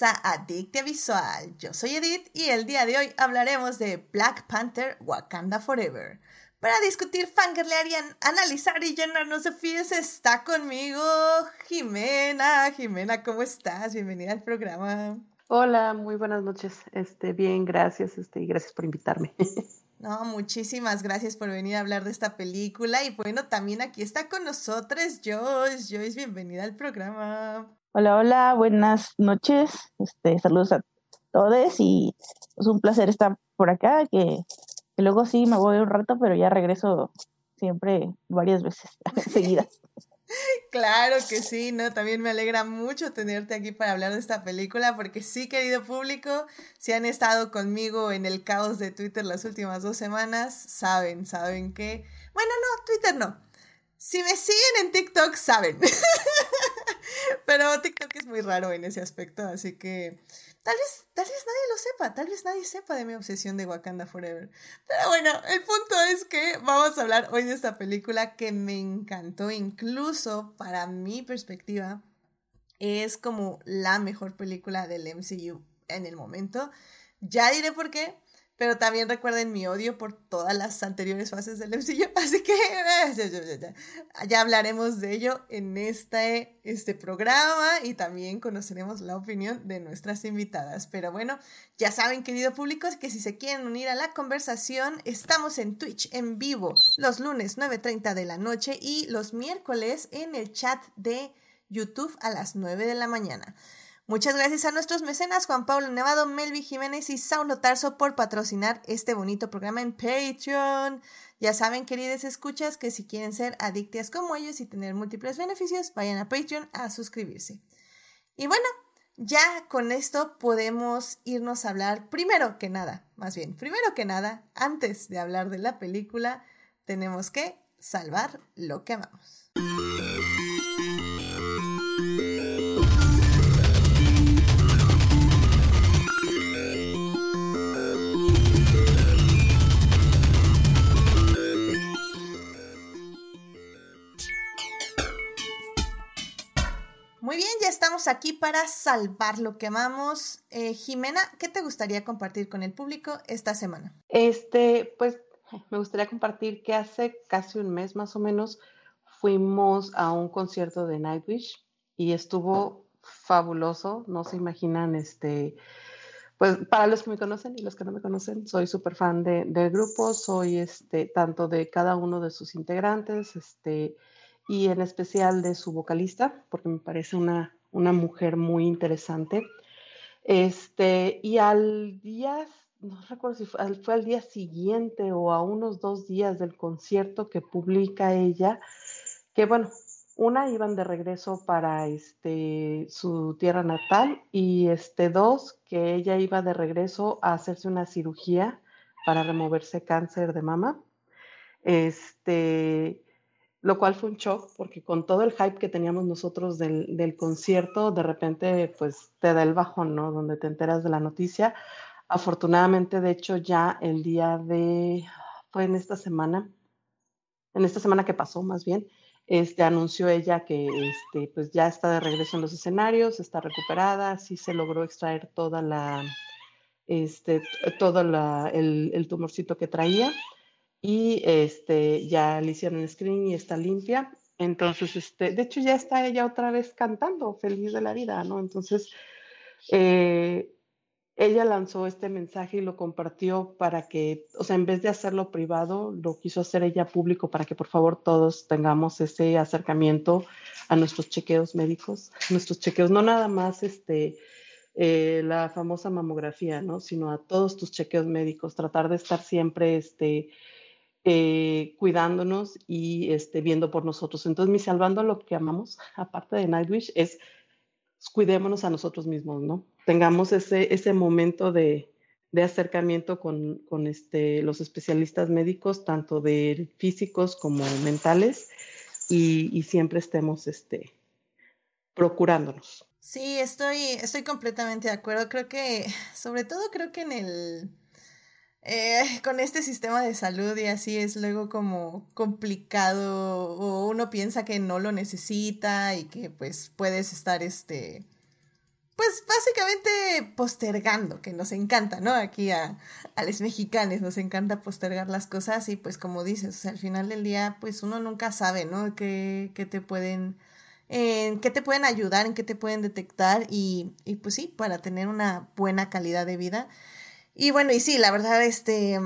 bienvenidos a Adictia Visual. Yo soy Edith y el día de hoy hablaremos de Black Panther Wakanda Forever. Para discutir, fangirlear y analizar y llenarnos de fies está conmigo Jimena. Jimena, ¿cómo estás? Bienvenida al programa. Hola, muy buenas noches. Este, bien, gracias, este, y gracias por invitarme. No, muchísimas gracias por venir a hablar de esta película. Y bueno, también aquí está con nosotros Joyce. Joyce, bienvenida al programa. Hola, hola, buenas noches. Este, saludos a todos y es un placer estar por acá, que, que luego sí me voy un rato, pero ya regreso siempre varias veces seguidas. Claro que sí, ¿no? También me alegra mucho tenerte aquí para hablar de esta película, porque sí, querido público, si han estado conmigo en el caos de Twitter las últimas dos semanas, saben, saben que... Bueno, no, Twitter no. Si me siguen en TikTok, saben. Pero TikTok es muy raro en ese aspecto, así que Tal vez, tal vez nadie lo sepa, tal vez nadie sepa de mi obsesión de Wakanda Forever. Pero bueno, el punto es que vamos a hablar hoy de esta película que me encantó, incluso para mi perspectiva, es como la mejor película del MCU en el momento. Ya diré por qué, pero también recuerden mi odio por todas las anteriores fases del MCU, así que ya, hablaremos de ello en este, este programa y también conoceremos la opinión de nuestras invitadas. Pero bueno, ya saben, querido público, que si se quieren unir a la conversación, estamos en Twitch en vivo los lunes 9.30 de la noche y los miércoles en el chat de YouTube a las 9 de la mañana. Muchas gracias a nuestros mecenas Juan Pablo Nevado, Melvi Jiménez y Saulo Tarso por patrocinar este bonito programa en Patreon. Ya saben, queridas escuchas, que si quieren ser adictas como ellos y tener múltiples beneficios, vayan a Patreon a suscribirse. Y bueno, ya con esto podemos irnos a hablar, primero que nada, más bien, primero que nada, antes de hablar de la película, tenemos que salvar lo que amamos. Muy bien, ya estamos aquí para salvar lo que amamos. Eh, Jimena, ¿qué te gustaría compartir con el público esta semana? Este, pues me gustaría compartir que hace casi un mes más o menos fuimos a un concierto de Nightwish y estuvo fabuloso. No se imaginan, este, pues para los que me conocen y los que no me conocen, soy súper fan de, del grupo, soy este, tanto de cada uno de sus integrantes, este, y en especial de su vocalista, porque me parece una, una mujer muy interesante. Este, y al día, no recuerdo si fue, fue al día siguiente o a unos dos días del concierto que publica ella, que bueno, una iban de regreso para este, su tierra natal y este, dos, que ella iba de regreso a hacerse una cirugía para removerse cáncer de mama. Este, lo cual fue un shock porque con todo el hype que teníamos nosotros del, del, concierto, de repente pues te da el bajón, ¿no? Donde te enteras de la noticia. Afortunadamente, de hecho, ya el día de, fue en esta semana, en esta semana que pasó más bien, este, anunció ella que este, pues ya está de regreso en los escenarios, está recuperada, sí se logró extraer toda la, este, todo la, el, el tumorcito que traía y este, ya le hicieron screen y está limpia. Entonces, este, de hecho ya está ella otra vez cantando, feliz de la vida, ¿no? Entonces, eh, ella lanzó este mensaje y lo compartió para que, o sea, en vez de hacerlo privado, lo quiso hacer ella público para que por favor todos tengamos ese acercamiento a nuestros chequeos médicos, nuestros chequeos, no nada más este, eh, la famosa mamografía, ¿no? Sino a todos tus chequeos médicos, tratar de estar siempre, este, eh, cuidándonos y este, viendo por nosotros. Entonces, mi salvando lo que amamos, aparte de Nightwish, es cuidémonos a nosotros mismos, ¿no? Tengamos ese, ese momento de, de acercamiento con, con este, los especialistas médicos, tanto de físicos como mentales, y, y siempre estemos este, procurándonos. Sí, estoy, estoy completamente de acuerdo. Creo que, sobre todo creo que en el, eh, con este sistema de salud y así es luego como complicado o uno piensa que no lo necesita y que pues puedes estar este pues básicamente postergando, que nos encanta, ¿no? Aquí a, los mexicanos nos encanta postergar las cosas y pues como dices, al final del día pues uno nunca sabe, ¿no? Que, te pueden, en qué te pueden ayudar, en qué te pueden detectar y, y pues sí, para tener una buena calidad de vida. Y bueno, y sí, la verdad, este,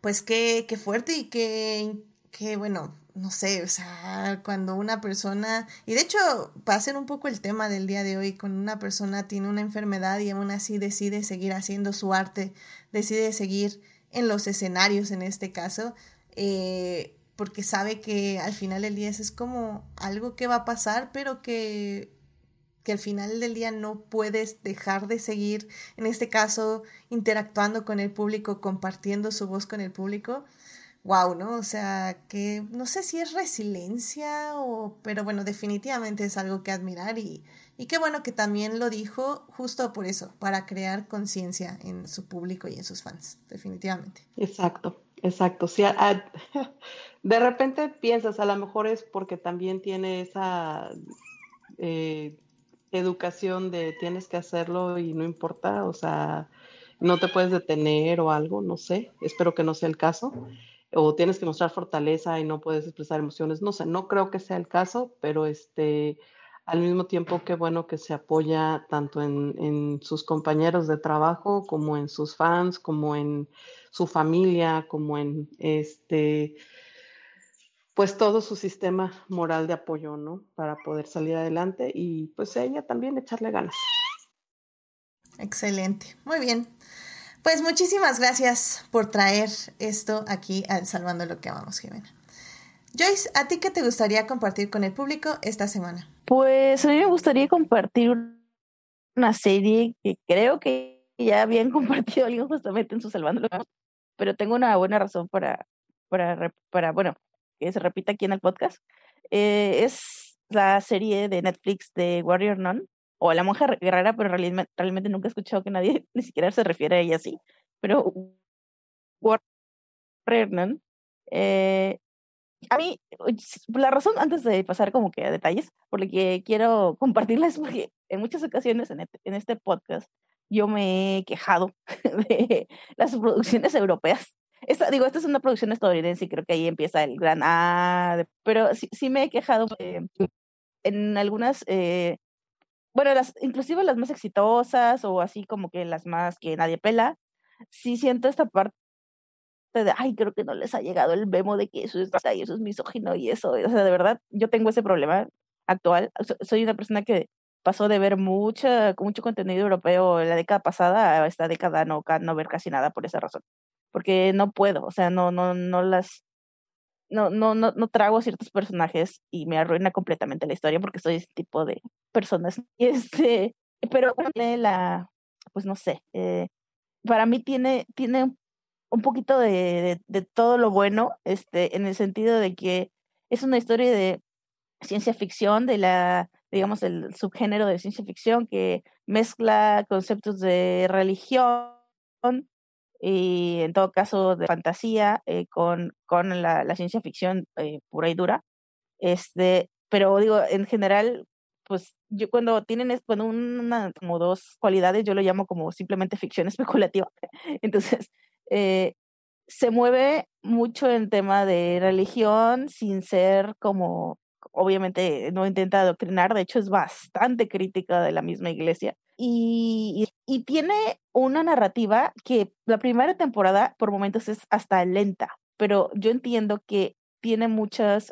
pues qué, qué fuerte y qué, qué bueno, no sé, o sea, cuando una persona, y de hecho va a ser un poco el tema del día de hoy, cuando una persona tiene una enfermedad y aún así decide seguir haciendo su arte, decide seguir en los escenarios en este caso, eh, porque sabe que al final del día es como algo que va a pasar, pero que, que al final del día no puedes dejar de seguir, en este caso, interactuando con el público, compartiendo su voz con el público wow, ¿no? O sea, que no sé si es resiliencia o, pero bueno, definitivamente es algo que admirar y, y qué bueno que también lo dijo justo por eso, para crear conciencia en su público y en sus fans, definitivamente. Exacto, exacto. Sí, de repente piensas, a lo mejor es porque también tiene esa eh, educación de tienes que hacerlo y no importa, o sea, no te puedes detener o algo, no sé, espero que no sea el caso o tienes que mostrar fortaleza y no puedes expresar emociones. No sé, no creo que sea el caso, pero este, al mismo tiempo qué bueno que se apoya tanto en, en, sus compañeros de trabajo como en sus fans, como en su familia, como en este, pues todo su sistema moral de apoyo, ¿no? Para poder salir adelante y pues ella también echarle ganas. Excelente, muy bien. Pues muchísimas gracias por traer esto aquí al Salvando lo que amamos, Jimena. Joyce, ¿a ti qué te gustaría compartir con el público esta semana? Pues a mí me gustaría compartir una serie que creo que ya habían compartido alguien justamente en su Salvando lo que amamos, pero tengo una buena razón para, para, para bueno, que se repita aquí en el podcast. Eh, es la serie de Netflix de Warrior Nun o la monja guerrera, pero realmente, realmente nunca he escuchado que nadie ni siquiera se refiere a ella así. Pero Warren, eh, a mí, la razón, antes de pasar como que a detalles, por lo que quiero compartirles, porque en muchas ocasiones en este podcast yo me he quejado de las producciones europeas. Esta, digo, esta es una producción estadounidense y creo que ahí empieza el gran ah, pero sí, sí me he quejado en algunas eh, bueno, las, inclusive las más exitosas o así como que las más que nadie pela, sí siento esta parte de, ay, creo que no les ha llegado el memo de que eso es y eso es misógino y eso, o sea, de verdad, yo tengo ese problema actual. Soy una persona que pasó de ver mucha, mucho contenido europeo la década pasada a esta década no, no ver casi nada por esa razón. Porque no puedo, o sea, no, no, no las, no, no, no, no trago ciertos personajes y me arruina completamente la historia porque soy ese tipo de personas. Este, pero tiene la, pues no sé, eh, para mí tiene, tiene un poquito de, de, todo lo bueno, este, en el sentido de que es una historia de ciencia ficción, de la, digamos, el subgénero de ciencia ficción que mezcla conceptos de religión, y en todo caso de fantasía eh, con, con la, la, ciencia ficción eh, pura y dura. Este, pero digo, en general, pues yo cuando tienen cuando una, como dos cualidades, yo lo llamo como simplemente ficción especulativa. Entonces, eh, se mueve mucho en tema de religión sin ser como, obviamente no intenta adoctrinar, de hecho es bastante crítica de la misma iglesia y, y, tiene una narrativa que la primera temporada por momentos es hasta lenta, pero yo entiendo que tiene muchos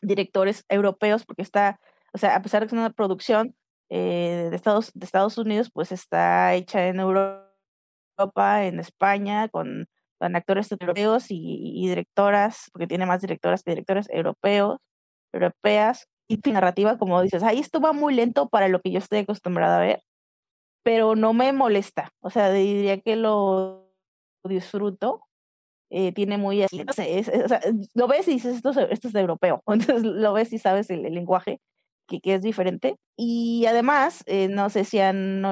directores europeos porque está, o sea, a pesar de que es una producción eh, de, Estados, de Estados Unidos, pues está hecha en Europa, en España, con, con actores europeos y, y, directoras, porque tiene más directoras que directores europeos, europeas, narrativa, como dices, ahí esto va muy lento para lo que yo estoy acostumbrada a ver, pero no me molesta. O sea, diría que lo disfruto. Eh, tiene muy así, no sé, o sea, lo ves y dices, esto, esto es de europeo. Entonces lo ves y sabes el, lenguaje que, que, es diferente. Y además, eh, no sé si han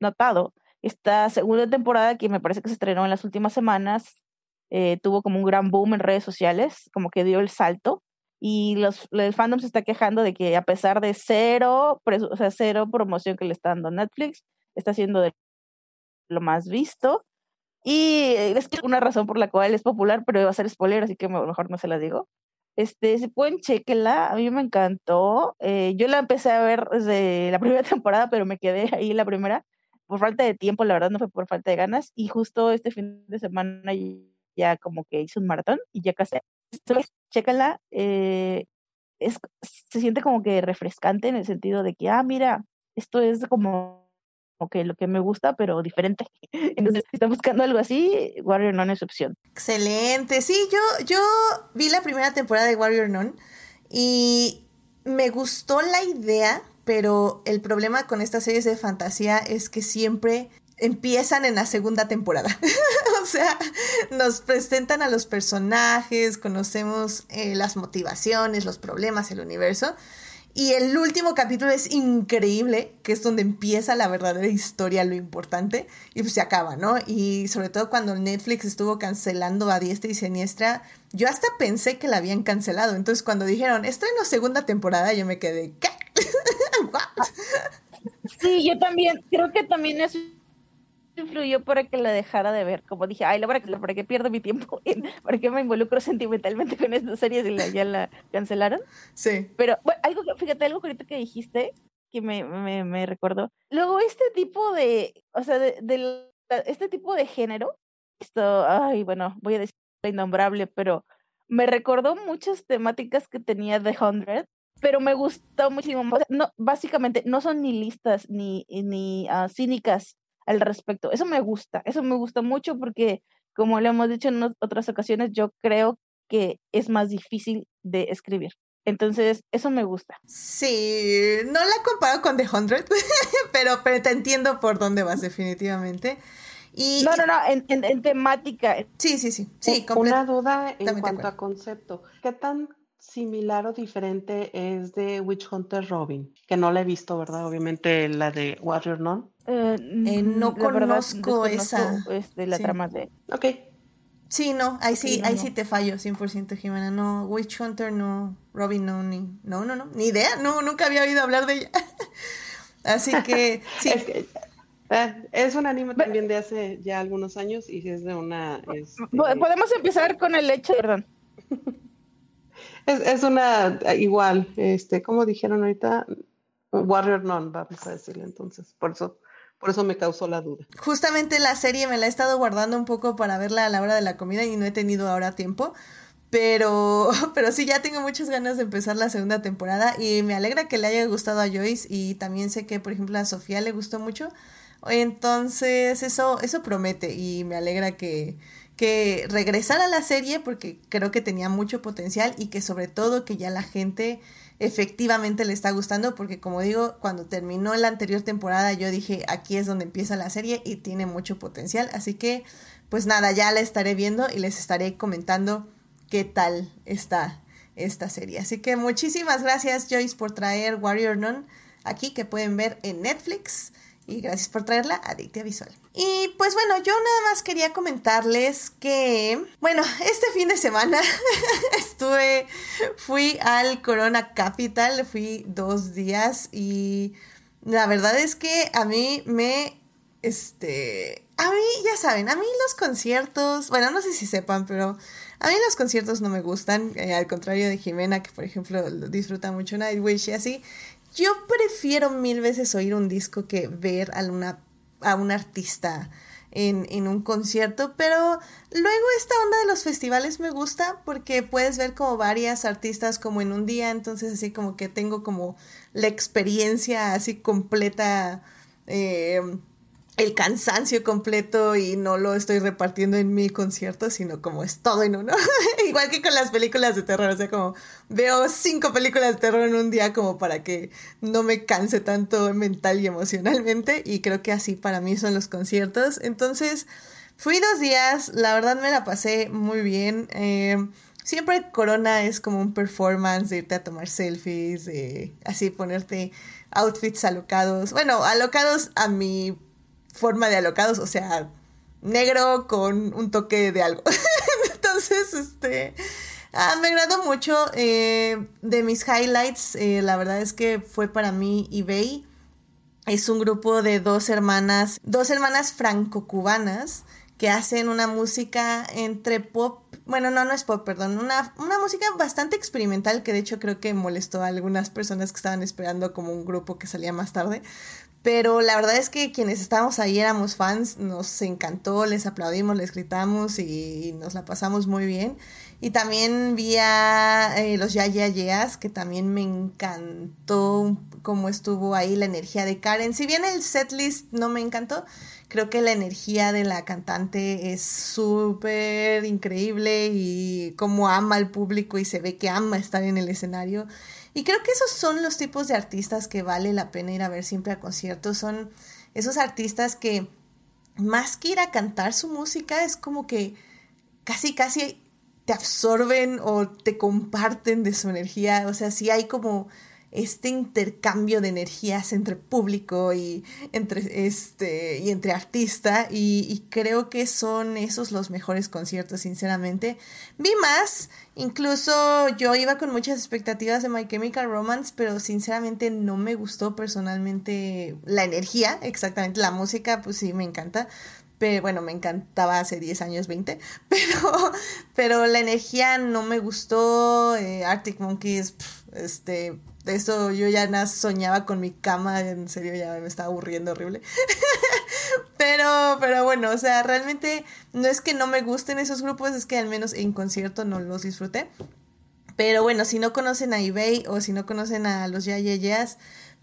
notado, esta segunda temporada que me parece que se estrenó en las últimas semanas, eh, tuvo como un gran boom en redes sociales, como que dio el salto y los, el fandom se está quejando de que a pesar de cero, o sea, cero promoción que le está dando Netflix, está siendo de lo más visto. Y es una razón por la cual es popular, pero va a ser spoiler, así que mejor no se la digo. Este, si pueden, chequenla, a mí me encantó. Eh, yo la empecé a ver desde la primera temporada, pero me quedé ahí la primera por falta de tiempo, la verdad no fue por falta de ganas. Y justo este fin de semana ya como que hice un maratón y ya casi chécala, eh, es, se siente como que refrescante en el sentido de que, ah, mira, esto es como, que lo que me gusta, pero diferente. Entonces, si están buscando algo así, Warrior Non es opción. Excelente. Sí, yo, yo vi la primera temporada de Warrior Non y me gustó la idea, pero el problema con estas series de fantasía es que siempre empiezan en la segunda temporada. o sea, nos presentan a los personajes, conocemos eh, las motivaciones, los problemas, el universo. Y el último capítulo es increíble, que es donde empieza la verdadera historia, lo importante, y pues se acaba, ¿no? Y sobre todo cuando Netflix estuvo cancelando a diestra y siniestra, yo hasta pensé que la habían cancelado. Entonces cuando dijeron, estreno segunda temporada, yo me quedé, ¿qué? Sí, yo también, creo que también es influyó para que la dejara de ver. Como dije, ay, la verdad, ¿para qué pierdo mi tiempo? ¿Para qué me involucro sentimentalmente con estas series y la, ya la cancelaron? Sí. Pero, bueno, algo, fíjate, algo ahorita que dijiste que me, me, me recordó. Luego, este tipo de, o sea, de, este tipo de género, esto, ay, bueno, voy a decir innombrable, pero me recordó muchas temáticas que tenía The Hundred, pero me gustó muchísimo. No, básicamente, no son ni listas ni, ni uh, cínicas al respecto. Eso me gusta, eso me gusta mucho porque, como le hemos dicho en otras ocasiones, yo creo que es más difícil de escribir. Entonces, eso me gusta. Sí, no la comparo con The Hundred, pero, pero te entiendo por dónde vas definitivamente. Y, no, no, no, en, en, temática. Sí, sí, sí. sí Una duda en cuanto a concepto. ¿Qué tan similar o diferente es de Witch Hunter Robin? Que no la he visto, ¿verdad? Obviamente la de Warrior Non. Eh, eh, no conozco esa. de la trama de. Ok. Sí, no, ahí sí, ahí sí te fallo 100% Jimena. No, Witch Hunter no, Robin no, ni. No, no, no, ni idea, no, nunca había oído hablar de ella. Así que, sí. Es, un anime también de hace ya algunos años y es de una. Este podemos empezar con el hecho, perdón. es, es una, igual, este, como dijeron ahorita, Warrior Non, vamos a decirle entonces. Por eso por eso me causó la duda. Justamente la serie me la he estado guardando un poco para verla a la hora de la comida y no he tenido ahora tiempo. Pero, pero sí, ya tengo muchas ganas de empezar la segunda temporada y me alegra que le haya gustado a Joyce y también sé que, por ejemplo, a Sofía le gustó mucho. Entonces, eso, eso promete y me alegra que, que regresara a la serie porque creo que tenía mucho potencial y que sobre todo que ya la gente efectivamente le está gustando porque como digo, cuando terminó la anterior temporada yo dije, aquí es donde empieza la serie y tiene mucho potencial, así que pues nada, ya la estaré viendo y les estaré comentando qué tal está esta serie. Así que muchísimas gracias Joyce por traer Warrior Nun aquí que pueden ver en Netflix y gracias por traerla a Dictia Visual. Y pues bueno, yo nada más quería comentarles que, bueno, este fin de semana estuve, fui al Corona Capital, fui dos días y la verdad es que a mí me, este, a mí ya saben, a mí los conciertos, bueno, no sé si sepan, pero a mí los conciertos no me gustan, eh, al contrario de Jimena, que por ejemplo disfruta mucho Nightwish y así. Yo prefiero mil veces oír un disco que ver a, una, a un artista en, en, un concierto, pero luego esta onda de los festivales me gusta porque puedes ver como varias artistas como en un día, entonces así como que tengo como la experiencia así completa. Eh, el cansancio completo y no lo estoy repartiendo en mil conciertos, sino como es todo en uno. Igual que con las películas de terror, o sea, como veo cinco películas de terror en un día como para que no me canse tanto mental y emocionalmente y creo que así para mí son los conciertos. Entonces, fui dos días, la verdad me la pasé muy bien. Eh, siempre Corona es como un performance de irte a tomar selfies, de así ponerte outfits alocados. Bueno, alocados a mi forma de alocados, o sea, negro con un toque de algo. Entonces, este, Ah, me agradó mucho. Eh, de mis highlights, eh, la verdad es que fue para mí eBay. Es un grupo de dos hermanas, dos hermanas franco-cubanas que hacen una música entre pop, bueno, no, no es pop, perdón, una, una música bastante experimental que de hecho creo que molestó a algunas personas que estaban esperando como un grupo que salía más tarde. Pero la verdad es que quienes estábamos ahí éramos fans, nos encantó, les aplaudimos, les gritamos y nos la pasamos muy bien. Y también vi a eh, los Ya Ya Yeahs, que también me encantó cómo estuvo ahí la energía de Karen. Si bien el setlist no me encantó, creo que la energía de la cantante es súper increíble y cómo ama al público y se ve que ama estar en el escenario. Y creo que esos son los tipos de artistas que vale la pena ir a ver siempre a conciertos. Son esos artistas que más que ir a cantar su música es como que casi, casi te absorben o te comparten de su energía. O sea, sí hay como este intercambio de energías entre público y entre este y entre artista y, creo que son esos los mejores conciertos sinceramente. Vi más incluso yo iba con muchas expectativas de My Chemical Romance pero sinceramente no me gustó personalmente la energía exactamente la música pues sí me encanta pero bueno, me encantaba hace 10 años, 20, pero, pero la energía no me gustó, eh, Arctic Monkeys, este, eso yo ya nada soñaba con mi cama, en serio ya me estaba aburriendo horrible. pero, pero bueno, o sea, realmente no es que no me gusten esos grupos, es que al menos en concierto no los disfruté. Pero bueno, si no conocen a eBay o si no conocen a los Ya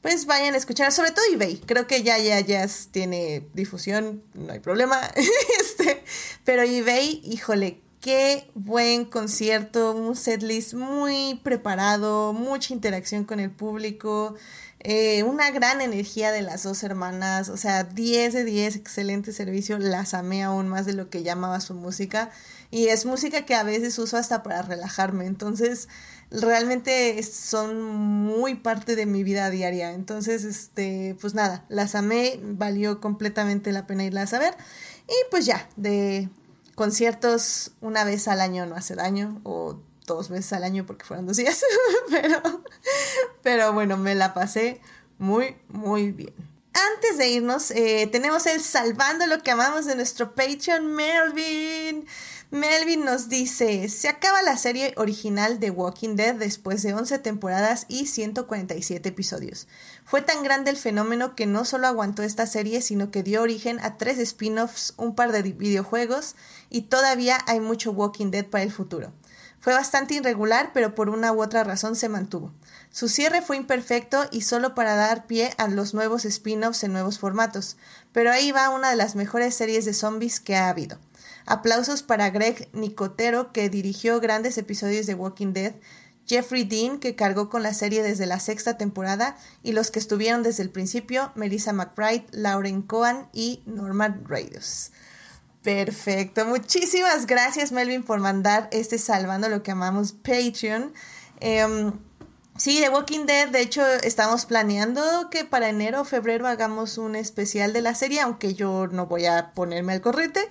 pues vayan a escuchar, sobre todo eBay. Creo que ya Ya tiene difusión, no hay problema. este, pero eBay, híjole, Qué buen concierto, un setlist muy preparado, mucha interacción con el público, eh, una gran energía de las dos hermanas, o sea, 10 de 10, excelente servicio, las amé aún más de lo que llamaba su música y es música que a veces uso hasta para relajarme, entonces realmente son muy parte de mi vida diaria, entonces, este, pues nada, las amé, valió completamente la pena irlas a ver y pues ya, de conciertos una vez al año no hace daño, o dos veces al año porque fueron dos días, pero, pero bueno, me la pasé muy, muy bien. Antes de irnos, eh, tenemos el Salvando lo que amamos de nuestro Patreon, Melvin. Melvin nos dice, se acaba la serie original de Walking Dead después de 11 temporadas y 147 episodios. Fue tan grande el fenómeno que no solo aguantó esta serie, sino que dio origen a tres spin-offs, un par de videojuegos y todavía hay mucho Walking Dead para el futuro. Fue bastante irregular, pero por una u otra razón se mantuvo. Su cierre fue imperfecto y solo para dar pie a los nuevos spin-offs en nuevos formatos, pero ahí va una de las mejores series de zombies que ha habido. Aplausos para Greg Nicotero, que dirigió grandes episodios de Walking Dead, Jeffrey Dean, que cargó con la serie desde la sexta temporada, y los que estuvieron desde el principio, Melissa McBride, Lauren Cohen y Norman Reedus. Perfecto, muchísimas gracias Melvin por mandar este Salvando lo que amamos Patreon. Em, Sí, The Walking Dead, de hecho, estamos planeando que para enero o febrero hagamos un especial de la serie, aunque yo no voy a ponerme al corriente,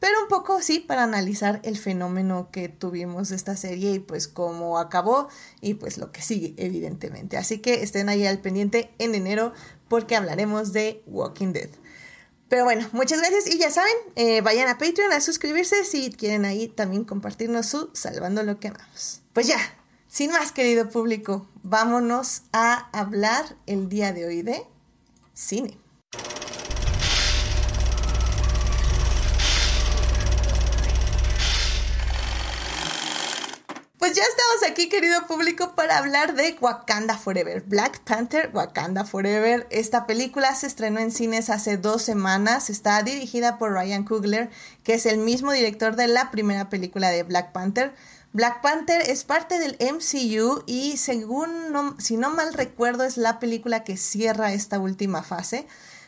pero un poco sí para analizar el fenómeno que tuvimos de esta serie y pues cómo acabó y pues lo que sigue, evidentemente. Así que estén ahí al pendiente en enero porque hablaremos de Walking Dead. Pero bueno, muchas gracias y ya saben, eh, vayan a Patreon a suscribirse si quieren ahí también compartirnos su Salvando lo que amamos. Pues ya, sin más, querido público, vámonos a hablar el día de hoy de cine. Pues ya estamos aquí, querido público, para hablar de Wakanda Forever. Black Panther, Wakanda Forever. Esta película se estrenó en cines hace dos semanas. Está dirigida por Ryan Coogler, que es el mismo director de la primera película de Black Panther. Black Panther es parte del MCU y según, si no mal recuerdo, es la película que cierra esta última fase.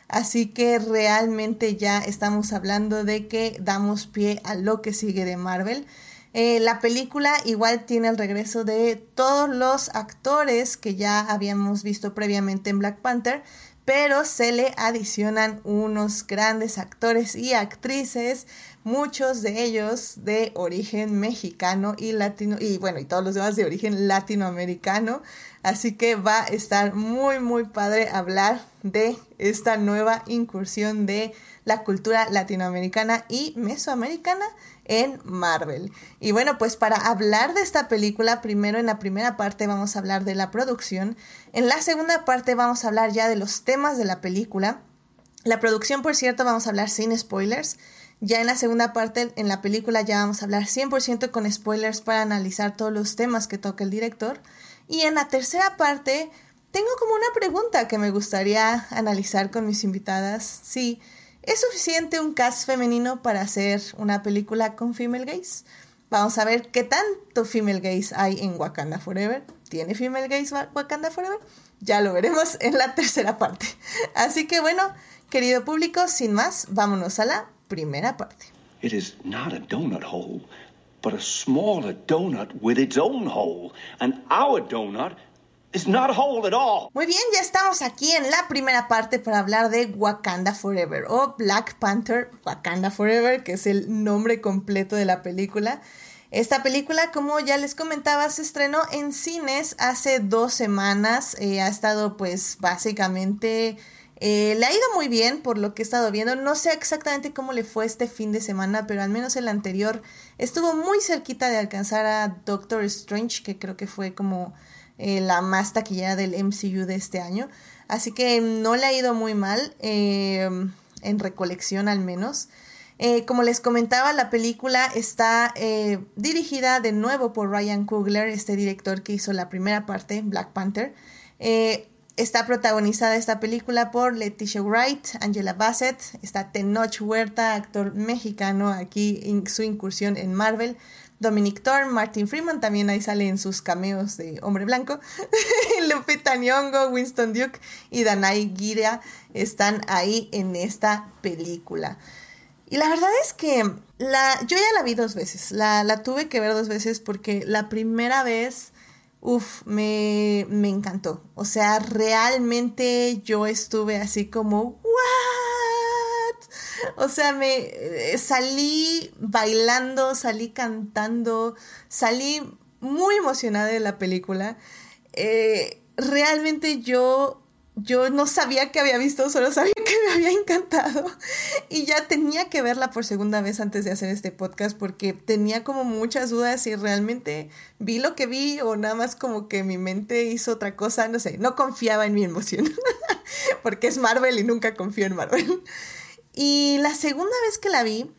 Así que realmente ya estamos hablando de que damos pie a lo que sigue de Marvel. Eh, la película igual tiene el regreso de todos los actores que ya habíamos visto previamente en Black Panther, pero se le adicionan unos grandes actores y actrices muchos de ellos de origen mexicano y latino, y bueno, y todos los demás de origen latinoamericano. Así que va a estar muy, muy padre hablar de esta nueva incursión de la cultura latinoamericana y mesoamericana en Marvel. Y bueno, pues para hablar de esta película, primero en la primera parte vamos a hablar de la producción, en la segunda parte vamos a hablar ya de los temas de la película. La producción, por cierto, vamos a hablar sin spoilers. Ya en la segunda parte, en la película, ya vamos a hablar 100% con spoilers para analizar todos los temas que toca el director. Y en la tercera parte, tengo como una pregunta que me gustaría analizar con mis invitadas. Sí, ¿Es suficiente un cast femenino para hacer una película con female gays? Vamos a ver qué tanto female gays hay en Wakanda Forever. ¿Tiene female gays Wakanda Forever? Ya lo veremos en la tercera parte. Así que bueno, querido público, sin más, vámonos a la primera parte. It is not a donut hole, but a smaller donut with its own hole. And our donut muy bien, ya estamos aquí en la primera parte para hablar de Wakanda Forever o Black Panther Wakanda Forever, que es el nombre completo de la película. Esta película, como ya les comentaba, se estrenó en cines hace dos semanas. Eh, ha estado pues básicamente... Eh, le ha ido muy bien por lo que he estado viendo. No sé exactamente cómo le fue este fin de semana, pero al menos el anterior estuvo muy cerquita de alcanzar a Doctor Strange, que creo que fue como eh, la más taquillera del MCU de este año. Así que no le ha ido muy mal, eh, en recolección al menos. Eh, como les comentaba, la película está dirigida de nuevo por Ryan Coogler, este director que hizo la primera parte, Black Panther. está protagonizada esta película por Leticia Wright, Angela Bassett, está Tenoch Huerta, actor mexicano, aquí en su incursión en Marvel. Dominic Thorne, Martin Freeman, también ahí salen sus cameos de Hombre Blanco. Lupita Nyong'o, Winston Duke y Danai Gira están ahí en esta película. Y la verdad es que la, yo ya la vi dos veces, la, la tuve que ver dos veces porque la primera vez, uff, me, me encantó. O sea, realmente yo estuve así como, o sea, me eh, salí bailando, salí cantando, salí muy emocionada de la película. Eh, realmente yo yo no sabía que había visto, solo sabía que me había encantado. Y ya tenía que verla por segunda vez antes de hacer este podcast porque tenía como muchas dudas si realmente vi lo que vi o nada más como que mi mente hizo otra cosa, no sé, no confiaba en mi emoción. porque es Marvel y nunca confío en Marvel. Y la segunda vez que la vi,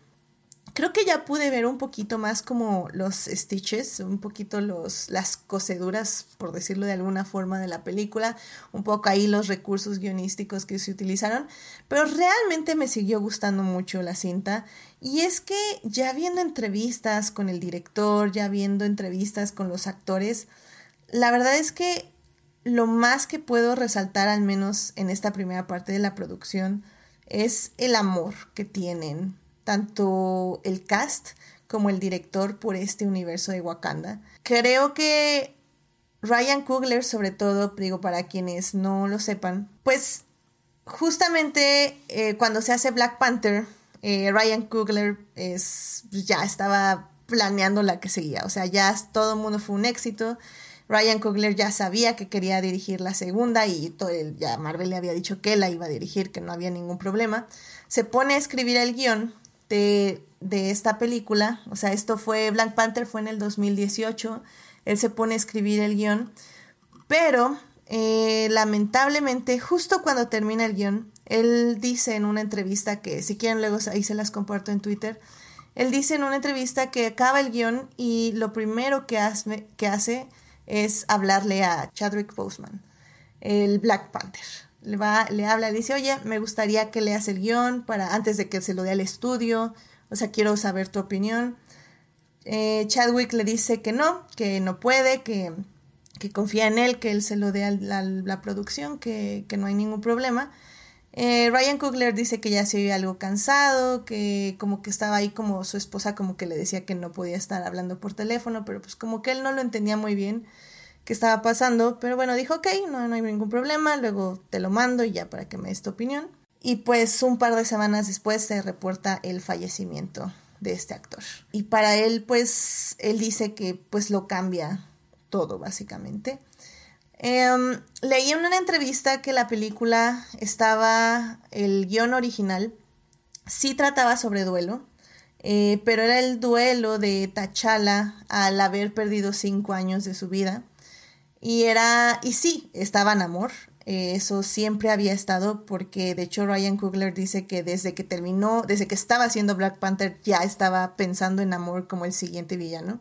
creo que ya pude ver un poquito más como los stitches, un poquito los, las coseduras, por decirlo de alguna forma, de la película, un poco ahí los recursos guionísticos que se utilizaron, pero realmente me siguió gustando mucho la cinta. Y es que ya viendo entrevistas con el director, ya viendo entrevistas con los actores, la verdad es que lo más que puedo resaltar, al menos en esta primera parte de la producción, es el amor que tienen tanto el cast como el director por este universo de Wakanda. Creo que Ryan Coogler, sobre todo, digo para quienes no lo sepan, pues justamente eh, cuando se hace Black Panther, eh, Ryan Coogler es, ya estaba planeando la que seguía, o sea, ya todo el mundo fue un éxito. Ryan Coogler ya sabía que quería dirigir la segunda y todo el, ya Marvel le había dicho que la iba a dirigir, que no había ningún problema. Se pone a escribir el guion de, de esta película, o sea, esto fue, Black Panther fue en el 2018, él se pone a escribir el guion, pero eh, lamentablemente justo cuando termina el guion, él dice en una entrevista que si quieren luego ahí se las comparto en Twitter, él dice en una entrevista que acaba el guion y lo primero que hace, que hace es hablarle a Chadwick Boseman, el Black Panther. Le, va, le habla, dice, oye, me gustaría que leas el guion para, antes de que se lo dé al estudio, o sea, quiero saber tu opinión. Eh, Chadwick le dice que no, que no puede, que, confía en él, que él se lo dé a la, producción, que, que, no hay ningún problema. Eh, Ryan Coogler dice que ya se oía algo cansado, que como que estaba ahí como su esposa como que le decía que no podía estar hablando por teléfono, pero pues como que él no lo entendía muy bien qué estaba pasando, pero bueno, dijo, ok, no, no hay ningún problema, luego te lo mando y ya para que me des tu opinión. Y pues un par de semanas después se reporta el fallecimiento de este actor. Y para él, pues, él dice que pues lo cambia todo, básicamente. Em, leí en una entrevista que la película estaba, el guion original, sí trataba sobre duelo, eh, pero era el duelo de T'Challa al haber perdido cinco años de su vida. Y era, y sí, estaba en amor, eh, eso siempre había estado porque de hecho Ryan Coogler dice que desde que terminó, desde que estaba haciendo Black Panther ya estaba pensando en amor como el siguiente villano.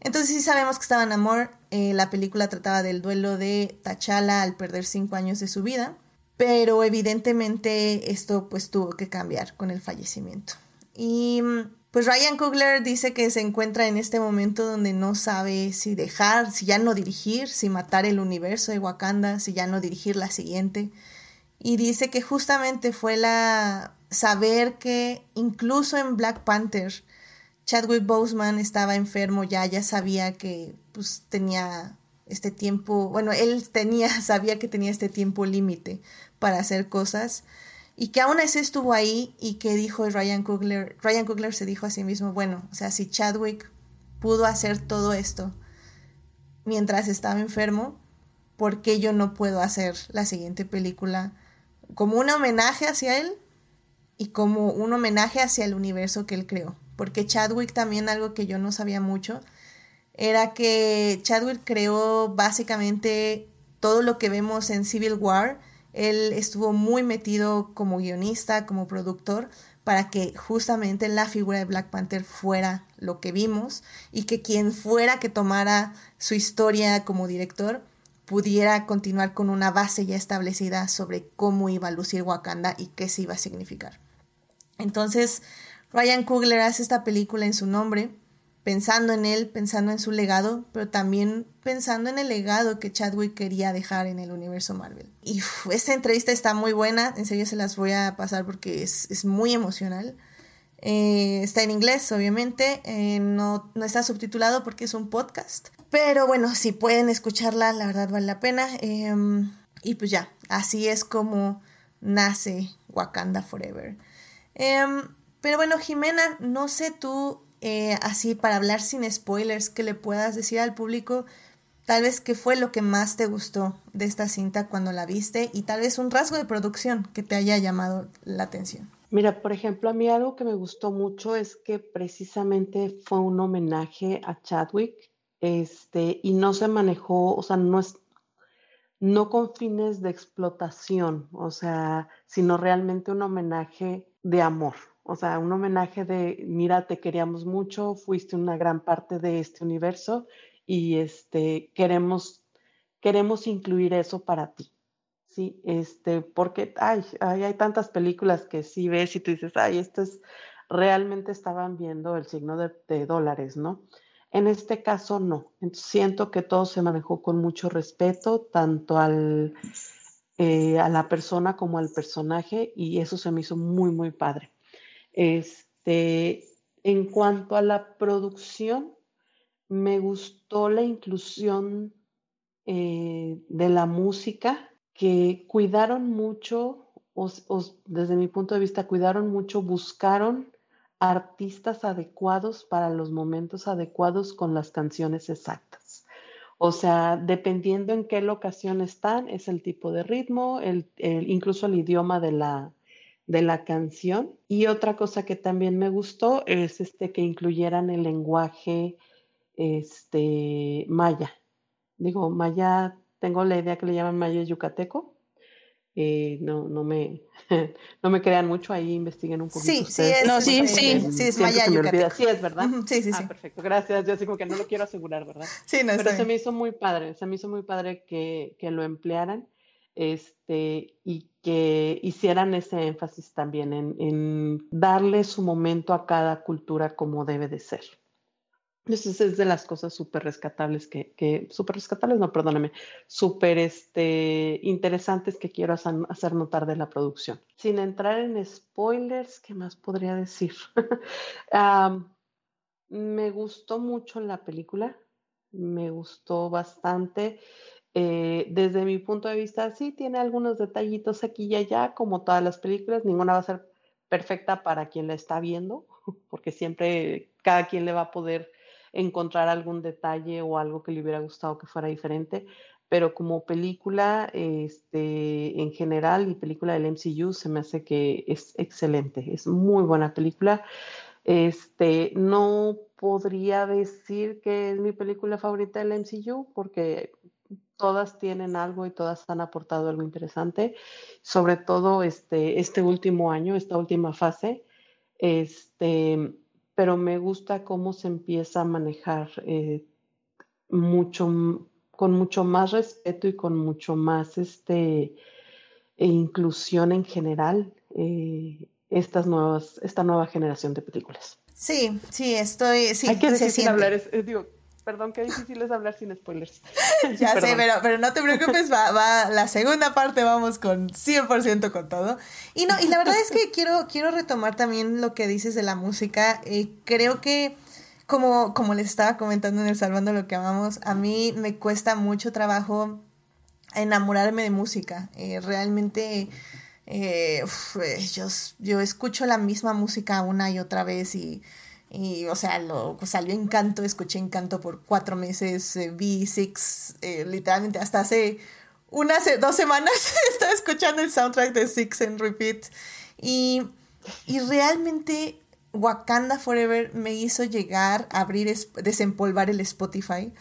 Entonces sí sabemos que estaba en amor. Eh, la película trataba del duelo de T'Challa al perder cinco años de su vida, pero evidentemente esto pues tuvo que cambiar con el fallecimiento. Y mm, pues Ryan Coogler dice que se encuentra en este momento donde no sabe si dejar, si ya no dirigir, si matar el universo de Wakanda, si ya no dirigir la siguiente. Y dice que justamente fue la saber que incluso en Black Panther Chadwick Boseman estaba enfermo ya, ya sabía que pues tenía este tiempo, bueno, él tenía, sabía que tenía este tiempo límite para hacer cosas y que aún así estuvo ahí y que dijo Ryan Coogler, Ryan Coogler se dijo a sí mismo, bueno, o sea, si Chadwick pudo hacer todo esto mientras estaba enfermo, ¿por qué yo no puedo hacer la siguiente película como un homenaje hacia él y como un homenaje hacia el universo que él creó? Porque Chadwick también algo que yo no sabía mucho era que Chadwick creó básicamente todo lo que vemos en Civil War, él estuvo muy metido como guionista, como productor, para que justamente la figura de Black Panther fuera lo que vimos y que quien fuera que tomara su historia como director pudiera continuar con una base ya establecida sobre cómo iba a lucir Wakanda y qué se iba a significar. Entonces, Ryan Coogler hace esta película en su nombre, pensando en él, pensando en su legado, pero también pensando en el legado que Chadwick quería dejar en el universo Marvel. Y esta entrevista está muy buena, en serio se las voy a pasar porque es, muy emocional. Eh, está en inglés, obviamente, eh, no, no, está subtitulado porque es un podcast. Pero bueno, si pueden escucharla, la verdad vale la pena. Em, y pues ya, así es como nace Wakanda Forever. Em, pero bueno, Jimena, no sé tú eh, así para hablar sin spoilers, que le puedas decir al público tal vez qué fue lo que más te gustó de esta cinta cuando la viste y tal vez un rasgo de producción que te haya llamado la atención. Mira, por ejemplo, a mí algo que me gustó mucho es que precisamente fue un homenaje a Chadwick, este, y no se manejó, o sea, no es, no con fines de explotación, o sea, sino realmente un homenaje de amor, o sea, un homenaje de, mira, te queríamos mucho, fuiste una gran parte de este universo y este, queremos, queremos incluir eso para ti. Sí, este, porque ay, hay tantas películas que sí ves y tú dices, ay, esto es, realmente estaban viendo el signo de, dólares, ¿no? En este caso no. siento que todo se manejó con mucho respeto, tanto al, eh, a la persona como al personaje, y eso se me hizo muy, muy padre. Este, en cuanto a la producción, me gustó la inclusión eh, de la música, que cuidaron mucho, desde mi punto de vista, cuidaron mucho, buscaron artistas adecuados para los momentos adecuados con las canciones exactas. O sea, dependiendo en qué locación están, es el tipo de ritmo, incluso el idioma de la, de la canción. Y otra cosa que también me gustó es este, que incluyeran el lenguaje este, maya. Digo, maya, tengo la idea que le llaman maya yucateco. Eh, no, no, me, no me crean mucho, ahí investiguen un poquito. Sí, sí, es, no, sí, sí, sí, es maya yucateco. Sí, es verdad. Sí, sí, ah, sí. perfecto, gracias. Yo así como que no lo quiero asegurar, ¿verdad? Sí, no Pero se me hizo muy padre, se me hizo muy padre que, que lo emplearan este, y que hicieran ese énfasis también en, darle su momento a cada cultura como debe de ser. Entonces es de las cosas súper rescatables que, súper rescatables, no, perdóname, súper este, interesantes que quiero hacer notar de la producción. Sin entrar en spoilers, ¿qué más podría decir? me gustó mucho la película, me gustó bastante. Eh, desde mi punto de vista, sí tiene algunos detallitos aquí y allá, como todas las películas, ninguna va a ser perfecta para quien la está viendo, porque siempre cada quien le va a poder encontrar algún detalle o algo que le hubiera gustado que fuera diferente, pero como película este, en general y película del MCU se me hace que es excelente, es muy buena película. Este, no podría decir que es mi película favorita del MCU porque todas tienen algo y todas han aportado algo interesante, sobre todo este, este último año, esta última fase, este, pero me gusta cómo se empieza a manejar eh, mucho, con mucho más respeto y con mucho más este, e inclusión en general eh, estas nuevas, esta nueva generación de películas. Sí, sí, estoy, sí, Hay que decir hablar, es, digo, Perdón, qué difícil es hablar sin spoilers. ya sé, pero, pero no te preocupes, va, va, la segunda parte vamos con 100% con todo. Y no, y la verdad es que quiero, quiero retomar también lo que dices de la música. Eh, creo que, como, como les estaba comentando en el Salvando lo que amamos, a mí me cuesta mucho trabajo enamorarme de música. Eh, realmente... Eh, yo, yo escucho la misma música una y otra vez y y, o sea, lo, salió Encanto, escuché Encanto por cuatro meses, eh, vi Six, eh, literalmente hasta hace unas dos semanas estaba escuchando el soundtrack de Six en repeat. Y, y realmente Wakanda Forever me hizo llegar a abrir, desempolvar el Spotify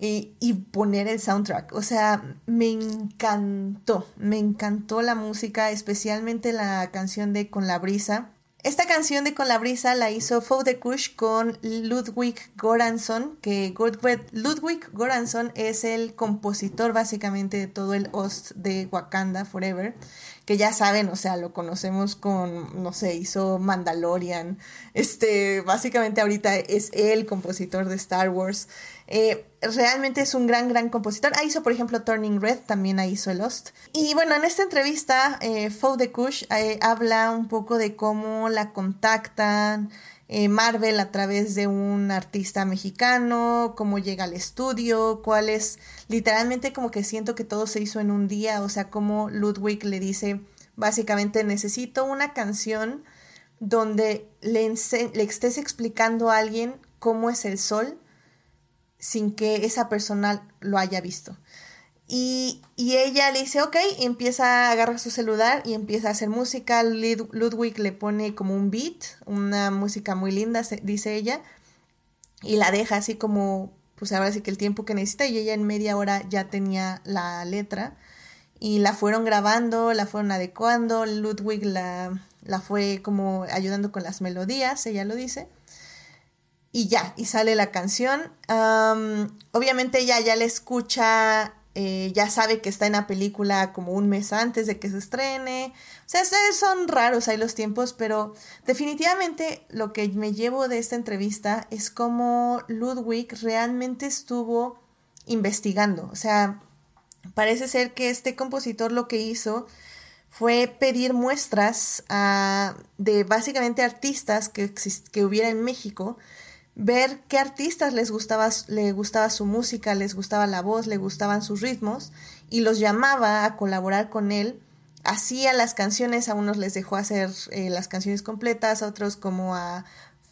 y, y, poner el soundtrack. O sea, me encantó, me encantó la música, especialmente la canción de Con la Brisa. Esta canción de Con la Brisa la hizo Fou de Kush con Ludwig Goranson, que Ludwig Goranson es el compositor básicamente de todo el host de Wakanda Forever, que ya saben, o sea, lo conocemos con, no sé, hizo Mandalorian, este, básicamente ahorita es el compositor de Star Wars. Eh, realmente es un gran, gran compositor. Ah, hizo, por ejemplo, Turning Red, también hizo Lost. Y bueno, en esta entrevista, eh, Fou de Kush eh, habla un poco de cómo la contactan eh, Marvel a través de un artista mexicano, cómo llega al estudio, cuál es, literalmente como que siento que todo se hizo en un día, o sea, como Ludwig le dice, básicamente necesito una canción donde le, le estés explicando a alguien cómo es el sol sin que esa persona lo haya visto. Y, ella le dice, ok, y empieza a agarrar su celular y empieza a hacer música. Ludwig le pone como un beat, una música muy linda, dice ella, y la deja así como, pues ahora sí que el tiempo que necesita, y ella en media hora ya tenía la letra. Y la fueron grabando, la fueron adecuando, Ludwig la, la fue como ayudando con las melodías, ella lo dice y ya, y sale la canción. obviamente ella ya la escucha, eh, ya sabe que está en la película como un mes antes de que se estrene. O sea, son raros ahí los tiempos, pero definitivamente lo que me llevo de esta entrevista es cómo Ludwig realmente estuvo investigando. O sea, parece ser que este compositor lo que hizo fue pedir muestras de básicamente artistas que, que hubiera en México ver qué artistas les gustaba, le gustaba su música, les gustaba la voz, le gustaban sus ritmos y los llamaba a colaborar con él. Hacía las canciones, a unos les dejó hacer eh, las canciones completas, a otros como a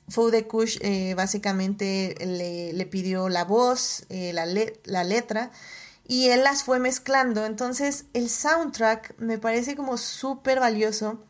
Fou de Kush eh, básicamente le, pidió la voz, eh, la, la letra y él las fue mezclando. Entonces el soundtrack me parece como súper valioso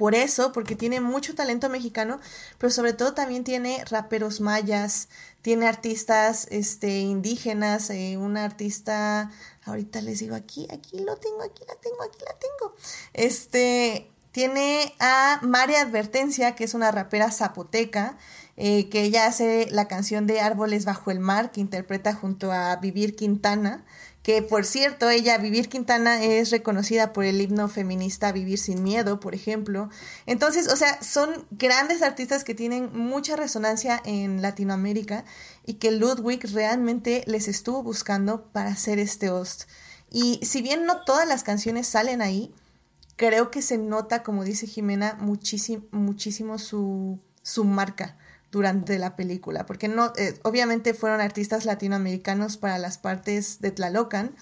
por eso, porque tiene mucho talento mexicano, pero sobre todo también tiene raperos mayas, tiene artistas este, indígenas, eh, una artista, ahorita les digo aquí, aquí lo tengo, aquí la tengo, aquí la tengo. Este, tiene a María Advertencia, que es una rapera zapoteca, eh, que ella hace la canción de Árboles bajo el mar, que interpreta junto a Vivir Quintana que por cierto, ella, Vivir Quintana, es reconocida por el himno feminista Vivir sin Miedo, por ejemplo. Entonces, o sea, son grandes artistas que tienen mucha resonancia en Latinoamérica y que Ludwig realmente les estuvo buscando para hacer este host. Y si bien no todas las canciones salen ahí, creo que se nota, como dice Jimena, muchísimo, su, su marca durante la película, porque no, eh, obviamente fueron artistas latinoamericanos para las partes de Tlalocan,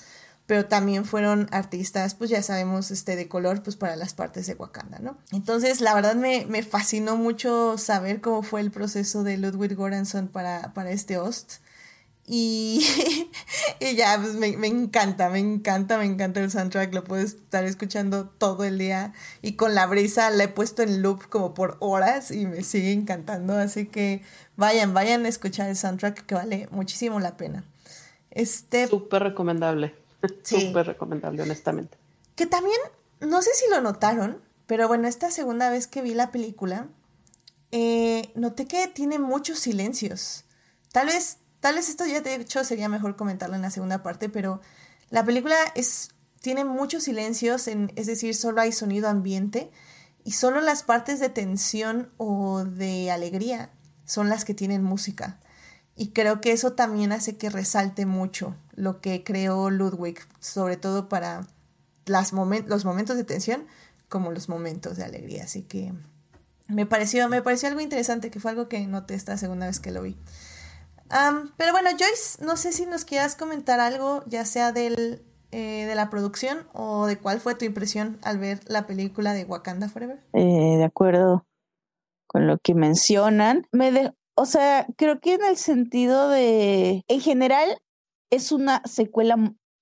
pero también fueron artistas, pues ya sabemos, este, de color, pues para las partes de Wakanda, ¿no? Entonces, la verdad me, me fascinó mucho saber cómo fue el proceso de Ludwig Göransson para, para este host. Y, y ya, pues me, me, encanta, me encanta, me encanta el soundtrack, lo puedo estar escuchando todo el día y con la brisa la he puesto en loop como por horas y me sigue encantando, así que vayan, vayan a escuchar el soundtrack que vale muchísimo la pena. Este... Súper recomendable. Súper recomendable, honestamente. Que también, no sé si lo notaron, pero bueno, esta segunda vez que vi la película, eh, noté que tiene muchos silencios. Tal vez, tal vez esto ya de hecho sería mejor comentarlo en la segunda parte, pero la película es, tiene muchos silencios, en, es decir, solo hay sonido ambiente y solo las partes de tensión o de alegría son las que tienen música. Y creo que eso también hace que resalte mucho lo que creó Ludwig, sobre todo para los momentos de tensión como los momentos de alegría. Así que me pareció, me pareció algo interesante, que fue algo que noté esta segunda vez que lo vi. Pero bueno, Joyce, no sé si nos quieras comentar algo, ya sea del, eh, de la producción o de cuál fue tu impresión al ver la película de Wakanda Forever. Eh, de acuerdo con lo que mencionan. Me, de, o sea, creo que en el sentido de, en general, es una secuela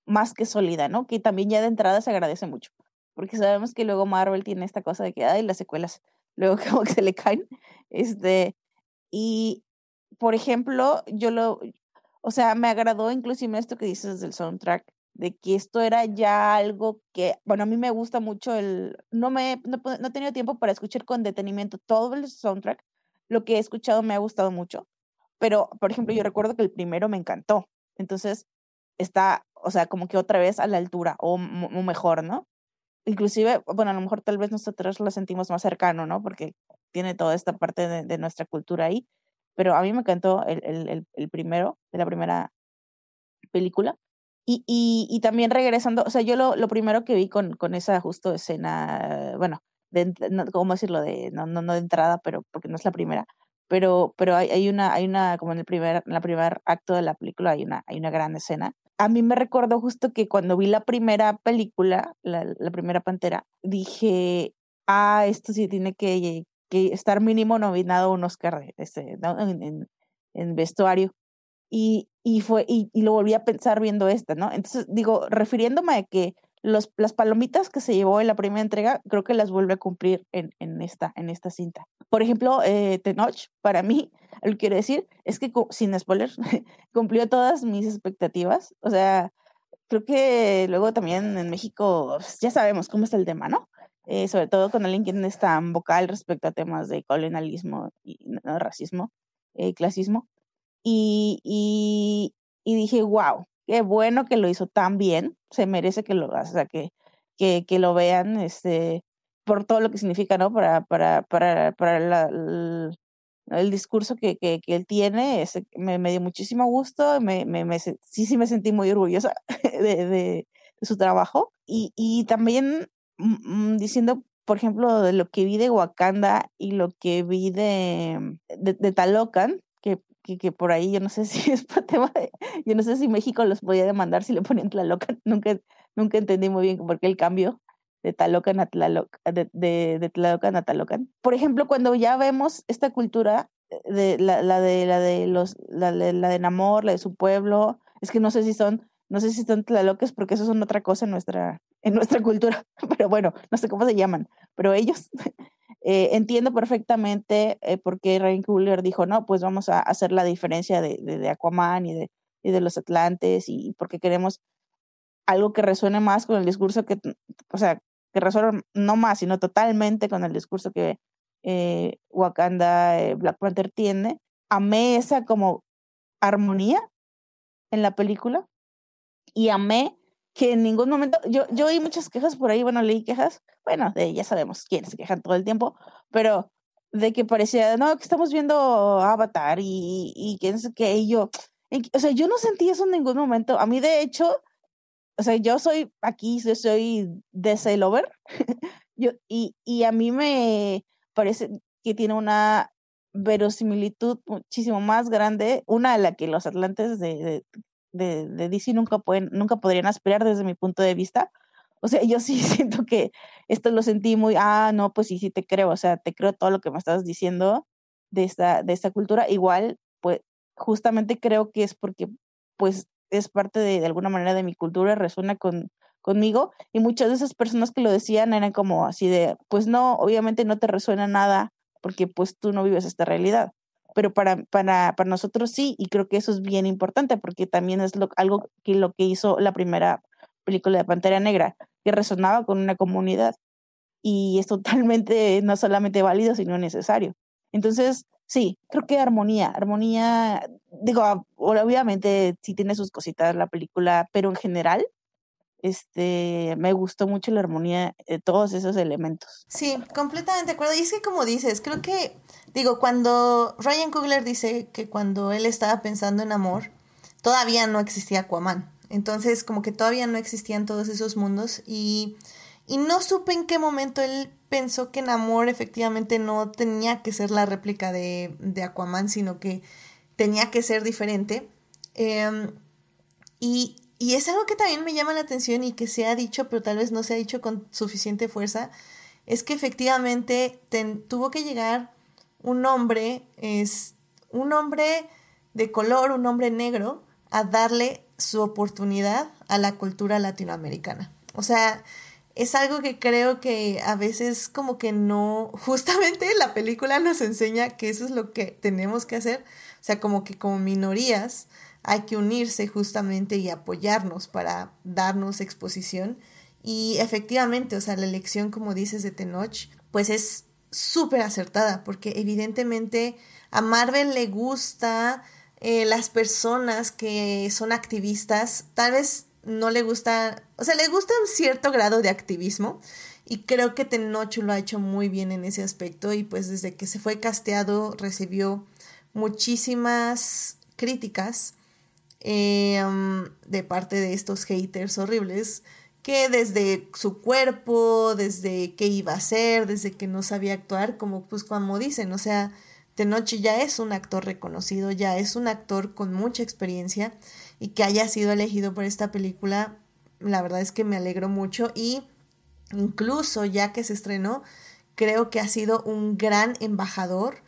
más que sólida, ¿no? Que también ya de entrada se agradece mucho, porque sabemos que luego Marvel tiene esta cosa de que, ay, las secuelas, luego como que se le caen, este, y, por ejemplo, yo lo, o sea, me agradó inclusive esto que dices del soundtrack, de que esto era ya algo que, bueno, a mí me gusta mucho el, no me, no, no he tenido tiempo para escuchar con detenimiento todo el soundtrack, lo que he escuchado me ha gustado mucho, pero, por ejemplo, yo recuerdo que el primero me encantó. Entonces, está, o sea, como que otra vez a la altura o, mejor, ¿no? Inclusive, bueno, a lo mejor tal vez nosotros lo sentimos más cercano, ¿no? Porque tiene toda esta parte de, nuestra cultura ahí, pero a mí me encantó el, el, el, primero, de la primera película. Y, y, también regresando, o sea, yo lo, lo primero que vi con, con esa justo escena, bueno, de, ¿cómo decirlo? De, no, no, no de entrada, pero porque no es la primera, pero, pero hay, una, hay una, como en el primer, la primer acto de la película hay una, hay una gran escena. A mí me recuerdo justo que cuando vi la primera película, la, la primera Pantera, dije, ah, esto sí tiene que, que estar mínimo nominado a un Oscar este, en, en, en, vestuario. Y, y, fue, y, y, lo volví a pensar viendo esta, ¿no? Entonces, digo, refiriéndome a que los, las palomitas que se llevó en la primera entrega, creo que las vuelve a cumplir en, en, esta, en esta cinta. Por ejemplo, eh, Tenoch, para mí, lo que quiero decir es que, sin spoiler, cumplió todas mis expectativas. O sea, creo que luego también en México pues, ya sabemos cómo está el tema, ¿no? Eh, sobre todo con alguien que no es tan vocal respecto a temas de colonialismo racismo, eh, clasismo. Y, dije, wow, qué bueno que lo hizo tan bien, se merece que lo, vean, este, por todo lo que significa. Para, el, discurso que, él tiene, me, me, dio muchísimo gusto, me, me, sí, sí me sentí muy orgullosa de, su trabajo y, también diciendo, por ejemplo, de lo que vi de Wakanda y lo que vi de, de, Talocan, que, por ahí yo no sé si es para tema de, yo no sé si México los podía demandar si le ponían Tlalocan, nunca, nunca entendí muy bien por qué el cambio de Tlalocan a Tlalocan, de, de, de Tlalocan a Tlalocan. Por ejemplo, cuando ya vemos esta cultura de la, la de la de los la, la de Namor, la de su pueblo, es que no sé si son no sé si son tlaloques porque eso son otra cosa en nuestra en nuestra cultura, pero bueno, no sé cómo se llaman, pero ellos eh, entiendo perfectamente eh, por qué Ryan Coogler dijo, no, pues vamos a hacer la diferencia de, de, Aquaman y de, y de los Atlantes y porque queremos algo que resuene más con el discurso que, o sea, que resuene no más, sino totalmente con el discurso que eh, Wakanda, eh, Black Panther tiene. Amé esa como armonía en la película y amé que en ningún momento, yo, yo oí muchas quejas por ahí, bueno, leí quejas, bueno, de ya sabemos quiénes se quejan todo el tiempo, pero de que parecía, no, que estamos viendo Avatar y, y quién sé qué, y yo, o sea, yo no sentí eso en ningún momento. A mí, de hecho, o sea, yo soy aquí, yo soy de lover, yo, y, y a mí me parece que tiene una verosimilitud muchísimo más grande, una de la que los atlantes de, de DC nunca, pueden, nunca podrían aspirar desde mi punto de vista. O sea, yo sí siento que esto lo sentí muy, ah, no, pues sí, sí te creo, o sea, te creo todo lo que me estás diciendo de esta, de esta cultura. Igual, pues justamente creo que es porque, pues, es parte de, de alguna manera de mi cultura, resuena con, conmigo y muchas de esas personas que lo decían eran como así de, pues no, obviamente no te resuena nada porque pues tú no vives esta realidad, pero para, para, para nosotros sí y creo que eso es bien importante porque también es lo, algo que lo que hizo la primera película de Pantera Negra, que resonaba con una comunidad y es totalmente no solamente válido, sino necesario. Entonces, sí, creo que armonía, armonía, digo, obviamente sí tiene sus cositas la película, pero en general este, me gustó mucho la armonía de todos esos elementos. Sí, completamente de acuerdo. Y es que como dices, creo que, digo, cuando Ryan Coogler dice que cuando él estaba pensando en amor, todavía no existía Aquaman. Entonces, como que todavía no existían todos esos mundos y, y no supe en qué momento él pensó que en amor efectivamente no tenía que ser la réplica de, de Aquaman, sino que tenía que ser diferente. Em, y, y es algo que también me llama la atención y que se ha dicho, pero tal vez no se ha dicho con suficiente fuerza, es que efectivamente tuvo que llegar un hombre, es un hombre de color, un hombre negro, a darle su oportunidad a la cultura latinoamericana. O sea, es algo que creo que a veces como que no, justamente la película nos enseña que eso es lo que tenemos que hacer, o sea, como que como minorías hay que unirse justamente y apoyarnos para darnos exposición. Y efectivamente, o sea, la elección, como dices, de Tenoch, pues es súper acertada, porque evidentemente a Marvel le gusta eh, las personas que son activistas, tal vez no le gusta, o sea, le gusta un cierto grado de activismo, y creo que Tenoch lo ha hecho muy bien en ese aspecto, y pues desde que se fue casteado recibió muchísimas críticas Em, de parte de estos haters horribles que desde su cuerpo, desde qué iba a ser, desde que no sabía actuar, como pues como dicen, o sea, Tenoch ya es un actor reconocido, ya es un actor con mucha experiencia y que haya sido elegido por esta película, la verdad es que me alegro mucho y incluso ya que se estrenó, creo que ha sido un gran embajador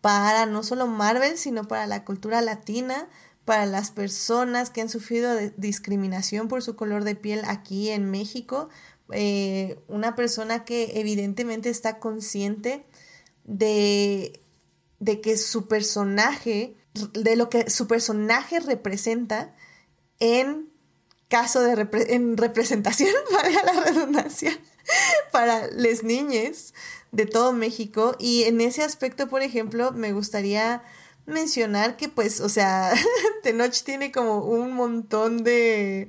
para no solo Marvel, sino para la cultura latina, para las personas que han sufrido discriminación por su color de piel aquí en México. Eh, una persona que evidentemente está consciente de, de que su personaje, de lo que su personaje representa en caso de en representación, valga la redundancia, para las niñas de todo México. Y en ese aspecto, por ejemplo, me gustaría mencionar que pues, o sea, Tenoch tiene como un montón de,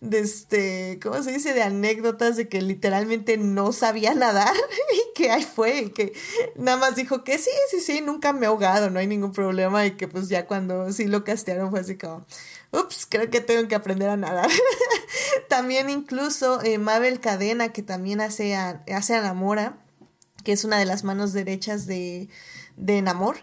de este, ¿cómo se dice? De anécdotas de que literalmente no sabía nadar y que ahí fue y que nada más dijo que sí, sí, sí, nunca me he ahogado, no hay ningún problema y que pues ya cuando sí lo castearon fue así como, ups, creo que tengo que aprender a nadar. también incluso eh, Mabel Cadena, que también hace a, hace a Namora, que es una de las manos derechas de, de Namor.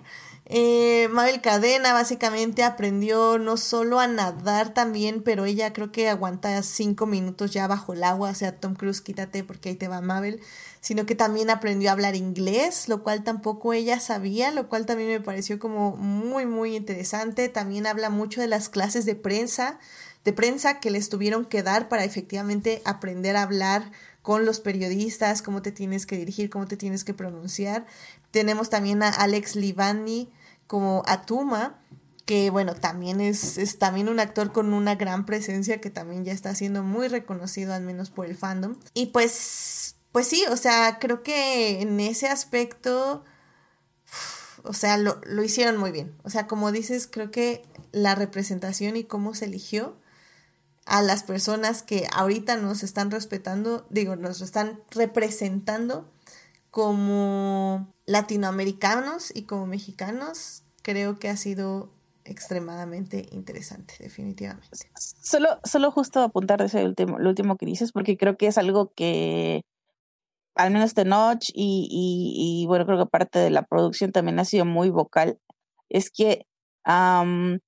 Eh, Mabel Cadena básicamente aprendió no solo a nadar también, pero ella creo que aguanta cinco minutos ya bajo el agua, o sea, Tom Cruise, quítate porque ahí te va Mabel, sino que también aprendió a hablar inglés, lo cual tampoco ella sabía, lo cual también me pareció como muy, muy interesante. También habla mucho de las clases de prensa, de prensa que les tuvieron que dar para efectivamente aprender a hablar con los periodistas, cómo te tienes que dirigir, cómo te tienes que pronunciar. Tenemos también a Alex Livani como Atuma, que bueno, también es, es, también un actor con una gran presencia que también ya está siendo muy reconocido al menos por el fandom. Y pues, pues sí, o sea, creo que en ese aspecto, o sea, lo, lo hicieron muy bien. O sea, como dices, creo que la representación y cómo se eligió a las personas que ahorita nos están respetando, digo, nos están representando como latinoamericanos y como mexicanos, creo que ha sido extremadamente interesante, definitivamente. Solo, solo justo apuntar ese último, lo último que dices, porque creo que es algo que al menos de Notch y, y, bueno, creo que parte de la producción también ha sido muy vocal, es que no,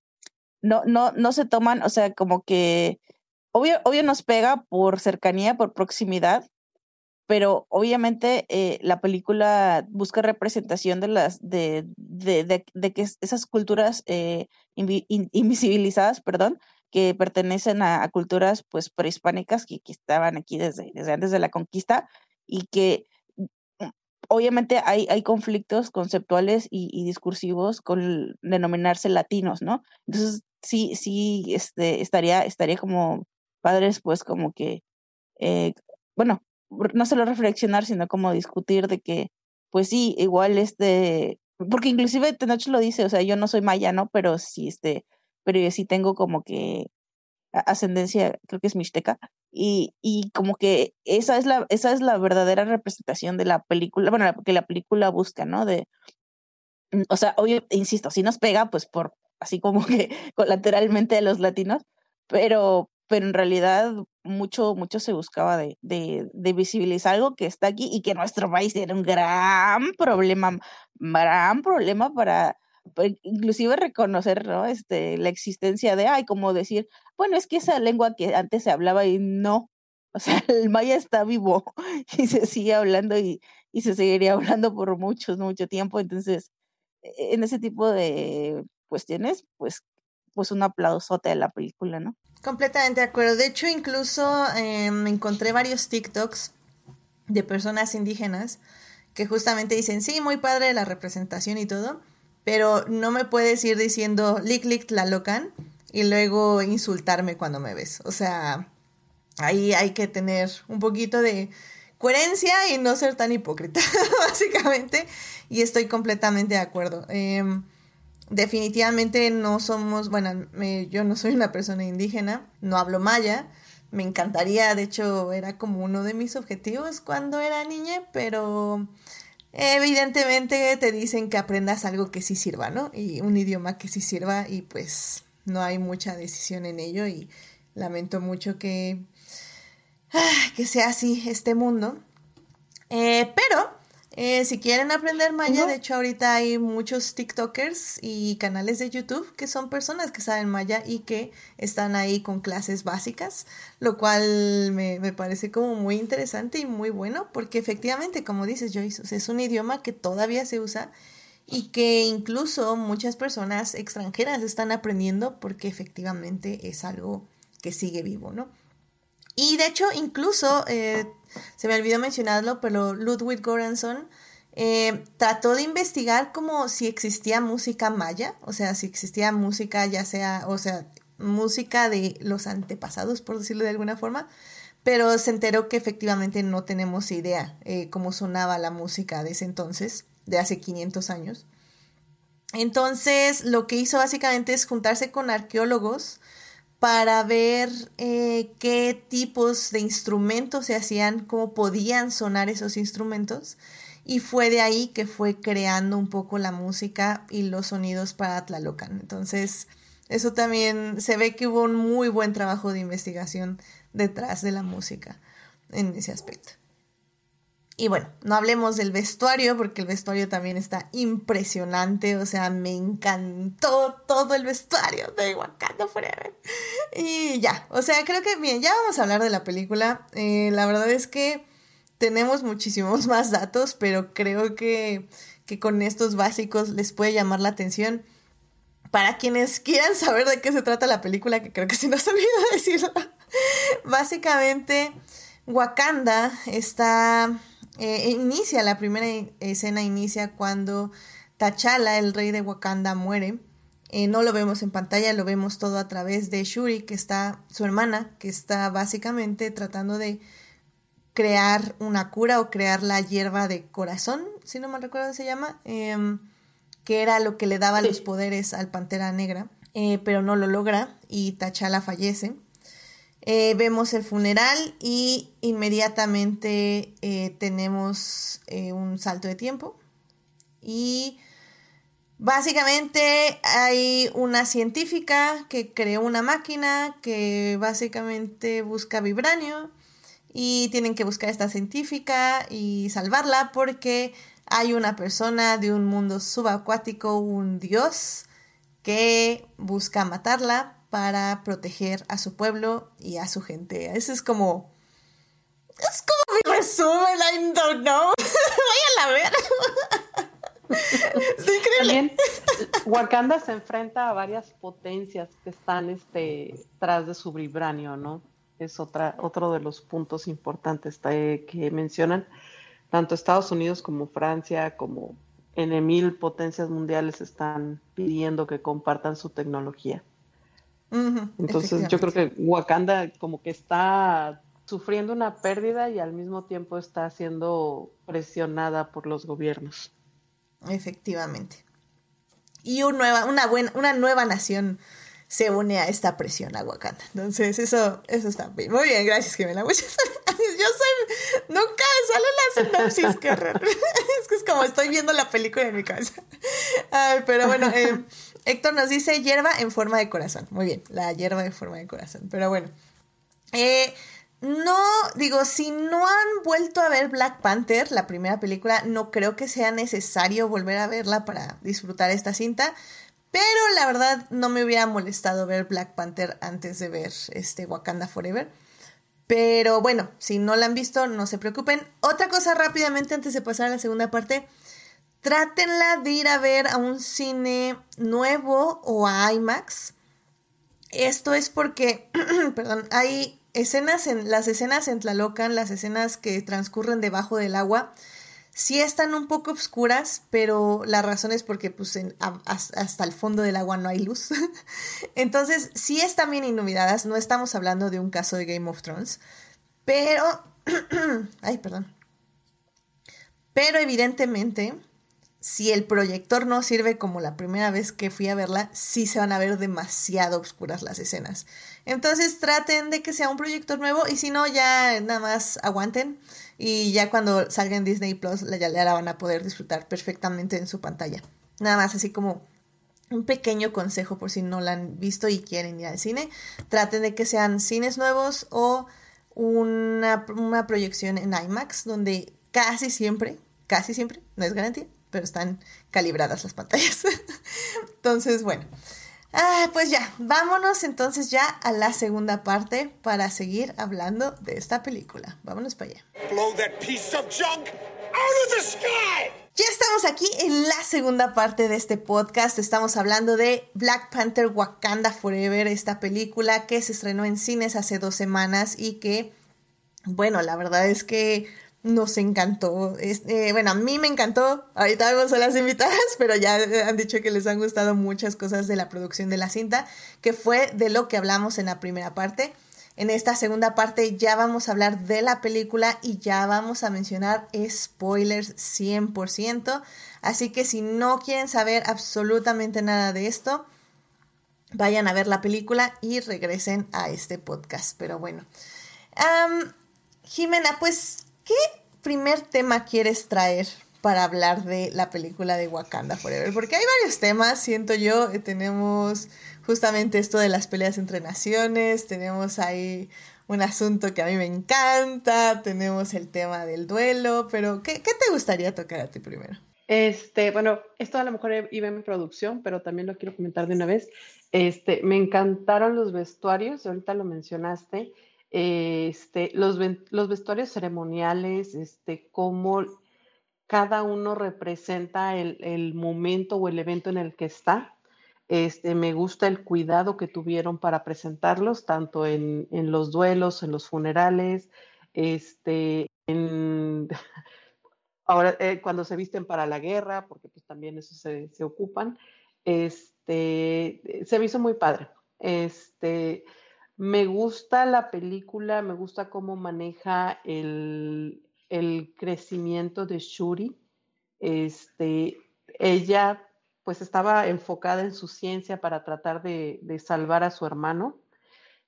no, no se toman, o sea, como que obvio, obvio nos pega por cercanía, por proximidad, pero obviamente eh, la película busca representación de las de, de, de, que esas culturas eh, invisibilizadas, perdón, que pertenecen a, culturas pues prehispánicas que, que, estaban aquí desde, desde antes de la conquista y que mm, obviamente hay, hay conflictos conceptuales y, y, discursivos con denominarse latinos, ¿no? Entonces sí, sí, este, estaría, estaría como padres, pues como que, eh, bueno, no solo reflexionar, sino como discutir de que, pues sí, igual este, porque inclusive Tenoch lo dice, o sea, yo no soy maya, ¿no? Pero sí, este, pero yo sí tengo como que ascendencia, creo que es mixteca, y, y como que esa es la, esa es la verdadera representación de la película, bueno, que la película busca, ¿no? De, mm, o sea, obvio, insisto, si nos pega, pues por, así como que colateralmente a los latinos, pero, pero en realidad mucho, mucho se buscaba de, de, de, visibilizar algo que está aquí y que nuestro país tiene un gran problema, gran problema para, pues, inclusive reconocer ¿no? este, la existencia de, ay, como decir, bueno, es que esa lengua que antes se hablaba y no, o sea, el maya está vivo y se sigue hablando y, y se seguiría hablando por mucho, mucho tiempo, entonces, e, en ese tipo de cuestiones, pues, pues un aplausote a la película, ¿no? Completamente de acuerdo. De hecho, incluso me encontré varios TikToks de personas indígenas que justamente dicen, sí, muy padre la representación y todo, pero no me puedes ir diciendo lick lick la locan y luego insultarme cuando me ves. O sea, ahí hay que tener un poquito de coherencia y no ser tan hipócrita, básicamente. Y estoy completamente de acuerdo. Em, definitivamente no somos, bueno, yo no soy una persona indígena, no hablo maya, me encantaría, de hecho era como uno de mis objetivos cuando era niña, pero evidentemente te dicen que aprendas algo que sí sirva, ¿no? Y un idioma que sí sirva y pues no hay mucha decisión en ello y lamento mucho que, ah, que sea así este mundo. Eh, pero eh, si quieren aprender maya, de hecho ahorita hay muchos TikTokers y canales de YouTube que son personas que saben maya y que están ahí con clases básicas, lo cual me, parece como muy interesante y muy bueno porque efectivamente, como dices Joyce, es un idioma que todavía se usa y que incluso muchas personas extranjeras están aprendiendo porque efectivamente es algo que sigue vivo, ¿no? Y de hecho, incluso eh, se me olvidó mencionarlo, pero Ludwig Göransson eh, trató de investigar como si existía música maya, o sea, si existía música ya sea, o sea, música de los antepasados, por decirlo de alguna forma, pero se enteró que efectivamente no tenemos idea eh, cómo sonaba la música de ese entonces, de hace 500 años. Entonces, lo que hizo básicamente es juntarse con arqueólogos, para ver eh, qué tipos de instrumentos se hacían, cómo podían sonar esos instrumentos. Y fue de ahí que fue creando un poco la música y los sonidos para Tlalocan. Entonces, eso también se ve que hubo un muy buen trabajo de investigación detrás de la música en ese aspecto. Y bueno, no hablemos del vestuario, porque el vestuario también está impresionante. O sea, me encantó todo el vestuario de Wakanda Forever. Y ya, o sea, creo que bien, ya vamos a hablar de la película. Eh, la verdad es que tenemos muchísimos más datos, pero creo que, que con estos básicos les puede llamar la atención. Para quienes quieran saber de qué se trata la película, que creo que se nos olvidó decirlo. Básicamente, Wakanda está eh, inicia, la primera escena inicia cuando T'Challa, el rey de Wakanda, muere. Eh, no lo vemos en pantalla, lo vemos todo a través de Shuri, que está, su hermana, que está básicamente tratando de crear una cura o crear la hierba de corazón, si no me recuerdo se llama, em, que era lo que le daba los poderes al Pantera Negra, eh, pero no lo logra y T'Challa fallece. Eh, vemos el funeral y inmediatamente eh, tenemos eh, un salto de tiempo. Y básicamente hay una científica que creó una máquina que básicamente busca vibranio y tienen que buscar a esta científica y salvarla porque hay una persona de un mundo subacuático, un dios, que busca matarla para proteger a su pueblo y a su gente. Ese es como... Es como mi resumen, I don't know. Vayan a ver. es increíble. Wakanda se enfrenta a varias potencias que están este, tras de su vibranio, ¿no? Es otra, otro de los puntos importantes que mencionan. Tanto Estados Unidos como Francia, como en mil potencias mundiales están pidiendo que compartan su tecnología. Entonces yo creo que Wakanda como que está sufriendo una pérdida y al mismo tiempo está siendo presionada por los gobiernos. Efectivamente. Y una nueva, una, buena, una nueva nación se une a esta presión a Wakanda. Entonces, eso, eso está bien. Muy bien, gracias, Jimena. Muchas gracias. Yo soy. Nunca sale la sinopsis, qué es que es como estoy viendo la película en mi casa. Ay, pero bueno, eh, Héctor nos dice hierba en forma de corazón. Muy bien, la hierba en forma de corazón. Pero bueno. Eh, no, digo, si no han vuelto a ver Black Panther, la primera película, no creo que sea necesario volver a verla para disfrutar esta cinta. Pero la verdad no me hubiera molestado ver Black Panther antes de ver este Wakanda Forever. Pero bueno, si no la han visto, no se preocupen. Otra cosa rápidamente antes de pasar a la segunda parte. Trátenla de ir a ver a un cine nuevo o a IMAX. Esto es porque, perdón, hay escenas en las escenas en Tlalocan, las escenas que transcurren debajo del agua Sí están un poco oscuras, pero la razón es porque pues, hasta el fondo del agua no hay luz. Entonces, sí están bien iluminadas. No estamos hablando de un caso de Game of Thrones. Pero... Ay, perdón. Pero evidentemente, si el proyector no sirve como la primera vez que fui a verla, sí se van a ver demasiado oscuras las escenas. Entonces traten de que sea un proyector nuevo y si no, ya nada más aguanten y ya cuando salga en Disney Plus ya la van a poder disfrutar perfectamente en su pantalla. Nada más así como un pequeño consejo por si no la han visto y quieren ir al cine. Traten de que sean cines nuevos o una, una proyección en IMAX donde casi siempre, casi siempre, no es garantía, pero están calibradas las pantallas. Entonces, bueno. Ah, pues ya, vámonos entonces ya a la segunda parte para seguir hablando de esta película. Vámonos para allá. Ya estamos aquí en la segunda parte de este podcast. Estamos hablando de Black Panther Wakanda Forever, esta película que se estrenó en cines hace dos semanas y que, bueno, la verdad es que nos encantó. Este, bueno, a mí me encantó. Ahorita vemos a las invitadas, pero ya han dicho que les han gustado muchas cosas de la producción de la cinta, que fue de lo que hablamos en la primera parte. En esta segunda parte ya vamos a hablar de la película y ya vamos a mencionar spoilers 100%. Así que si no quieren saber absolutamente nada de esto, vayan a ver la película y regresen a este podcast. Pero bueno. Jimena, pues ¿Qué primer tema quieres traer para hablar de la película de Wakanda Forever? Porque hay varios temas, siento yo. Eh, tenemos justamente esto de las peleas entre naciones, tenemos ahí un asunto que a mí me encanta, tenemos el tema del duelo, pero ¿qué, te gustaría tocar a ti primero? Este, bueno, esto a lo mejor iba en mi producción, pero también lo quiero comentar de una vez. Este, me encantaron los vestuarios, ahorita lo mencionaste este, los, vestuarios ceremoniales, este, cómo cada uno representa el, momento o el evento en el que está. Este, me gusta el cuidado que tuvieron para presentarlos, tanto en, los duelos, en los funerales, este, ahora eh, cuando se visten para la guerra, porque pues también eso se, ocupan, se me hizo muy padre. Me gusta la película, me gusta cómo maneja el, crecimiento de Shuri. Este, ella pues estaba enfocada en su ciencia para tratar de, salvar a su hermano,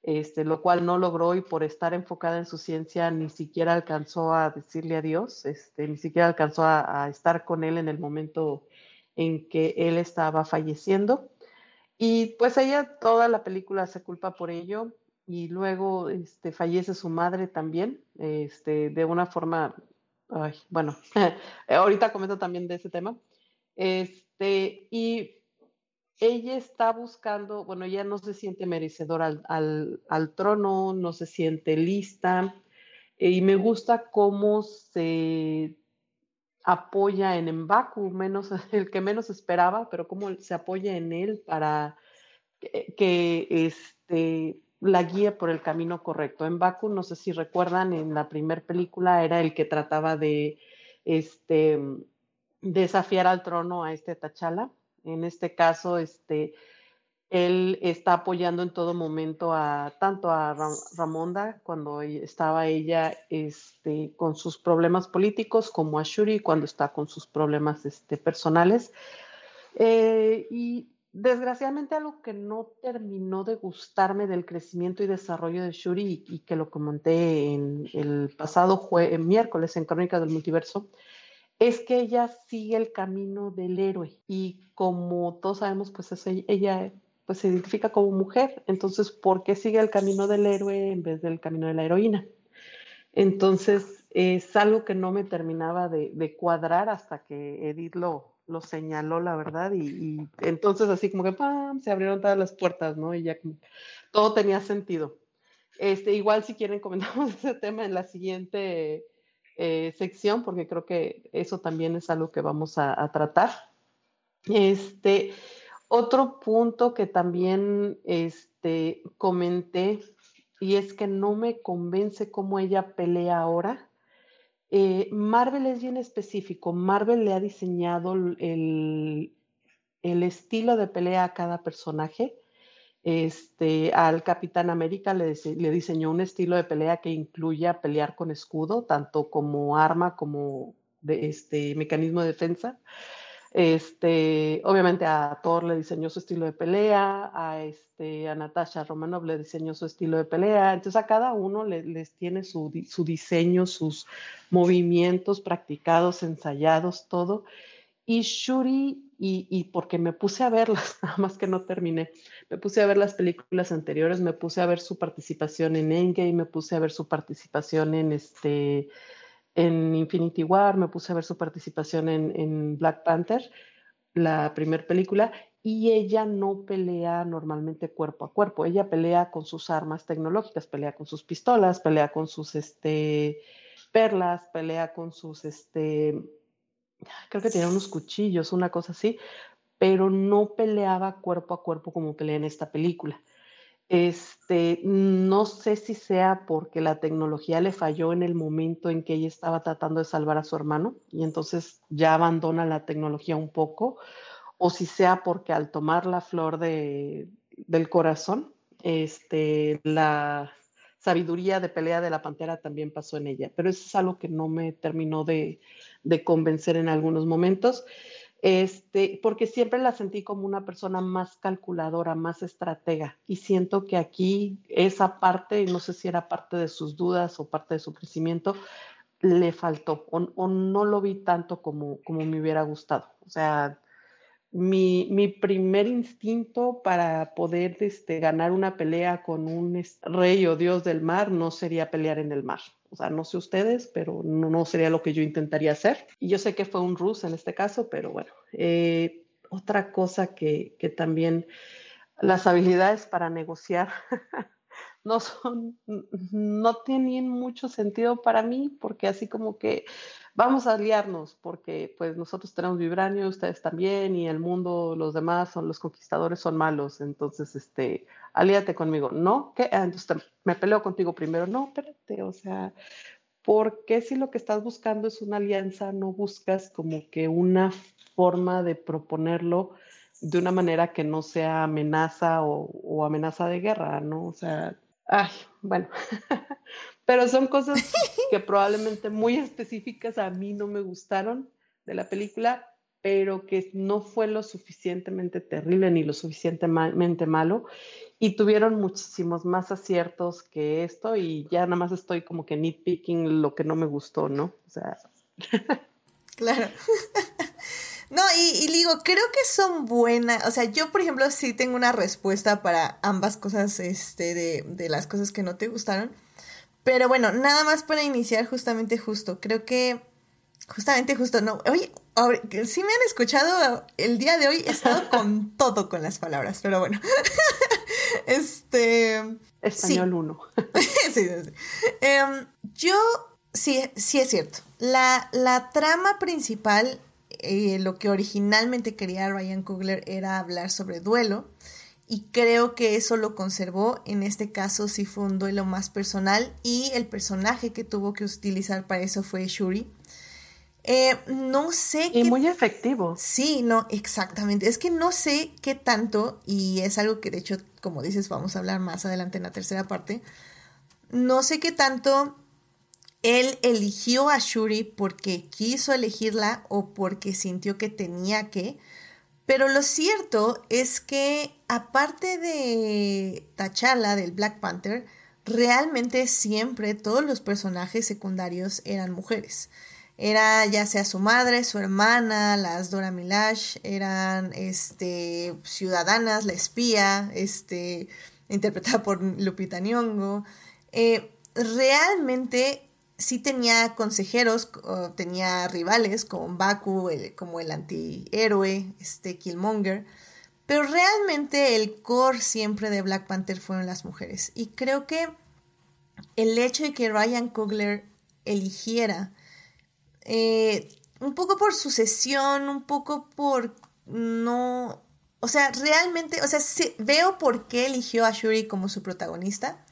este, lo cual no logró y por estar enfocada en su ciencia ni siquiera alcanzó a decirle adiós, este, ni siquiera alcanzó a, a estar con él en el momento en que él estaba falleciendo. Y pues ella toda la película se culpa por ello y luego este, fallece su madre también, este, de una forma, bueno, ahorita comento también de ese tema. Este, y ella está buscando, bueno, ella no se siente merecedora al, al, trono, no se siente lista, y me gusta cómo se apoya en Mbaku, menos, el que menos esperaba, pero cómo se apoya en él para que, que este, la guía por el camino correcto. En Baku, no sé si recuerdan, en la primera película era el que trataba de este, desafiar al trono a este Tachala. En este caso, este, él está apoyando en todo momento a tanto a Ramonda cuando estaba ella este, con sus problemas políticos, como a Shuri cuando está con sus problemas este, personales. Eh, y desgraciadamente algo que no terminó de gustarme del crecimiento y desarrollo de Shuri y, que lo comenté en el pasado miércoles en Crónica del Multiverso, es que ella sigue el camino del héroe y como todos sabemos, pues ella pues, se identifica como mujer, entonces, ¿por qué sigue el camino del héroe en vez del camino de la heroína? Entonces, es algo que no me terminaba de cuadrar hasta que Edith lo, lo señaló, la verdad, y, entonces así como que ¡pam! se abrieron todas las puertas, ¿no? Y ya todo tenía sentido. Este, igual si quieren comentamos ese tema en la siguiente eh, sección, porque creo que eso también es algo que vamos a, a, tratar. Este, otro punto que también este, comenté, y es que no me convence cómo ella pelea ahora eh, Marvel es bien específico. Marvel le ha diseñado el, estilo de pelea a cada personaje. Este, al Capitán América le, le, diseñó un estilo de pelea que incluya pelear con escudo, tanto como arma como este, mecanismo de defensa. Este, obviamente a Thor le diseñó su estilo de pelea, a, este, a Natasha Romanov le diseñó su estilo de pelea, entonces a cada uno les tiene su, su, diseño, sus movimientos practicados, ensayados, todo. Y Shuri, y, porque me puse a verlas, nada más que no terminé, me puse a ver las películas anteriores, me puse a ver su participación en Endgame, me puse a ver su participación en este en Infinity War, me puse a ver su participación en, Black Panther, la primera película, y ella no pelea normalmente cuerpo a cuerpo, ella pelea con sus armas tecnológicas, pelea con sus pistolas, pelea con sus este, perlas, pelea con sus, este, creo que tenía unos cuchillos, una cosa así, pero no peleaba cuerpo a cuerpo como pelea en esta película. Este, no sé si sea porque la tecnología le falló en el momento en que ella estaba tratando de salvar a su hermano y entonces ya abandona la tecnología un poco, o si sea porque al tomar la flor de, del corazón, este, la sabiduría de pelea de la pantera también pasó en ella, pero eso es algo que no me terminó de, de convencer en algunos momentos este, porque siempre la sentí como una persona más calculadora, más estratega. Y siento que aquí esa parte, no sé si era parte de sus dudas o parte de su crecimiento, le faltó o, no lo vi tanto como, me hubiera gustado. O sea, mi, mi primer instinto para poder este, ganar una pelea con un rey o dios del mar no sería pelear en el mar. O sea, no sé ustedes, pero no, sería lo que yo intentaría hacer. Y yo sé que fue un Rus en este caso, pero bueno. Eh, otra cosa que, que también las habilidades para negociar no son, no tienen mucho sentido para mí, porque así como que vamos a aliarnos, porque pues nosotros tenemos vibranio, ustedes también, y el mundo, los demás son los conquistadores, son malos, entonces, este, alíate conmigo, ¿no? ¿Qué? Ah, entonces me peleo contigo primero, no, espérate, o sea, ¿por qué si lo que estás buscando es una alianza, no buscas como que una forma de proponerlo? de una manera que no sea amenaza o, o amenaza de guerra, ¿no? O sea, Ay, bueno, pero son cosas que probablemente muy específicas a mí no me gustaron de la película, pero que no fue lo suficientemente terrible ni lo suficientemente malo y tuvieron muchísimos más aciertos que esto y ya nada más estoy como que nitpicking lo que no me gustó, ¿no? O sea. claro. No, y, digo, creo que son buenas. O sea, yo, por ejemplo, sí tengo una respuesta para ambas cosas, este, de, de las cosas que no te gustaron. Pero bueno, nada más para iniciar justamente justo. Creo que Justamente, justo, no. Oye, si me han escuchado el día de hoy, he estado con todo con las palabras, pero bueno. este. Español 1. sí, sí, em, yo, sí, sí es cierto. La, la trama principal, eh, lo que originalmente quería Ryan Coogler era hablar sobre duelo. Y creo que eso lo conservó. En este caso sí fue un duelo más personal. Y el personaje que tuvo que utilizar para eso fue Shuri. Eh, no sé. Y muy efectivo. Sí, no, exactamente. Es que no sé qué tanto, y es algo que de hecho, como dices, vamos a hablar más adelante en la tercera parte. No sé qué tanto él eligió a Shuri porque quiso elegirla o porque sintió que tenía que. Pero lo cierto es que, aparte de T'Challa, del Black Panther, realmente siempre todos los personajes secundarios eran mujeres. Era ya sea su madre, su hermana, las Dora Milash, eran este, ciudadanas, la espía, este, interpretada por Lupita Nyong'o. Eh, realmente sí tenía consejeros, tenía rivales como Baku, como el antihéroe, este Killmonger, pero realmente el core siempre de Black Panther fueron las mujeres. Y creo que el hecho de que Ryan Coogler eligiera eh, un poco por sucesión, un poco por no... O sea, realmente, o sea, veo por qué eligió a Shuri como su protagonista.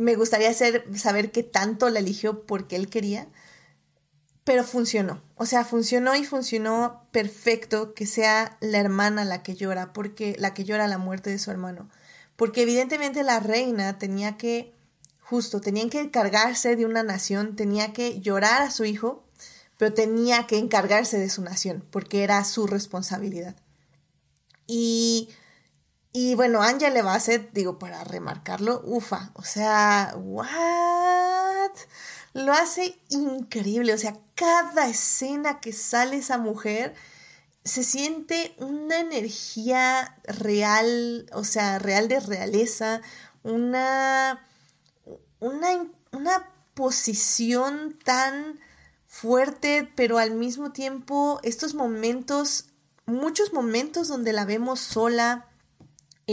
Me gustaría saber qué tanto la eligió porque él quería, pero funcionó. O sea, funcionó y funcionó perfecto que sea la hermana la que llora, porque la que llora la muerte de su hermano. Porque evidentemente la reina tenía que justo, tenían que encargarse de una nación, tenía que llorar a su hijo, pero tenía que encargarse de su nación, porque era su responsabilidad. Y, y bueno, Anja le va a hacer, digo, para remarcarlo, ufa, o sea, ¿what? Lo hace increíble, o sea, cada escena que sale esa mujer se siente una energía real, o sea, real de realeza, una una, posición tan fuerte, pero al mismo tiempo estos momentos, muchos momentos donde la vemos sola,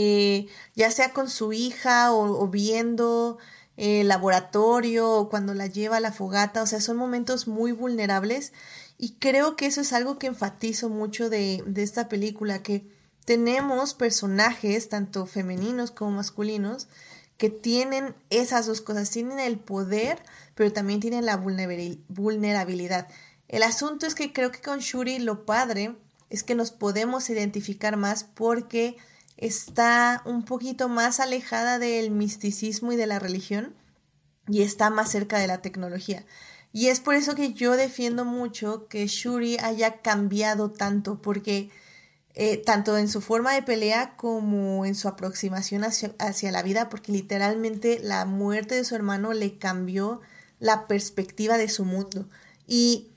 eh, ya sea con su hija o, viendo el laboratorio o cuando la lleva a la fogata, o sea, son momentos muy vulnerables y creo que eso es algo que enfatizo mucho de, de esta película, que tenemos personajes, tanto femeninos como masculinos, que tienen esas dos cosas, tienen el poder, pero también tienen la vulnerabilidad. El asunto es que creo que con Shuri lo padre es que nos podemos identificar más porque está un poquito más alejada del misticismo y de la religión y está más cerca de la tecnología. Y es por eso que yo defiendo mucho que Shuri haya cambiado tanto, porque eh, tanto en su forma de pelea como en su aproximación hacia, la vida, porque literalmente la muerte de su hermano le cambió la perspectiva de su mundo. Y,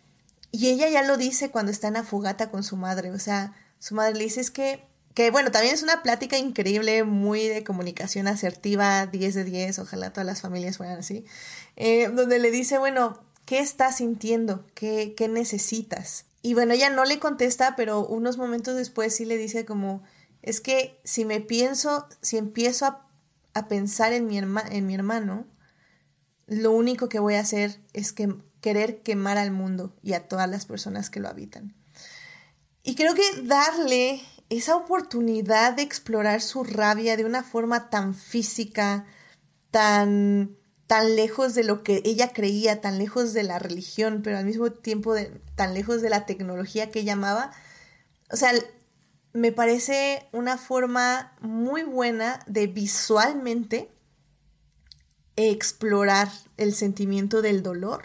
y ella ya lo dice cuando está en la fogata con su madre, o sea, su madre le dice es que, que bueno, también es una plática increíble, muy de comunicación asertiva, 10 de 10, ojalá todas las familias fueran así, eh, donde le dice, bueno, ¿qué estás sintiendo? ¿Qué, qué necesitas? Y bueno, ella no le contesta, pero unos momentos después sí le dice como, es que si me pienso, si empiezo a, pensar en mi, en mi hermano, lo único que voy a hacer es que querer quemar al mundo y a todas las personas que lo habitan. Y creo que darle esa oportunidad de explorar su rabia de una forma tan física, tan tan lejos de lo que ella creía, tan lejos de la religión, pero al mismo tiempo tan lejos de la tecnología que ella amaba. O sea, me parece una forma muy buena de visualmente explorar el sentimiento del dolor,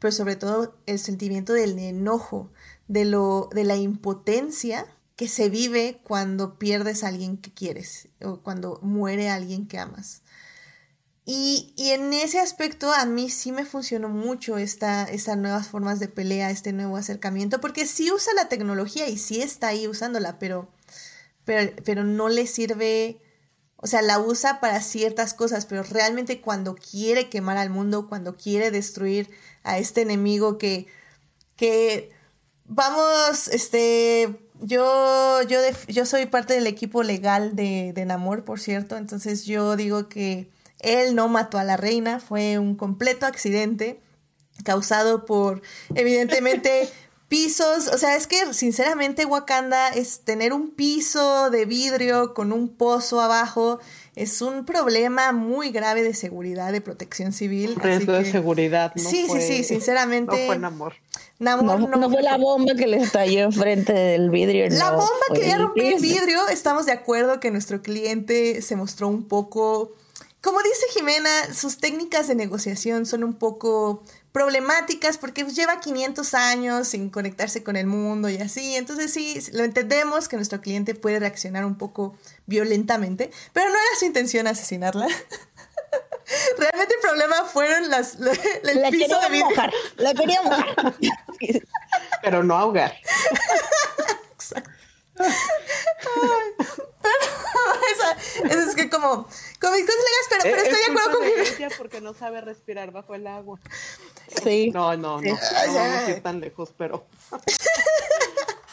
pero sobre todo el sentimiento del enojo, de, lo, de la impotencia que se vive cuando pierdes a alguien que quieres o cuando muere alguien que amas. Y, en ese aspecto a mí sí me funcionó mucho esta, estas nuevas formas de pelea, este nuevo acercamiento, porque sí usa la tecnología y sí está ahí usándola, pero, pero, pero no le sirve, o sea, la usa para ciertas cosas, pero realmente cuando quiere quemar al mundo, cuando quiere destruir a este enemigo que, que vamos, este, yo, yo, yo soy parte del equipo legal de, de Namor, por cierto, entonces yo digo que él no mató a la reina, fue un completo accidente causado por, evidentemente, pisos, o sea, es que sinceramente Wakanda es tener un piso de vidrio con un pozo abajo, es un problema muy grave de seguridad, de protección civil. Riesgo de seguridad, ¿no? Sí, sí, sí, sinceramente. No fue Namor. Namor no, no, fue la bomba que le estalló enfrente del vidrio. La bomba quería romper el vidrio. Estamos de acuerdo que nuestro cliente se mostró un poco. Como dice Jimena, sus técnicas de negociación son un poco problemáticas porque pues, lleva 500 años sin conectarse con el mundo y así. Entonces sí, lo entendemos que nuestro cliente puede reaccionar un poco violentamente, pero no era su intención asesinarla. Realmente el problema fueron las, el la piso de mojar, la quería mojar. pero no ahogar. Exacto. Pero es que como, como mis cosas legales, pero, pero estoy de acuerdo con ella porque no sabe respirar bajo el agua. Sí. No, no, no. No vamos a ir tan lejos, pero.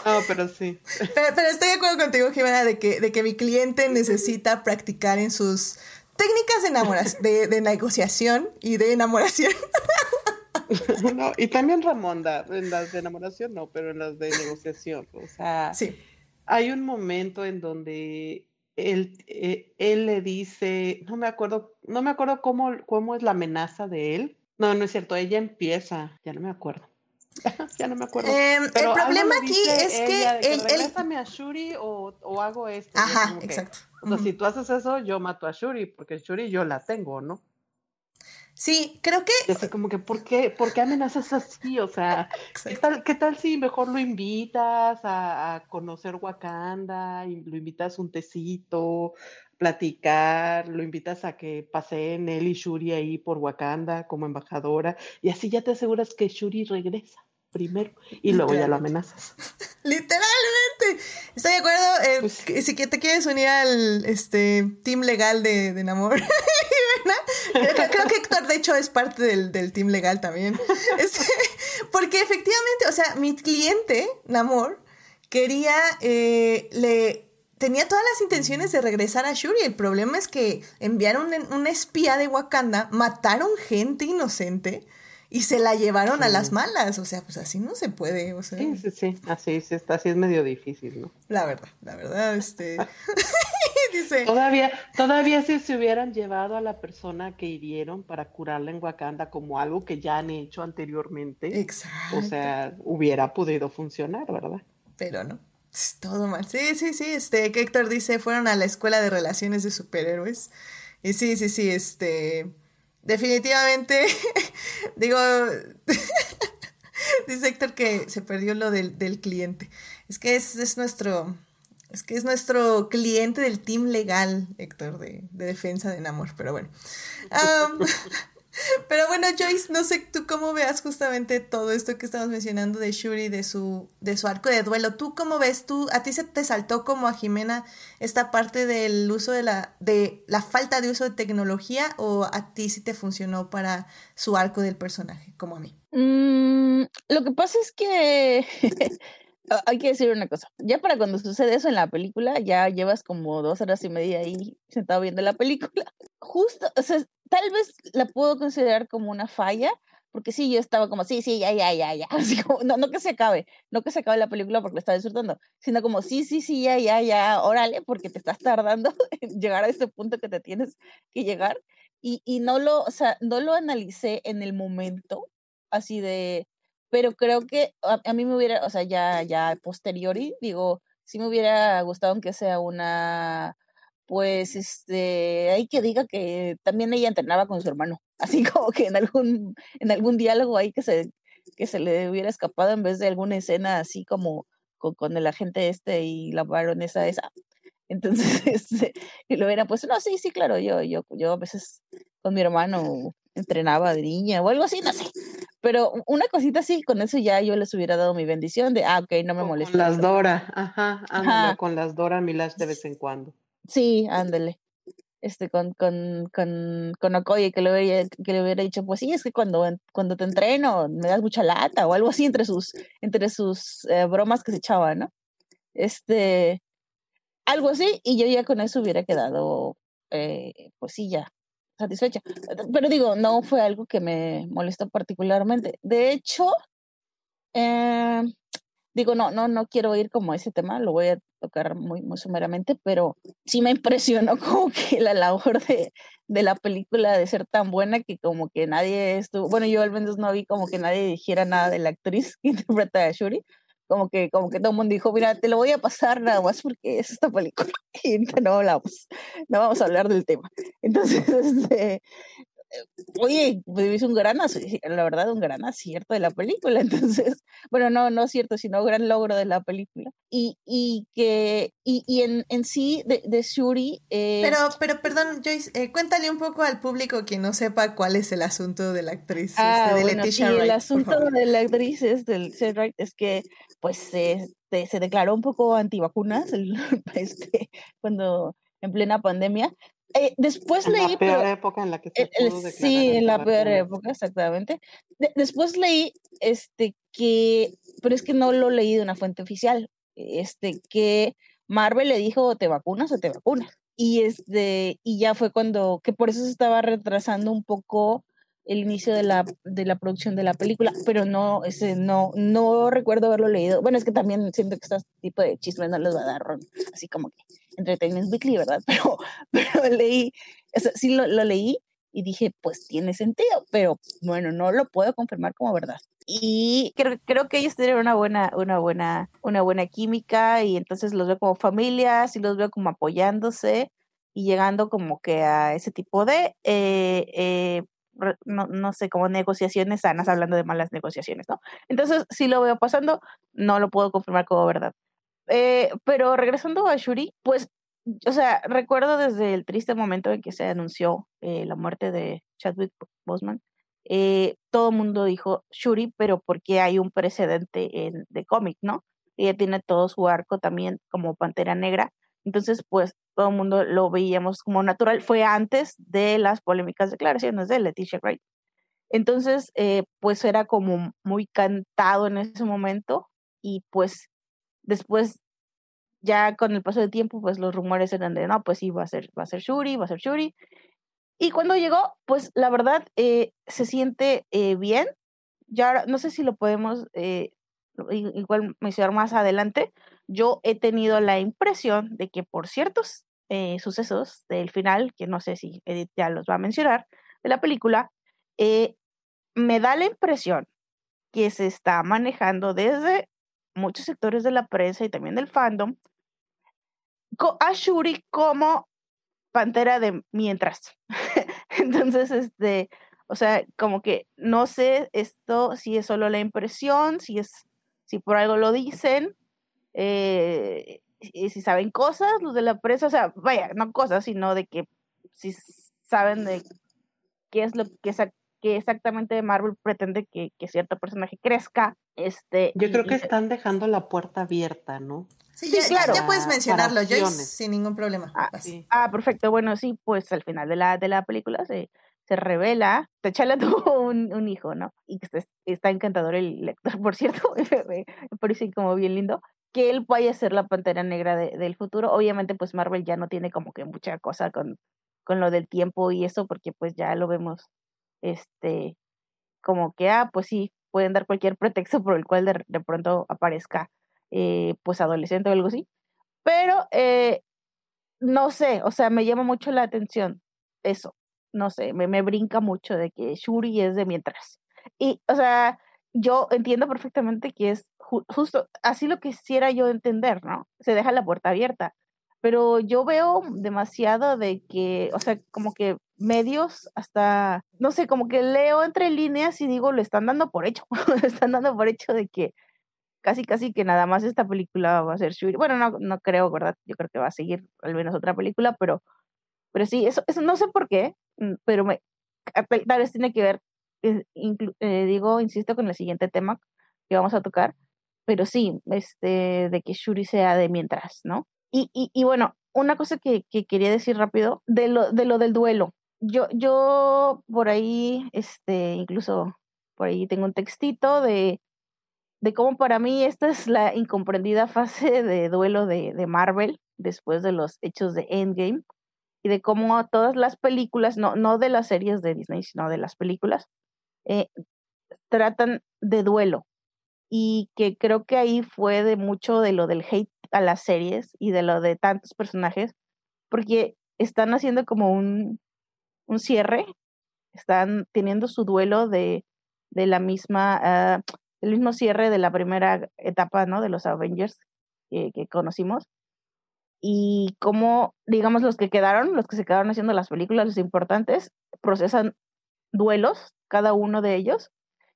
No, pero sí. Pero, estoy de acuerdo contigo, Jimena, de que, de que mi cliente necesita practicar en sus técnicas de, enamoración, de, de negociación y de enamoración. No, y también Ramonda, en las de enamoración no, pero en las de negociación. O sea, sí. Hay un momento en donde él, eh, él le dice, no me acuerdo, no me acuerdo cómo, cómo es la amenaza de él. No, no es cierto, ella empieza, ya no me acuerdo. ya no me acuerdo. Em, el problema aquí es que, él, a Shuri o, o hago esto. Ajá, exacto. o sea, si tú haces eso, yo mato a Shuri, porque Shuri yo la tengo, ¿no? Sí, creo que. Y así como que, ¿por qué, ¿por qué amenazas así? O sea, ¿qué tal, ¿qué tal, si mejor lo invitas a, a, conocer Wakanda, y lo invitas un tecito, platicar, lo invitas a que paseen él y Shuri ahí por Wakanda como embajadora, y así ya te aseguras que Shuri regresa primero y luego ya lo amenazas. Literalmente. Estoy de acuerdo. Eh, pues, si te quieres unir al este team legal de, de Namor. creo, que Héctor, de hecho, es parte del, del team legal también. Este, porque efectivamente, o sea, mi cliente, Namor, quería, eh, le tenía todas las intenciones de regresar a Shuri. El problema es que enviaron un espía de Wakanda, mataron gente inocente y se la llevaron a las malas. O sea, pues así no se puede. O sea, sí, sí, sí. Así, sí está, así es medio difícil, ¿no? La verdad, la verdad, este. Dice. Todavía, todavía si se hubieran llevado a la persona que hirieron para curarla en Wakanda como algo que ya han hecho anteriormente. Exacto. O sea, hubiera podido funcionar, ¿verdad? Pero no. Todo mal. Sí, sí, sí. Este, que Héctor dice, fueron a la escuela de relaciones de superhéroes. Y sí, sí, sí, este definitivamente, digo, dice Héctor que se perdió lo del, del cliente. Es que es, es, nuestro, es que es nuestro cliente del team legal, Héctor, de, de defensa de Namor, pero bueno. Um, pero bueno, Joyce, no sé tú cómo veas justamente todo esto que estamos mencionando de Shuri, de su, de su arco de duelo. ¿Tú cómo ves? ¿Tú, ¿A ti se te saltó como a Jimena esta parte del uso de la, de la falta de uso de tecnología o a ti sí te funcionó para su arco del personaje, como a mí? Mm, lo que pasa es que hay que decir una cosa. Ya para cuando sucede eso en la película, ya llevas como dos horas y media ahí sentado viendo la película. Justo, o sea, tal vez la puedo considerar como una falla, porque sí, yo estaba como, sí, sí, ya, ya, ya, ya, así como, no, no que se acabe, no que se acabe la película porque la estaba disfrutando, sino como, sí, sí, sí, ya, ya, ya, órale, porque te estás tardando en llegar a este punto que te tienes que llegar, y, y no lo, o sea, no lo analicé en el momento, así de, pero creo que a, a mí me hubiera, o sea, ya, ya posteriori, digo, sí me hubiera gustado aunque sea una pues este, hay que diga que también ella entrenaba con su hermano, así como que en algún, en algún diálogo ahí que se, que se le hubiera escapado en vez de alguna escena así como con, con el agente este y la baronesa esa. Entonces, este, y lo hubiera pues, no, sí, sí, claro, yo, yo, yo a veces con mi hermano entrenaba de niña o algo así, no sé. Pero una cosita así, con eso ya yo les hubiera dado mi bendición de, ah, ok, no me molesta. Con las Dora, ajá, ajá. con las Dora Milash de vez en cuando. Sí, ándale. este, con, con, con, con Okoye, que le, hubiera, que le hubiera dicho, pues sí, es que cuando, cuando te entreno me das mucha lata o algo así entre sus, entre sus eh, bromas que se echaba, ¿no? Este, algo así, y yo ya con eso hubiera quedado, eh, pues sí, ya satisfecha. Pero digo, no fue algo que me molestó particularmente. De hecho, eh, digo, no, no, no quiero ir como ese tema, lo voy a tocar muy, muy sumeramente, pero sí me impresionó como que la labor de, de la película de ser tan buena que como que nadie estuvo, bueno, yo al menos no vi como que nadie dijera nada de la actriz que interpreta a Shuri, como que, como que todo el mundo dijo, mira, te lo voy a pasar nada más porque es esta película y no hablamos, no vamos a hablar del tema. Entonces, este, Oye, pues es un gran, la verdad, un gran acierto de la película. Entonces, bueno, no, no es cierto, sino gran logro de la película. Y, y que, y, y en, en, sí, de, de Shuri. Eh, pero, pero, perdón, Joyce, eh, cuéntale un poco al público que no sepa cuál es el asunto de la actriz ah, este, de bueno, Leticia Wright, El asunto de la actriz es del es que, pues, este, se declaró un poco antivacunas el, este, cuando en plena pandemia, eh, después en leí. la peor pero, época en la que se el- el- pudo declarar sí, en la peor época, exactamente. De- después leí este que, pero es que no lo leí de una fuente oficial, este que Marvel le dijo te vacunas o te vacunas. Y este, y ya fue cuando, que por eso se estaba retrasando un poco el inicio de la, de la producción de la película, pero no, ese, no, no recuerdo haberlo leído. Bueno, es que también siento que este tipo de chismes no les va a dar ron, así como que Entertainment Weekly, ¿verdad? Pero, pero leí, o sea, sí lo, lo leí y dije, pues tiene sentido, pero bueno, no lo puedo confirmar como verdad. Y creo, creo que ellos tienen una buena, una buena, una buena química y entonces los veo como familias y los veo como apoyándose y llegando como que a ese tipo de, eh, eh, no, no sé, como negociaciones sanas, hablando de malas negociaciones, ¿no? Entonces sí lo veo pasando, no lo puedo confirmar como verdad. Eh, pero regresando a Shuri, pues, o sea, recuerdo desde el triste momento en que se anunció eh, la muerte de Chadwick Boseman, eh, todo el mundo dijo Shuri, pero porque hay un precedente en, de cómic, ¿no? Ella tiene todo su arco también como Pantera Negra, entonces, pues, todo el mundo lo veíamos como natural. Fue antes de las polémicas declaraciones de Leticia Wright. Entonces, eh, pues era como muy cantado en ese momento y pues después ya con el paso del tiempo pues los rumores eran de no pues sí va a ser va a ser Shuri va a ser Shuri y cuando llegó pues la verdad eh, se siente eh, bien ya no sé si lo podemos eh, igual mencionar más adelante yo he tenido la impresión de que por ciertos eh, sucesos del final que no sé si Edith ya los va a mencionar de la película eh, me da la impresión que se está manejando desde muchos sectores de la prensa y también del fandom a Shuri como pantera de mientras. Entonces, este, o sea, como que no sé esto si es solo la impresión, si es, si por algo lo dicen, eh, y si saben cosas los de la prensa, o sea, vaya, no cosas, sino de que si saben de qué es lo que, que exactamente Marvel pretende que, que cierto personaje crezca. Este, Yo y- creo y que se- están dejando la puerta abierta, ¿no? Sí, Sí, ya, claro. ya puedes Para- mencionarlo, Joyce, sin ningún problema. Ah. Sí. Ah, perfecto. Bueno, sí, pues al final de la, de la película se, se revela, T'Challa tuvo un, un hijo, ¿no? Y que está, está encantador el lector, por cierto, me parece como bien lindo, que él vaya a ser la pantera negra de- del futuro. Obviamente, pues Marvel ya no tiene como que mucha cosa con, con lo del tiempo y eso, porque pues ya lo vemos, este, como que, ah, pues sí, pueden dar cualquier pretexto por el cual de, de pronto aparezca, eh, pues adolescente o algo así. Pero, eh, no sé, o sea, me llama mucho la atención eso, no sé, me, me brinca mucho de que Shuri es de mientras. Y, o sea, yo entiendo perfectamente que es ju- justo así lo quisiera yo entender, ¿no? Se deja la puerta abierta, pero yo veo demasiado de que, o sea, como que medios hasta, no sé, como que leo entre líneas y digo, lo están dando por hecho, lo están dando por hecho de que casi casi que nada más esta película va a ser Shuri. Bueno, no, no creo, ¿verdad? Yo creo que va a seguir al menos otra película, pero, pero sí, eso, eso no sé por qué, mm, pero me, tal vez tiene que ver, eh, inclu- eh, digo, insisto con el siguiente tema que vamos a tocar, pero sí, este, de que Shuri sea de mientras, ¿no? Y, y, y bueno, una cosa que, que, quería decir rápido de lo, de lo del duelo. Yo, yo por ahí, este, incluso por ahí tengo un textito de, de cómo para mí esta es la incomprendida fase de duelo de, de Marvel después de los hechos de Endgame y de cómo todas las películas, no, no de las series de Disney, sino de las películas, eh, tratan de duelo. Y que creo que ahí fue de mucho de lo del hate a las series y de lo de tantos personajes, porque están haciendo como un, un cierre, están teniendo su duelo de, de la misma, ah, el mismo cierre de la primera etapa, ¿no? De los Avengers que conocimos y cómo, digamos, los que quedaron, los que se quedaron haciendo las películas, los importantes, procesan duelos, cada uno de ellos,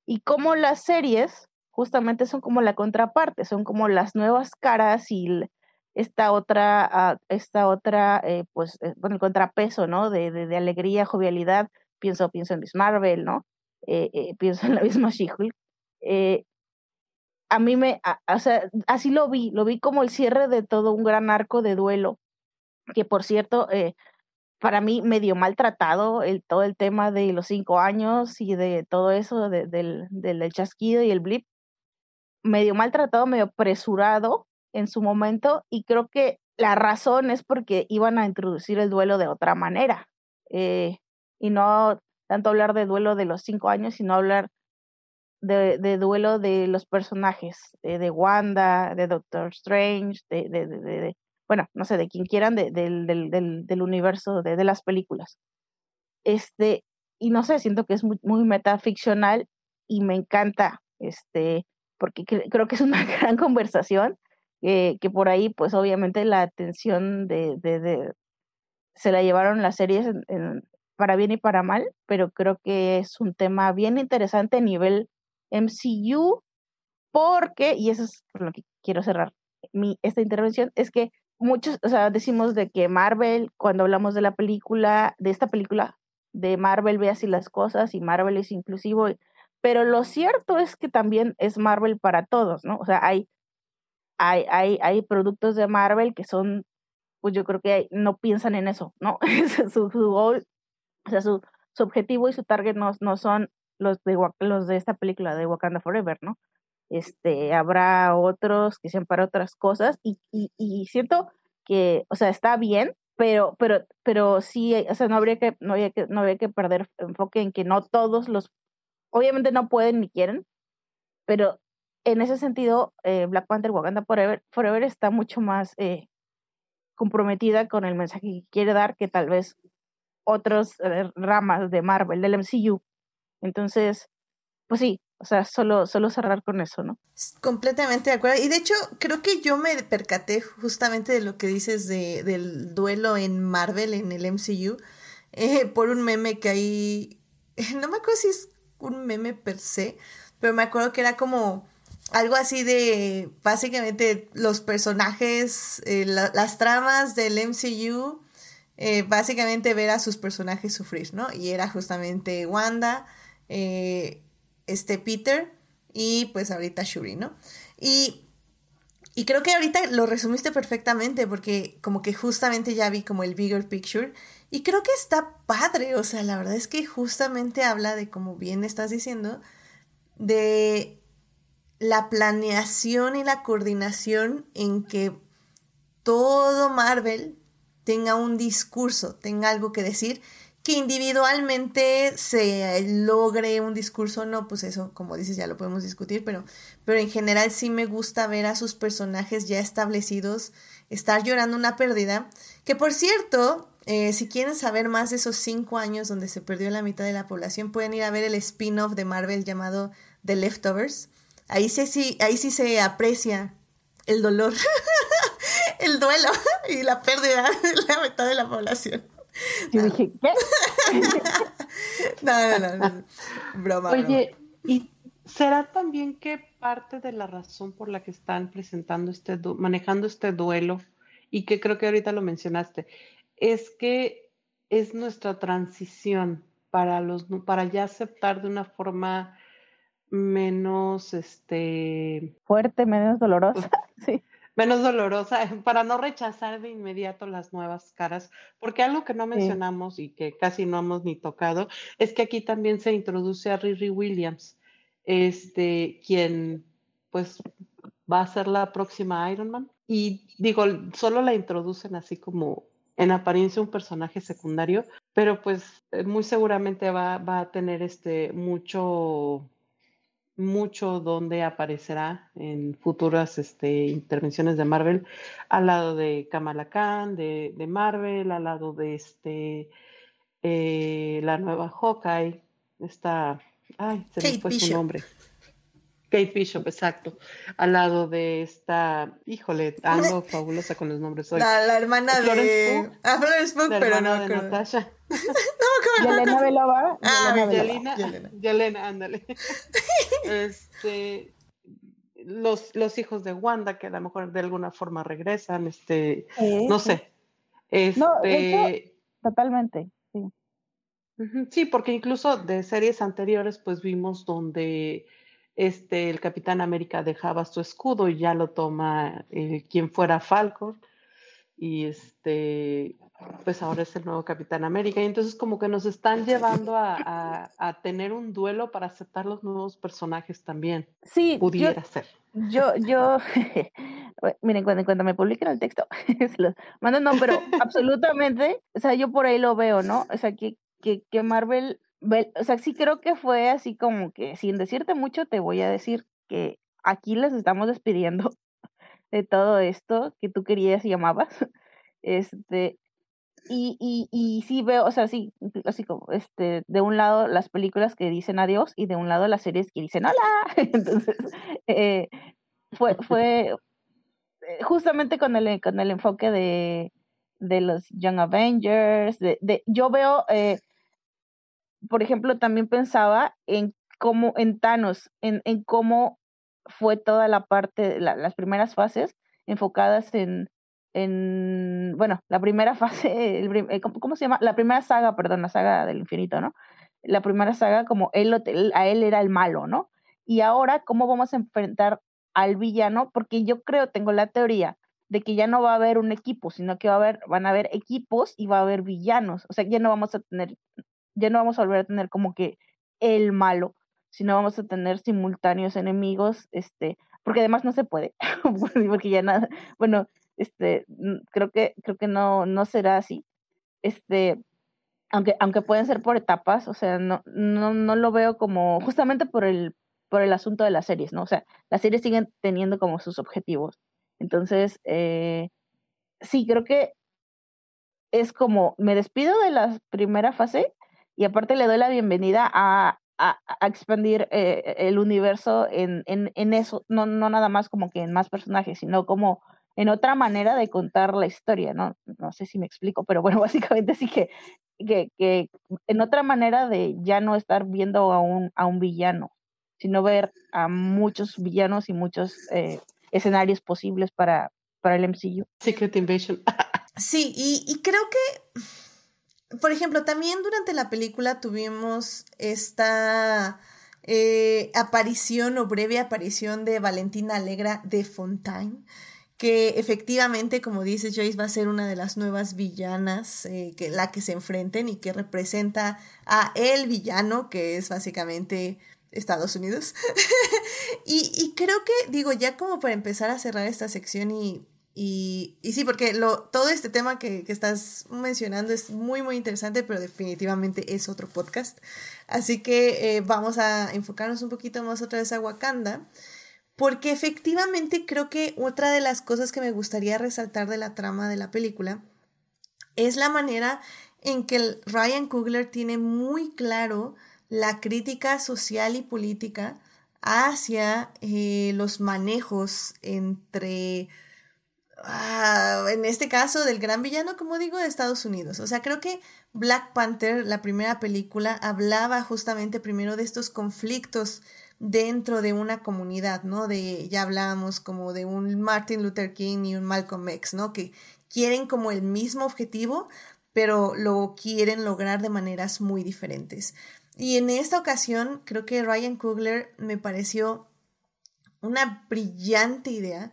y cómo las series justamente son como la contraparte, son como las nuevas caras y esta otra, ah, esta otra, eh, pues, eh, bueno, el contrapeso, ¿no? De, de, alegría, jovialidad, pienso, pienso en Miss Marvel, ¿no? Eh, pienso en la misma She-Hulk a mí me, o sea, así lo vi, lo vi como el cierre de todo un gran arco de duelo, que por cierto, para mí medio maltratado el, todo el tema de los cinco años y de todo eso, de, del, del chasquido y el blip, medio maltratado, medio apresurado en su momento, y creo que la razón es porque iban a introducir el duelo de otra manera, eh, y no tanto hablar de duelo de los cinco años, sino hablar de, duelo de los personajes, de, Wanda, de Doctor Strange, de, de, bueno, no sé, de quien quieran, del, universo de, las películas. Este, y no sé, siento que es muy, muy metaficcional y me encanta, este, porque creo que es una gran conversación, que por ahí, pues obviamente la atención de, de, se la llevaron las series para bien y para mal, pero creo que es un tema bien interesante a nivel MCU, porque, y eso es por lo que quiero cerrar mi, esta intervención, es que muchos, o sea, decimos de que Marvel, cuando hablamos de la película, de esta película, de Marvel ve así las cosas y Marvel es inclusivo, pero lo cierto es que también es Marvel para todos, ¿no? O sea, hay, hay, hay, hay productos de Marvel que son, pues yo creo que no piensan en eso, ¿no? su, su goal, o sea, su, su objetivo y su target no, no son los de, los de esta película de Wakanda Forever, ¿no? Este, habrá otros que sean para otras cosas y, y, y siento que, o sea, está bien, pero, pero, pero sí, o sea, no habría que, no había que, no habría que perder enfoque en que no todos los, obviamente no pueden ni quieren, pero en ese sentido, eh, Black Panther Wakanda Forever, Forever está mucho más eh, comprometida con el mensaje que quiere dar que tal vez otras eh, ramas de Marvel, del MCU, entonces, pues sí, o sea, solo, solo cerrar con eso, ¿no? Completamente de acuerdo. Y de hecho, creo que yo me percaté justamente de lo que dices de, del duelo en Marvel, en el MCU, eh, por un meme que hay, no me acuerdo si es un meme per se, pero me acuerdo que era como algo así de, básicamente, los personajes, eh, las tramas del MCU, eh, básicamente ver a sus personajes sufrir, ¿no? Y era justamente Wanda eh, este Peter y pues ahorita Shuri, ¿no? Y, y creo que ahorita lo resumiste perfectamente porque como que justamente ya vi como el bigger picture y creo que está padre, o sea, la verdad es que justamente habla de, como bien estás diciendo, de la planeación y la coordinación en que todo Marvel tenga un discurso, tenga algo que decir que individualmente se logre un discurso no, pues eso, como dices, ya lo podemos discutir, pero, pero en general sí me gusta ver a sus personajes ya establecidos, estar llorando una pérdida, que por cierto, eh, si quieren saber más de esos cinco años donde se perdió la mitad de la población, pueden ir a ver el spin-off de Marvel llamado The Leftovers. Ahí sí, sí, ahí sí se aprecia el dolor, el duelo y la pérdida de la mitad de la población. Yo dije, ¿qué? no, no, no, Broma. Oye, ¿y será también que parte de la razón por la que están presentando este, manejando este duelo, y que creo que ahorita lo mencionaste, es que es nuestra transición para los para ya aceptar de una forma menos este fuerte, menos dolorosa, sí. menos dolorosa, para no rechazar de inmediato las nuevas caras, porque algo que no mencionamos y que casi no hemos ni tocado es que aquí también se introduce a Riri Williams, este, quien pues va a ser la próxima Iron Man. Y digo, solo la introducen así como en apariencia un personaje secundario, pero pues eh, muy seguramente va, va a tener este mucho mucho donde aparecerá en futuras este, intervenciones de Marvel, al lado de Kamala Khan, de, de Marvel, al lado de este, eh, la nueva Hawkeye, esta, ay, se me fue su nombre. Kate Bishop, exacto. Al lado de esta, híjole, ando fabulosa con los nombres hoy. La, hermana de. Ah, Florence Pugh, pero no. de Natasha. no, Yelena Belova. Ah, Yelena, Yelena. Yelena, ándale. este, los, los hijos de Wanda, que a lo mejor de alguna forma regresan, este, no sé. Este, no, totalmente, sí. Sí, porque incluso de series anteriores, pues vimos donde este, el Capitán América dejaba su escudo y ya lo toma eh, quien fuera Falcon. Y este, pues ahora es el nuevo Capitán América. Y entonces como que nos están llevando a, a, tener un duelo para aceptar los nuevos personajes también. Sí. Pudiera ser. Yo, yo, miren, cuando, cuando me publiquen el texto, se los mando, no, pero absolutamente, o sea, yo por ahí lo veo, ¿no? O sea, que, que, que Marvel o sea, sí creo que fue así como que, sin decirte mucho, te voy a decir que aquí les estamos despidiendo de todo esto que tú querías y llamabas. Este, y, y, y sí veo, o sea, sí, así como, este, de un lado las películas que dicen adiós y de un lado las series que dicen hola. Entonces, eh, fue, fue eh, justamente con el, con el enfoque de, de los Young Avengers, de, de yo veo eh, por ejemplo, también pensaba en cómo, en Thanos, en, en cómo fue toda la parte, las primeras fases enfocadas en, en, bueno, la primera fase, el, eh, ¿cómo, se llama? La primera saga, perdón, la saga del infinito, ¿no? La primera saga como él, a él era el malo, ¿no? Y ahora, ¿cómo vamos a enfrentar al villano? Porque yo creo, tengo la teoría de que ya no va a haber un equipo, sino que va a haber, van a haber equipos y va a haber villanos. O sea, ya no vamos a tener ya no vamos a volver a tener como que el malo, sino vamos a tener simultáneos enemigos, este, porque además no se puede, porque ya nada, bueno, este, creo que, creo que no, no será así, este, aunque, aunque pueden ser por etapas, o sea, no, no, no lo veo como, justamente por el, por el asunto de las series, ¿no? O sea, las series siguen teniendo como sus objetivos. Entonces, eh, sí, creo que es como, me despido de la primera fase y aparte le doy la bienvenida a, a, expandir eh, el universo en, en, en, eso, no, no nada más como que en más personajes, sino como en otra manera de contar la historia, ¿no? No sé si me explico, pero bueno, básicamente sí que, que, que en otra manera de ya no estar viendo a un, a un villano, sino ver a muchos villanos y muchos eh, escenarios posibles para, para el MCU. Secret Invasion. sí, y, y creo que por ejemplo, también durante la película tuvimos esta eh, aparición o breve aparición de Valentina Alegra de Fontaine, que efectivamente, como dice Joyce, va a ser una de las nuevas villanas eh, que la que se enfrenten y que representa a el villano, que es básicamente Estados Unidos. y, y creo que, digo, ya como para empezar a cerrar esta sección y y, y sí, porque lo, todo este tema que, que, estás mencionando es muy, muy interesante, pero definitivamente es otro podcast. Así que eh, vamos a enfocarnos un poquito más otra vez a Wakanda, porque efectivamente creo que otra de las cosas que me gustaría resaltar de la trama de la película es la manera en que Ryan Coogler tiene muy claro la crítica social y política hacia eh, los manejos entre Ah, en este caso del gran villano, como digo, de Estados Unidos. O sea, creo que Black Panther, la primera película, hablaba justamente primero de estos conflictos dentro de una comunidad, ¿no? De, ya hablábamos como de un Martin Luther King y un Malcolm X, ¿no? Que quieren como el mismo objetivo, pero lo quieren lograr de maneras muy diferentes. Y en esta ocasión, creo que Ryan Coogler me pareció una brillante idea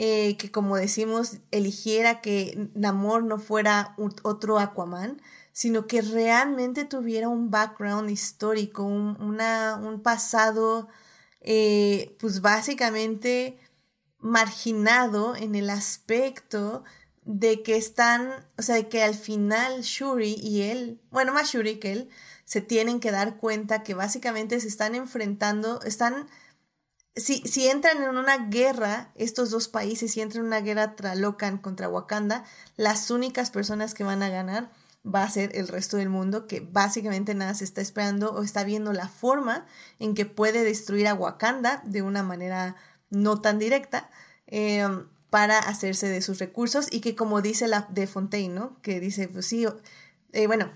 eh, que como decimos, eligiera que Namor no fuera otro Aquaman, sino que realmente tuviera un background histórico, un, una, un pasado, eh, pues básicamente marginado en el aspecto de que están, o sea, de que al final Shuri y él, bueno, más Shuri que él, se tienen que dar cuenta que básicamente se están enfrentando, están, si, si entran en una guerra, estos dos países, si entran en una guerra Tralocan contra Wakanda, las únicas personas que van a ganar va a ser el resto del mundo, que básicamente nada se está esperando o está viendo la forma en que puede destruir a Wakanda de una manera no tan directa. Em, para hacerse de sus recursos y que como dice la de Fontaine, ¿no? Que dice, pues sí, eh, bueno,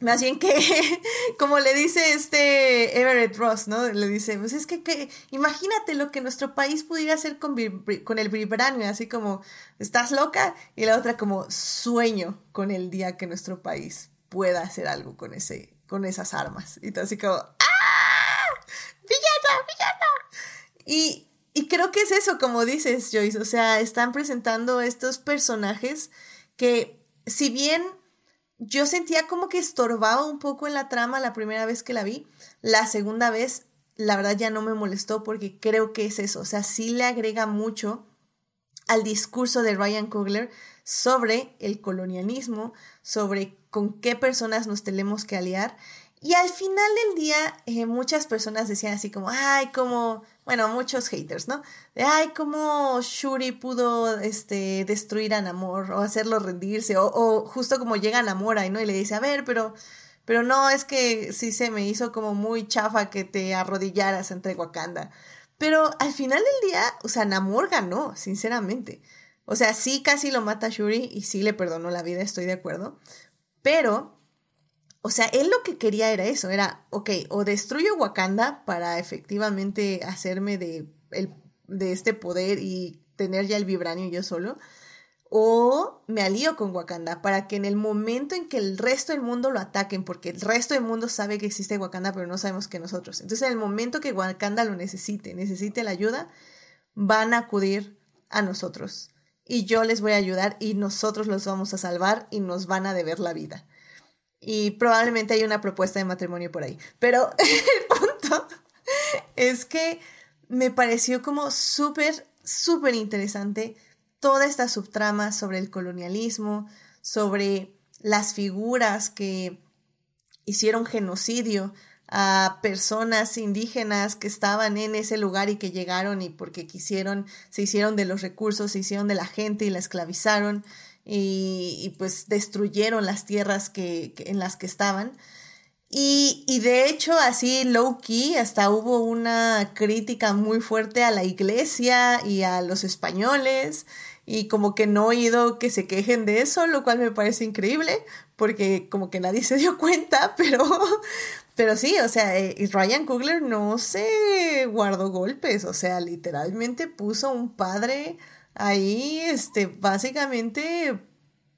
más bien que, como le dice este Everett Ross, ¿no? Le dice, pues es que, que imagínate lo que nuestro país pudiera hacer con, el vibranio, así como, ¿estás loca? Y la otra como, sueño con el día que nuestro país pueda hacer algo con, ese, con esas armas. Y así como, ¡ah! ¡Villana, villana! Y, y creo que es eso, como dices, Joyce, o sea, están presentando estos personajes que, si bien yo sentía como que estorbaba un poco en la trama la primera vez que la vi. La segunda vez, la verdad ya no me molestó porque creo que es eso. O sea, sí le agrega mucho al discurso de Ryan Coogler sobre el colonialismo, sobre con qué personas nos tenemos que aliar. Y al final del día, eh, muchas personas decían así como, ay, como bueno, muchos haters, ¿no? De, ay, cómo Shuri pudo este, destruir a Namor o hacerlo rendirse, o, justo como llega Namor ahí, ¿no? Y le dice, a ver, pero, pero no, es que sí se me hizo como muy chafa que te arrodillaras entre Wakanda. Pero al final del día, o sea, Namor ganó, sinceramente. O sea, sí casi lo mata Shuri y sí le perdonó la vida, estoy de acuerdo. Pero o sea, él lo que quería era eso, era, ok, o destruyo Wakanda para efectivamente hacerme de, el, de este poder y tener ya el vibranio yo solo, o me alío con Wakanda para que en el momento en que el resto del mundo lo ataquen, porque el resto del mundo sabe que existe Wakanda, pero no sabemos que nosotros. Entonces, en el momento que Wakanda lo necesite, necesite la ayuda, van a acudir a nosotros. Y yo les voy a ayudar y nosotros los vamos a salvar y nos van a deber la vida y probablemente hay una propuesta de matrimonio por ahí. Pero el punto es que me pareció como súper, súper interesante toda esta subtrama sobre el colonialismo, sobre las figuras que hicieron genocidio a personas indígenas que estaban en ese lugar y que llegaron y porque quisieron, se hicieron de los recursos, se hicieron de la gente y la esclavizaron y, pues destruyeron las tierras que, en las que estaban. Y, y, de hecho, así low key, hasta hubo una crítica muy fuerte a la iglesia y a los españoles. Y como que no he oído que se quejen de eso, lo cual me parece increíble, porque como que nadie se dio cuenta, pero, pero sí, o sea, eh, Ryan Coogler no se guardó golpes, o sea, literalmente puso un padre ahí, este, básicamente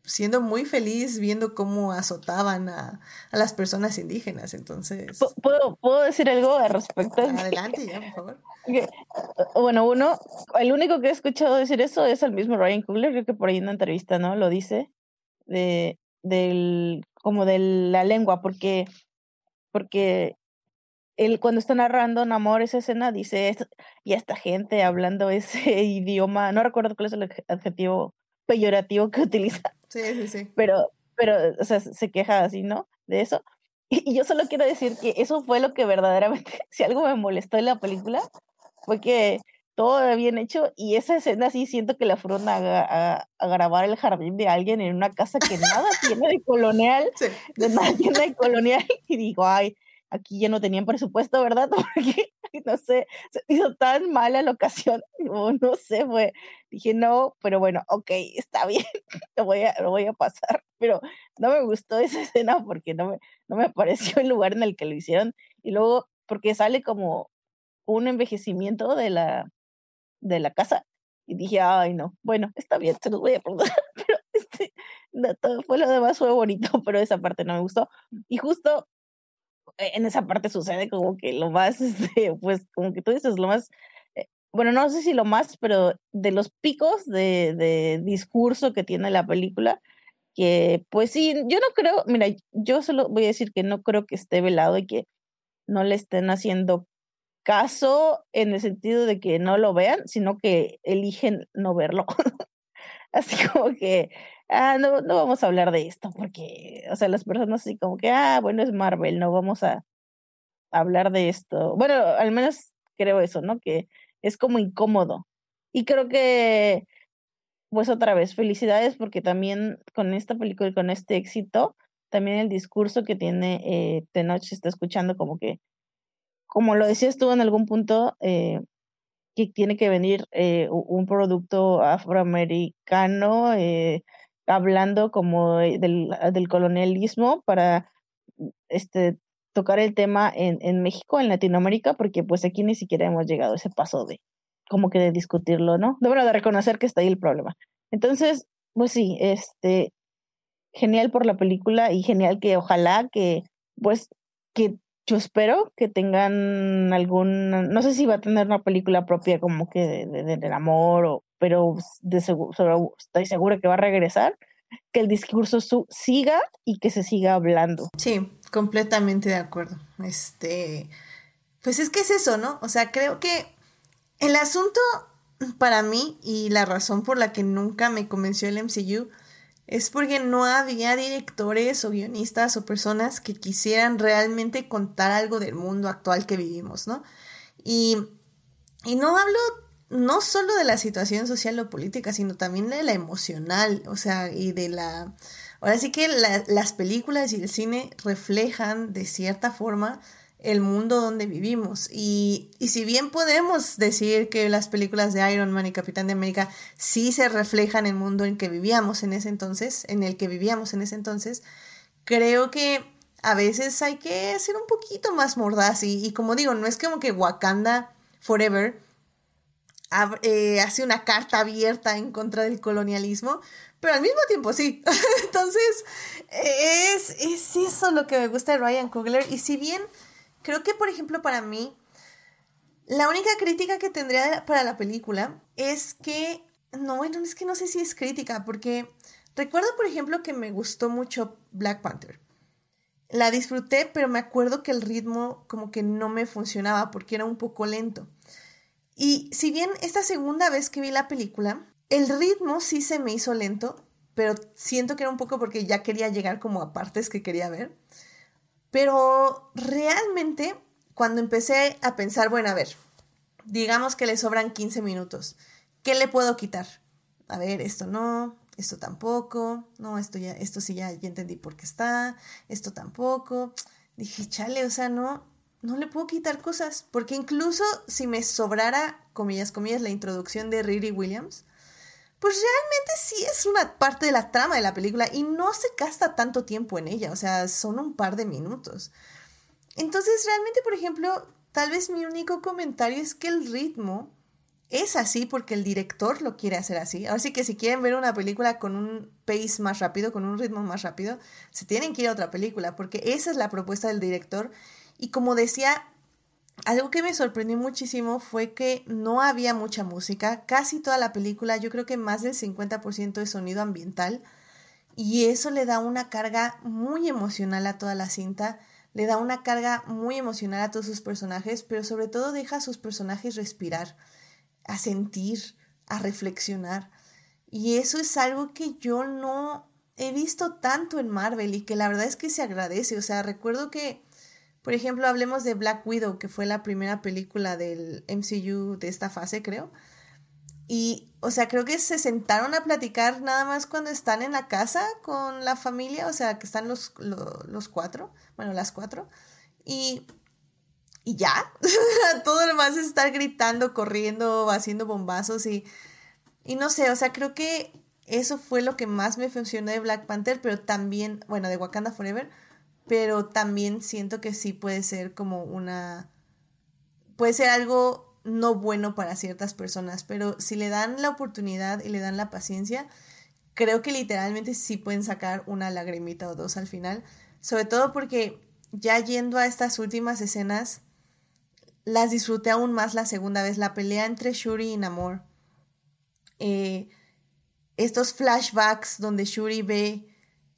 siendo muy feliz viendo cómo azotaban a, a las personas indígenas. Entonces. ¿Puedo, ¿Puedo decir algo al respecto? Adelante, ya, por favor. Bueno, uno, el único que he escuchado decir eso es el mismo Ryan Coogler, creo que por ahí en una entrevista, ¿no? Lo dice, de, del, como de la lengua, porque, porque él cuando está narrando Namor esa escena dice, y esta gente hablando ese idioma, no recuerdo cuál es el adjetivo peyorativo que utiliza. Sí, sí, sí. Pero, pero, o sea, se queja así, ¿no? De eso. Y, yo solo quiero decir que eso fue lo que verdaderamente, si algo me molestó en la película, fue que todo bien hecho y esa escena sí siento que la fueron a, a, grabar el jardín de alguien en una casa que nada tiene de colonial, de nada tiene de colonial y digo, ay, aquí ya no tenían presupuesto, ¿verdad? Porque, no sé, se hizo tan mala la ocasión, o no sé, fue, dije, no, pero bueno, ok, está bien, lo voy a, lo voy a pasar, pero no me gustó esa escena porque no me, no me pareció el lugar en el que lo hicieron, y luego, porque sale como un envejecimiento de la, de la casa, y dije, ay, no, bueno, está bien, se los voy a perdonar, pero este, todo fue lo demás fue bonito, pero esa parte no me gustó. Y justo en esa parte sucede como que lo más, este, pues como que tú dices, lo más, eh, bueno, no sé si lo más, pero de los picos de, de discurso que tiene la película, que pues sí, yo no creo, mira, yo solo voy a decir que no creo que esté velado y que no le estén haciendo caso en el sentido de que no lo vean, sino que eligen no verlo. así como que, ah, no, no vamos a hablar de esto, porque, o sea, las personas así como que, ah, bueno, es Marvel, no vamos a hablar de esto. Bueno, al menos creo eso, ¿no? Que es como incómodo. Y creo que, pues otra vez, felicidades porque también con esta película y con este éxito, también el discurso que tiene eh, Tenoch está escuchando como que como lo decías tú en algún punto, eh, que tiene que venir eh, un producto afroamericano eh, hablando como del, del, colonialismo para este, tocar el tema en, en, México, en Latinoamérica, porque pues aquí ni siquiera hemos llegado a ese paso de como que de discutirlo, ¿no? De, bueno, de reconocer que está ahí el problema. Entonces, pues sí, este, genial por la película y genial que ojalá que, pues, que yo espero que tengan algún, no sé si va a tener una película propia como que de, del amor, o, pero de seguro, estoy segura que va a regresar, que el discurso su, siga y que se siga hablando. Sí, completamente de acuerdo. Este, pues es que es eso, ¿no? O sea, creo que el asunto para mí y la razón por la que nunca me convenció el MCU es porque no había directores o guionistas o personas que quisieran realmente contar algo del mundo actual que vivimos, ¿no? Y, y no hablo no solo de la situación social o política, sino también de la emocional, o sea, y de la... Ahora sí que las películas y el cine reflejan de cierta forma el mundo donde vivimos. Y, y, si bien podemos decir que las películas de Iron Man y Capitán de América sí se reflejan el mundo en que vivíamos en ese entonces, en el que vivíamos en ese entonces, creo que a veces hay que ser un poquito más mordaz. Y, y como digo, no es como que Wakanda Forever eh, hace una carta abierta en contra del colonialismo, pero al mismo tiempo sí. Entonces, es, es eso lo que me gusta de Ryan Coogler. Y si bien Creo que, por ejemplo, para mí, la única crítica que tendría para la película es que, no, bueno, es que no sé si es crítica, porque recuerdo, por ejemplo, que me gustó mucho Black Panther. La disfruté, pero me acuerdo que el ritmo como que no me funcionaba porque era un poco lento. Y si bien esta segunda vez que vi la película, el ritmo sí se me hizo lento, pero siento que era un poco porque ya quería llegar como a partes que quería ver. Pero realmente, cuando empecé a pensar, bueno, a ver, digamos que le sobran 15 minutos, ¿qué le puedo quitar? A ver, esto no, esto tampoco, no, esto ya, esto sí ya, ya entendí por qué está, esto tampoco. Dije, chale, o sea, no, no le puedo quitar cosas, porque incluso si me sobrara, comillas, comillas, la introducción de Riri Williams, pues realmente sí es una parte de la trama de la película y no se gasta tanto tiempo en ella, o sea, son un par de minutos. Entonces, realmente, por ejemplo, tal vez mi único comentario es que el ritmo es así porque el director lo quiere hacer así. Así que si quieren ver una película con un pace más rápido, con un ritmo más rápido, se tienen que ir a otra película porque esa es la propuesta del director. Y como decía, algo que me sorprendió muchísimo fue que no había mucha música, casi toda la película, yo creo que más del 50% de sonido ambiental, y eso le da una carga muy emocional a toda la cinta, le da una carga muy emocional a todos sus personajes, pero sobre todo deja a sus personajes respirar, a sentir, a reflexionar. Y eso es algo que yo no he visto tanto en Marvel y que la verdad es que se agradece. O sea, recuerdo que por ejemplo, hablemos de Black Widow, que fue la primera película del MCU de esta fase, creo. Y, o sea, creo que se sentaron a platicar nada más cuando están en la casa con la familia, o sea, que están los, los, cuatro, bueno, las cuatro. Y, y ya, todo lo demás es estar gritando, corriendo, haciendo bombazos y, y no sé, o sea, creo que eso fue lo que más me funcionó de Black Panther, pero también, bueno, de Wakanda Forever, pero también siento que sí puede ser como una, puede ser algo no bueno para ciertas personas, pero si le dan la oportunidad y le dan la paciencia, creo que literalmente sí pueden sacar una lagrimita o dos al final, sobre todo porque ya yendo a estas últimas escenas, las disfruté aún más la segunda vez, la pelea entre Shuri y Namor. Eh, estos flashbacks donde Shuri ve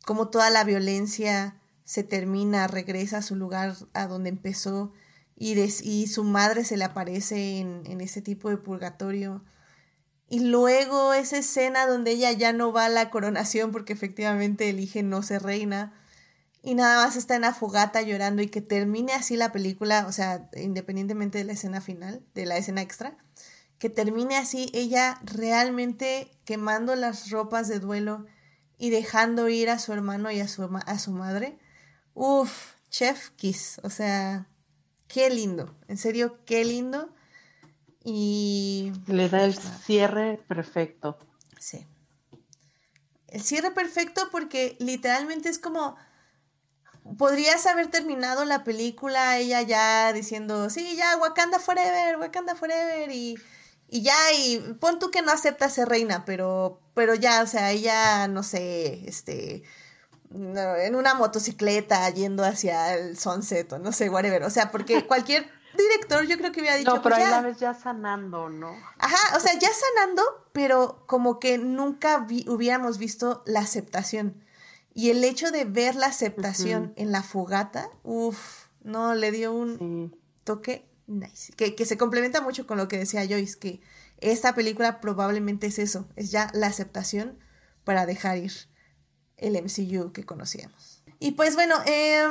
cómo toda la violencia se termina, regresa a su lugar a donde empezó y, y su madre se le aparece en, en ese tipo de purgatorio. Y luego esa escena donde ella ya no va a la coronación porque efectivamente elige no ser reina y nada más está en la fogata llorando y que termine así la película, o sea, independientemente de la escena final, de la escena extra, que termine así ella realmente quemando las ropas de duelo y dejando ir a su hermano y a su, a su madre. Uf, chef kiss, o sea, qué lindo, en serio, qué lindo. Y... Le da el cierre perfecto. Sí. El cierre perfecto porque literalmente es como podrías haber terminado la película ella ya diciendo, sí, ya, Wakanda Forever, Wakanda Forever, y, y ya, y pon tú que no acepta ser reina, pero, pero ya, o sea, ella, no sé, este, en una motocicleta yendo hacia el sunset, o no sé, whatever, o sea, porque cualquier director yo creo que hubiera dicho, no, pero pues ahí la vez ya sanando, ¿no? Ajá, o sea, ya sanando, pero como que nunca hubiéramos visto la aceptación. Y el hecho de ver la aceptación en la fogata, uff, no, le dio un toque nice. Que, que, se complementa mucho con lo que decía Joyce, que esta película probablemente es eso, es ya la aceptación para dejar ir el MCU que conocíamos. Y pues bueno, eh,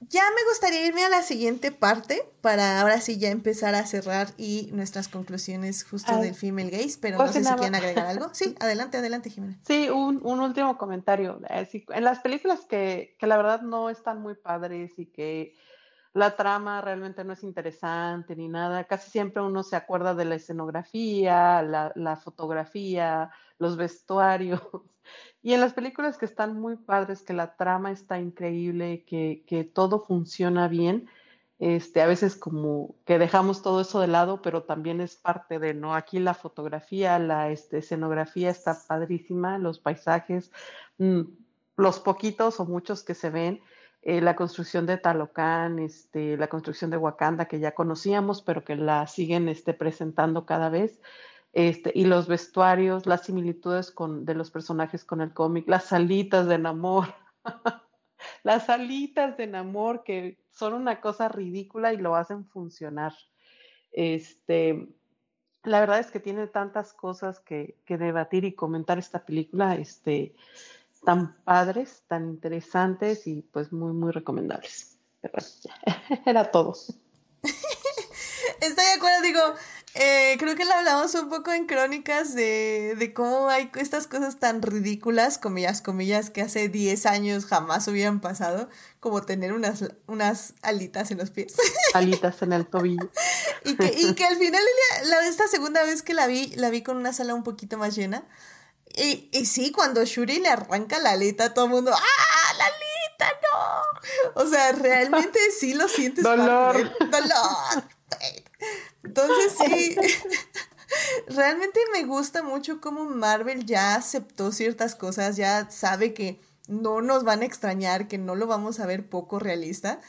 ya me gustaría irme a la siguiente parte para ahora sí ya empezar a cerrar y nuestras conclusiones justo del female gaze, pero no sé si quieren agregar algo. Sí, adelante, adelante, Jimena. Sí, un, un último comentario. Eh, en las películas que, que la verdad no están muy padres y que la trama realmente no es interesante ni nada. Casi siempre uno se acuerda de la escenografía, la, fotografía, los vestuarios. Y en las películas que están muy padres, que la trama está increíble, que, que todo funciona bien, este, a veces como que dejamos todo eso de lado, pero también es parte de, ¿no? Aquí la fotografía, la este, escenografía está padrísima, los paisajes, mm, los poquitos o muchos que se ven, eh, la construcción de Talocán, este, la construcción de Wakanda que ya conocíamos, pero que la siguen este, presentando cada vez. Este, y los vestuarios, las similitudes con, de los personajes con el cómic, las salitas de Namor, las salitas de Namor que son una cosa ridícula y lo hacen funcionar. Este, la verdad es que tiene tantas cosas que, que debatir y comentar esta película, este, tan padres, tan interesantes y pues muy, muy recomendables. Pero era todo. Estoy de acuerdo, digo, eh, creo que le hablamos un poco en crónicas de, de, cómo hay estas cosas tan ridículas, comillas, comillas, que hace 10 años jamás hubieran pasado, como tener unas, unas alitas en los pies. Alitas en el tobillo. y, que, y que al final, la, esta segunda vez que la vi, la vi con una sala un poquito más llena. Y, y sí, cuando Shuri le arranca la alita, todo el mundo, ¡ah, la alita, no! O sea, realmente sí lo sientes. Dolor. Dolor. Entonces sí, realmente me gusta mucho cómo Marvel ya aceptó ciertas cosas, ya sabe que no nos van a extrañar, que no lo vamos a ver poco realista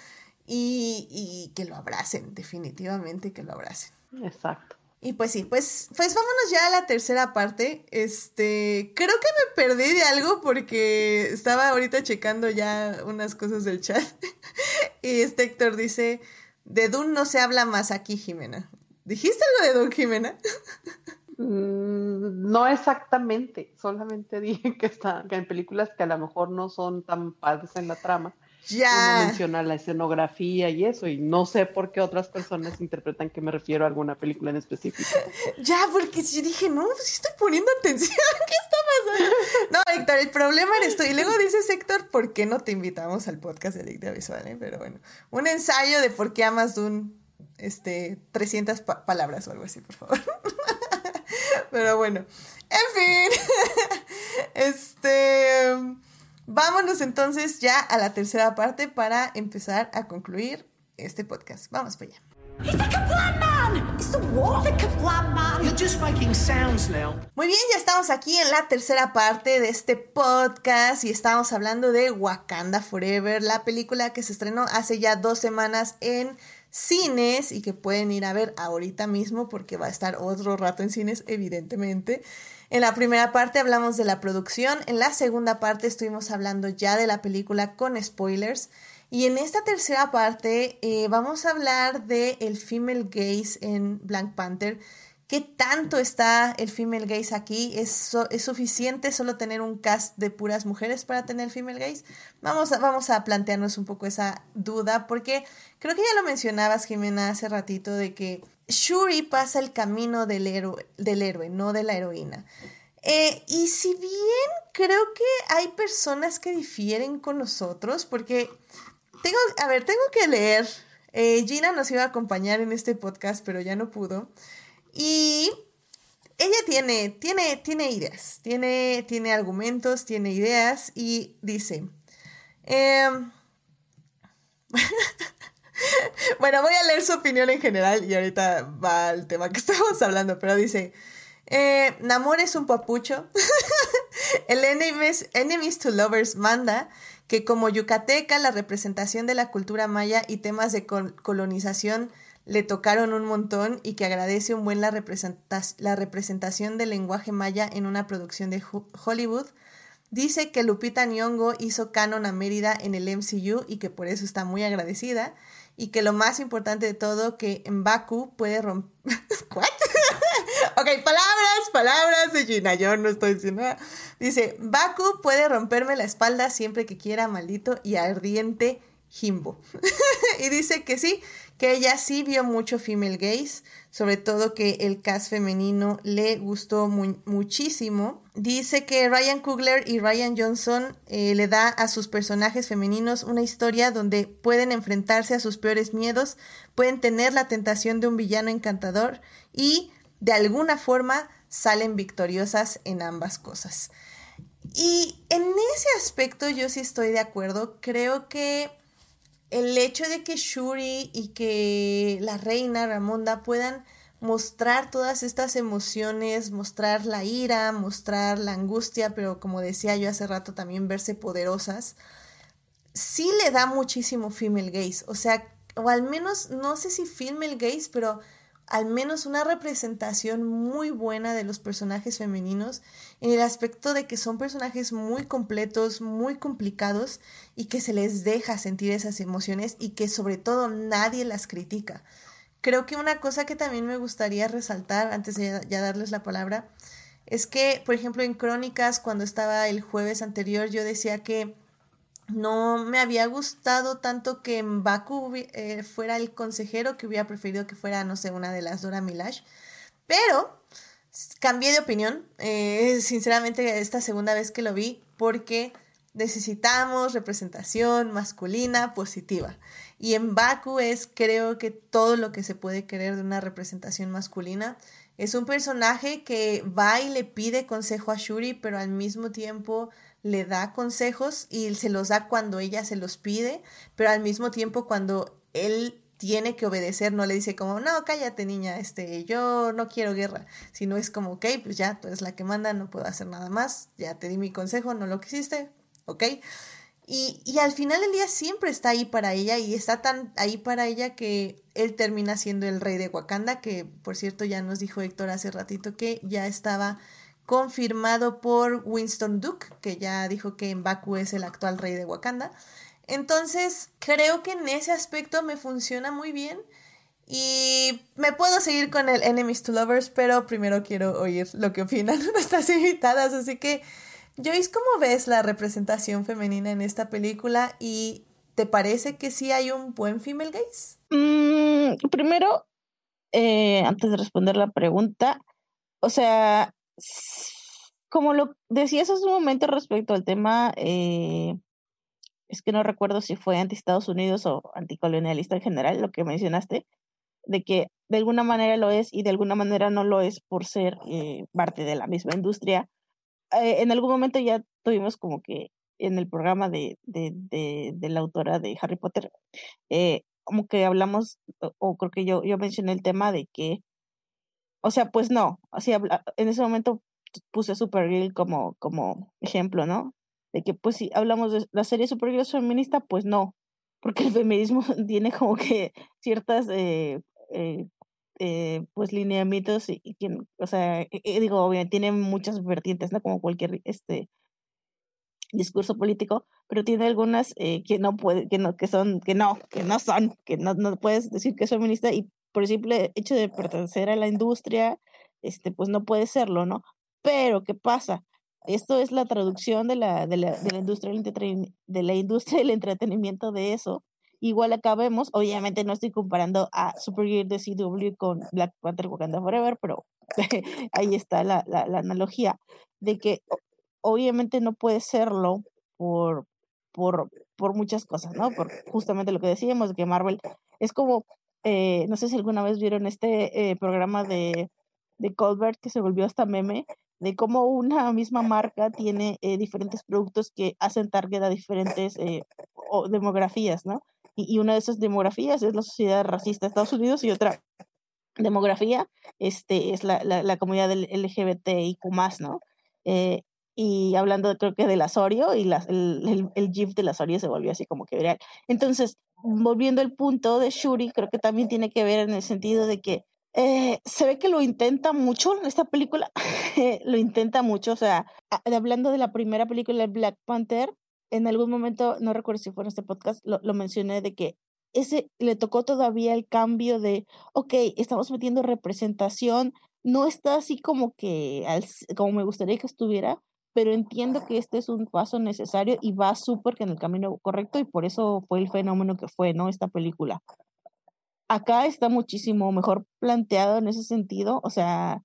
y, y que lo abracen, definitivamente que lo abracen. Exacto. Y pues sí, pues, pues vámonos ya a la tercera parte. Este, creo que me perdí de algo porque estaba ahorita checando ya unas cosas del chat. y este Héctor dice, de Dune no se habla más aquí, Jimena. ¿Dijiste algo de Dune, Jimena? Mm, no exactamente, solamente dije que, está, que en películas que a lo mejor no son tan padres en la trama, ya. Uno menciona la escenografía y eso, y no sé por qué otras personas interpretan que me refiero a alguna película en específico. Ya, porque yo dije, no, pues estoy poniendo atención, ¿qué está pasando? No, Héctor, el problema eres tú. Y luego dices, Héctor, ¿por qué no te invitamos al podcast de Dicta Visual? Eh? Pero bueno, un ensayo de por qué amas Dune, este, 300 palabras o algo así, por favor. Pero bueno, en fin, este... Vámonos entonces ya a la tercera parte para empezar a concluir este podcast. Vamos para allá. Muy bien, ya estamos aquí en la tercera parte de este podcast y estamos hablando de Wakanda Forever, la película que se estrenó hace ya dos semanas en cines y que pueden ir a ver ahorita mismo porque va a estar otro rato en cines, evidentemente. En la primera parte hablamos de la producción, en la segunda parte estuvimos hablando ya de la película con spoilers. Y en esta tercera parte eh, vamos a hablar de el female gaze en Black Panther. ¿Qué tanto está el female gaze aquí? ¿Es, ¿Es, suficiente solo tener un cast de puras mujeres para tener female gaze? Vamos vamos a plantearnos un poco esa duda porque creo que ya lo mencionabas, Jimena, hace ratito, de que Shuri pasa el camino del héroe, del héroe no de la heroína. Eh, y si bien creo que hay personas que difieren con nosotros, porque tengo, a ver, tengo que leer. Eh, Gina nos iba a acompañar en este podcast, pero ya no pudo. Y ella tiene, tiene, tiene ideas, tiene, tiene argumentos, tiene ideas y dice, em, bueno, voy a leer su opinión en general y ahorita va al tema que estamos hablando, pero dice, eh, Namor es un papucho, el enemies, enemies to Lovers manda que como yucateca la representación de la cultura maya y temas de colonización le tocaron un montón y que agradece un buen la, la representación del lenguaje maya en una producción de Hollywood. Dice que Lupita Nyong'o hizo canon a Mérida en el MCU y que por eso está muy agradecida y que lo más importante de todo que Baku puede romper ok, palabras, palabras de Gina, yo no estoy diciendo nada. Dice, Baku puede romperme la espalda siempre que quiera, maldito y ardiente Jimbo. y dice que sí, que ella sí vio mucho female gaze, sobre todo que el cast femenino le gustó muchísimo. Dice que Ryan Coogler y Ryan Johnson eh, le da a sus personajes femeninos una historia donde pueden enfrentarse a sus peores miedos, pueden tener la tentación de un villano encantador y de alguna forma salen victoriosas en ambas cosas. Y en ese aspecto yo sí estoy de acuerdo. Creo que el hecho de que Shuri y que la reina Ramonda puedan mostrar todas estas emociones, mostrar la ira, mostrar la angustia, pero como decía yo hace rato, también verse poderosas, sí le da muchísimo female gaze. O sea, o al menos, no sé si female gaze, pero al menos una representación muy buena de los personajes femeninos en el aspecto de que son personajes muy completos, muy complicados y que se les deja sentir esas emociones y que sobre todo nadie las critica. Creo que una cosa que también me gustaría resaltar antes de ya darles la palabra es que, por ejemplo, en Crónicas, cuando estaba el jueves anterior, yo decía que no me había gustado tanto que Mbaku eh, fuera el consejero, que hubiera preferido que fuera, no sé, una de las Dora Milash. Pero cambié de opinión, eh, sinceramente, esta segunda vez que lo vi, porque necesitamos representación masculina positiva. Y en Baku es, creo que todo lo que se puede querer de una representación masculina. Es un personaje que va y le pide consejo a Shuri, pero al mismo tiempo le da consejos y se los da cuando ella se los pide, pero al mismo tiempo cuando él tiene que obedecer, no le dice como, no, cállate niña, este, yo no quiero guerra, sino es como, ok, pues ya, tú eres la que manda, no puedo hacer nada más, ya te di mi consejo, no lo quisiste, ok. Y, y al final del día siempre está ahí para ella y está tan ahí para ella que él termina siendo el rey de Wakanda, que por cierto ya nos dijo Héctor hace ratito que ya estaba confirmado por Winston Duke, que ya dijo que Mbaku es el actual rey de Wakanda. Entonces, creo que en ese aspecto me funciona muy bien. Y me puedo seguir con el Enemies to Lovers, pero primero quiero oír lo que opinan nuestras invitadas. Así que, Joyce, ¿cómo ves la representación femenina en esta película? ¿Y te parece que sí hay un buen female gaze? Mm, primero, eh, antes de responder la pregunta, o sea, como lo decías hace un momento respecto al tema, eh, es que no recuerdo si fue anti Estados Unidos o anticolonialista en general, lo que mencionaste, de que de alguna manera lo es y de alguna manera no lo es por ser eh, parte de la misma industria. Eh, en algún momento ya tuvimos como que en el programa de, de, de, la autora de Harry Potter, como que hablamos, o, creo que yo, yo mencioné el tema de que o sea, pues no, así en ese momento puse Supergirl como, como ejemplo, ¿no? De que pues si hablamos de la serie Supergirl feminista, pues no. porque el feminismo tiene como que ciertas, eh, eh, eh, pues, lineamientos y, que, o sea, digo, obviamente tiene muchas vertientes, ¿no? Como cualquier, este, discurso político, pero tiene algunas que no puede, que no, que son, que no, que no son, que no, no puedes decir que es feminista y por el simple hecho de pertenecer a la industria, este, pues no puede serlo, ¿no? Pero, ¿qué pasa? Esto es la traducción de la, de la, la industria del de la industria del entretenimiento de eso. Igual acá vemos, obviamente no estoy comparando a Supergirl de CW con Black Panther Wakanda Forever, pero ahí está la, la, analogía de que obviamente no puede serlo por, por, por muchas cosas, ¿no? Por justamente lo que decíamos, que Marvel es como, eh, no sé si alguna vez vieron este eh, programa de, de Colbert que se volvió hasta meme, de cómo una misma marca tiene eh, diferentes productos que hacen target a diferentes eh, demografías, ¿no? Y, una de esas demografías es la sociedad racista de Estados Unidos y otra demografía este, es la, la, comunidad del LGBTIQ+, ¿no? Y hablando creo que del Asorio y la, el, el, el, GIF del Asorio se volvió así como que viral. Entonces, volviendo al punto de Shuri, creo que también tiene que ver en el sentido de que eh, se ve que lo intenta mucho esta película, lo intenta mucho, o sea, hablando de la primera película de Black Panther, en algún momento, no recuerdo si fue en este podcast, lo, lo mencioné de que ese le tocó todavía el cambio de, ok, estamos metiendo representación, no está así como que, al, como me gustaría que estuviera, pero entiendo que este es un paso necesario y va súper que en el camino correcto y por eso fue el fenómeno que fue, ¿no? Esta película acá está muchísimo mejor planteado en ese sentido, o sea,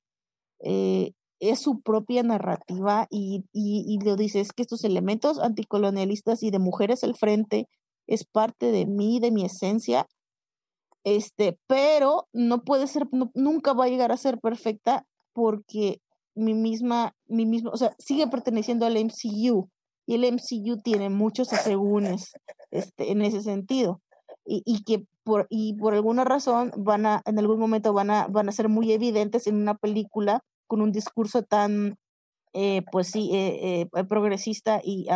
eh, es su propia narrativa y, y, lo dice, es que estos elementos anticolonialistas y de mujeres al frente es parte de mí, de mi esencia, este, pero no puede ser, nunca va a llegar a ser perfecta porque mi misma, mi mismo, o sea, sigue perteneciendo al MCU y el MCU tiene muchos asegúnes este, en ese sentido y, que por, y por alguna razón van a, en algún momento van a, van a ser muy evidentes en una película con un discurso tan, eh, pues sí, eh, eh, progresista y,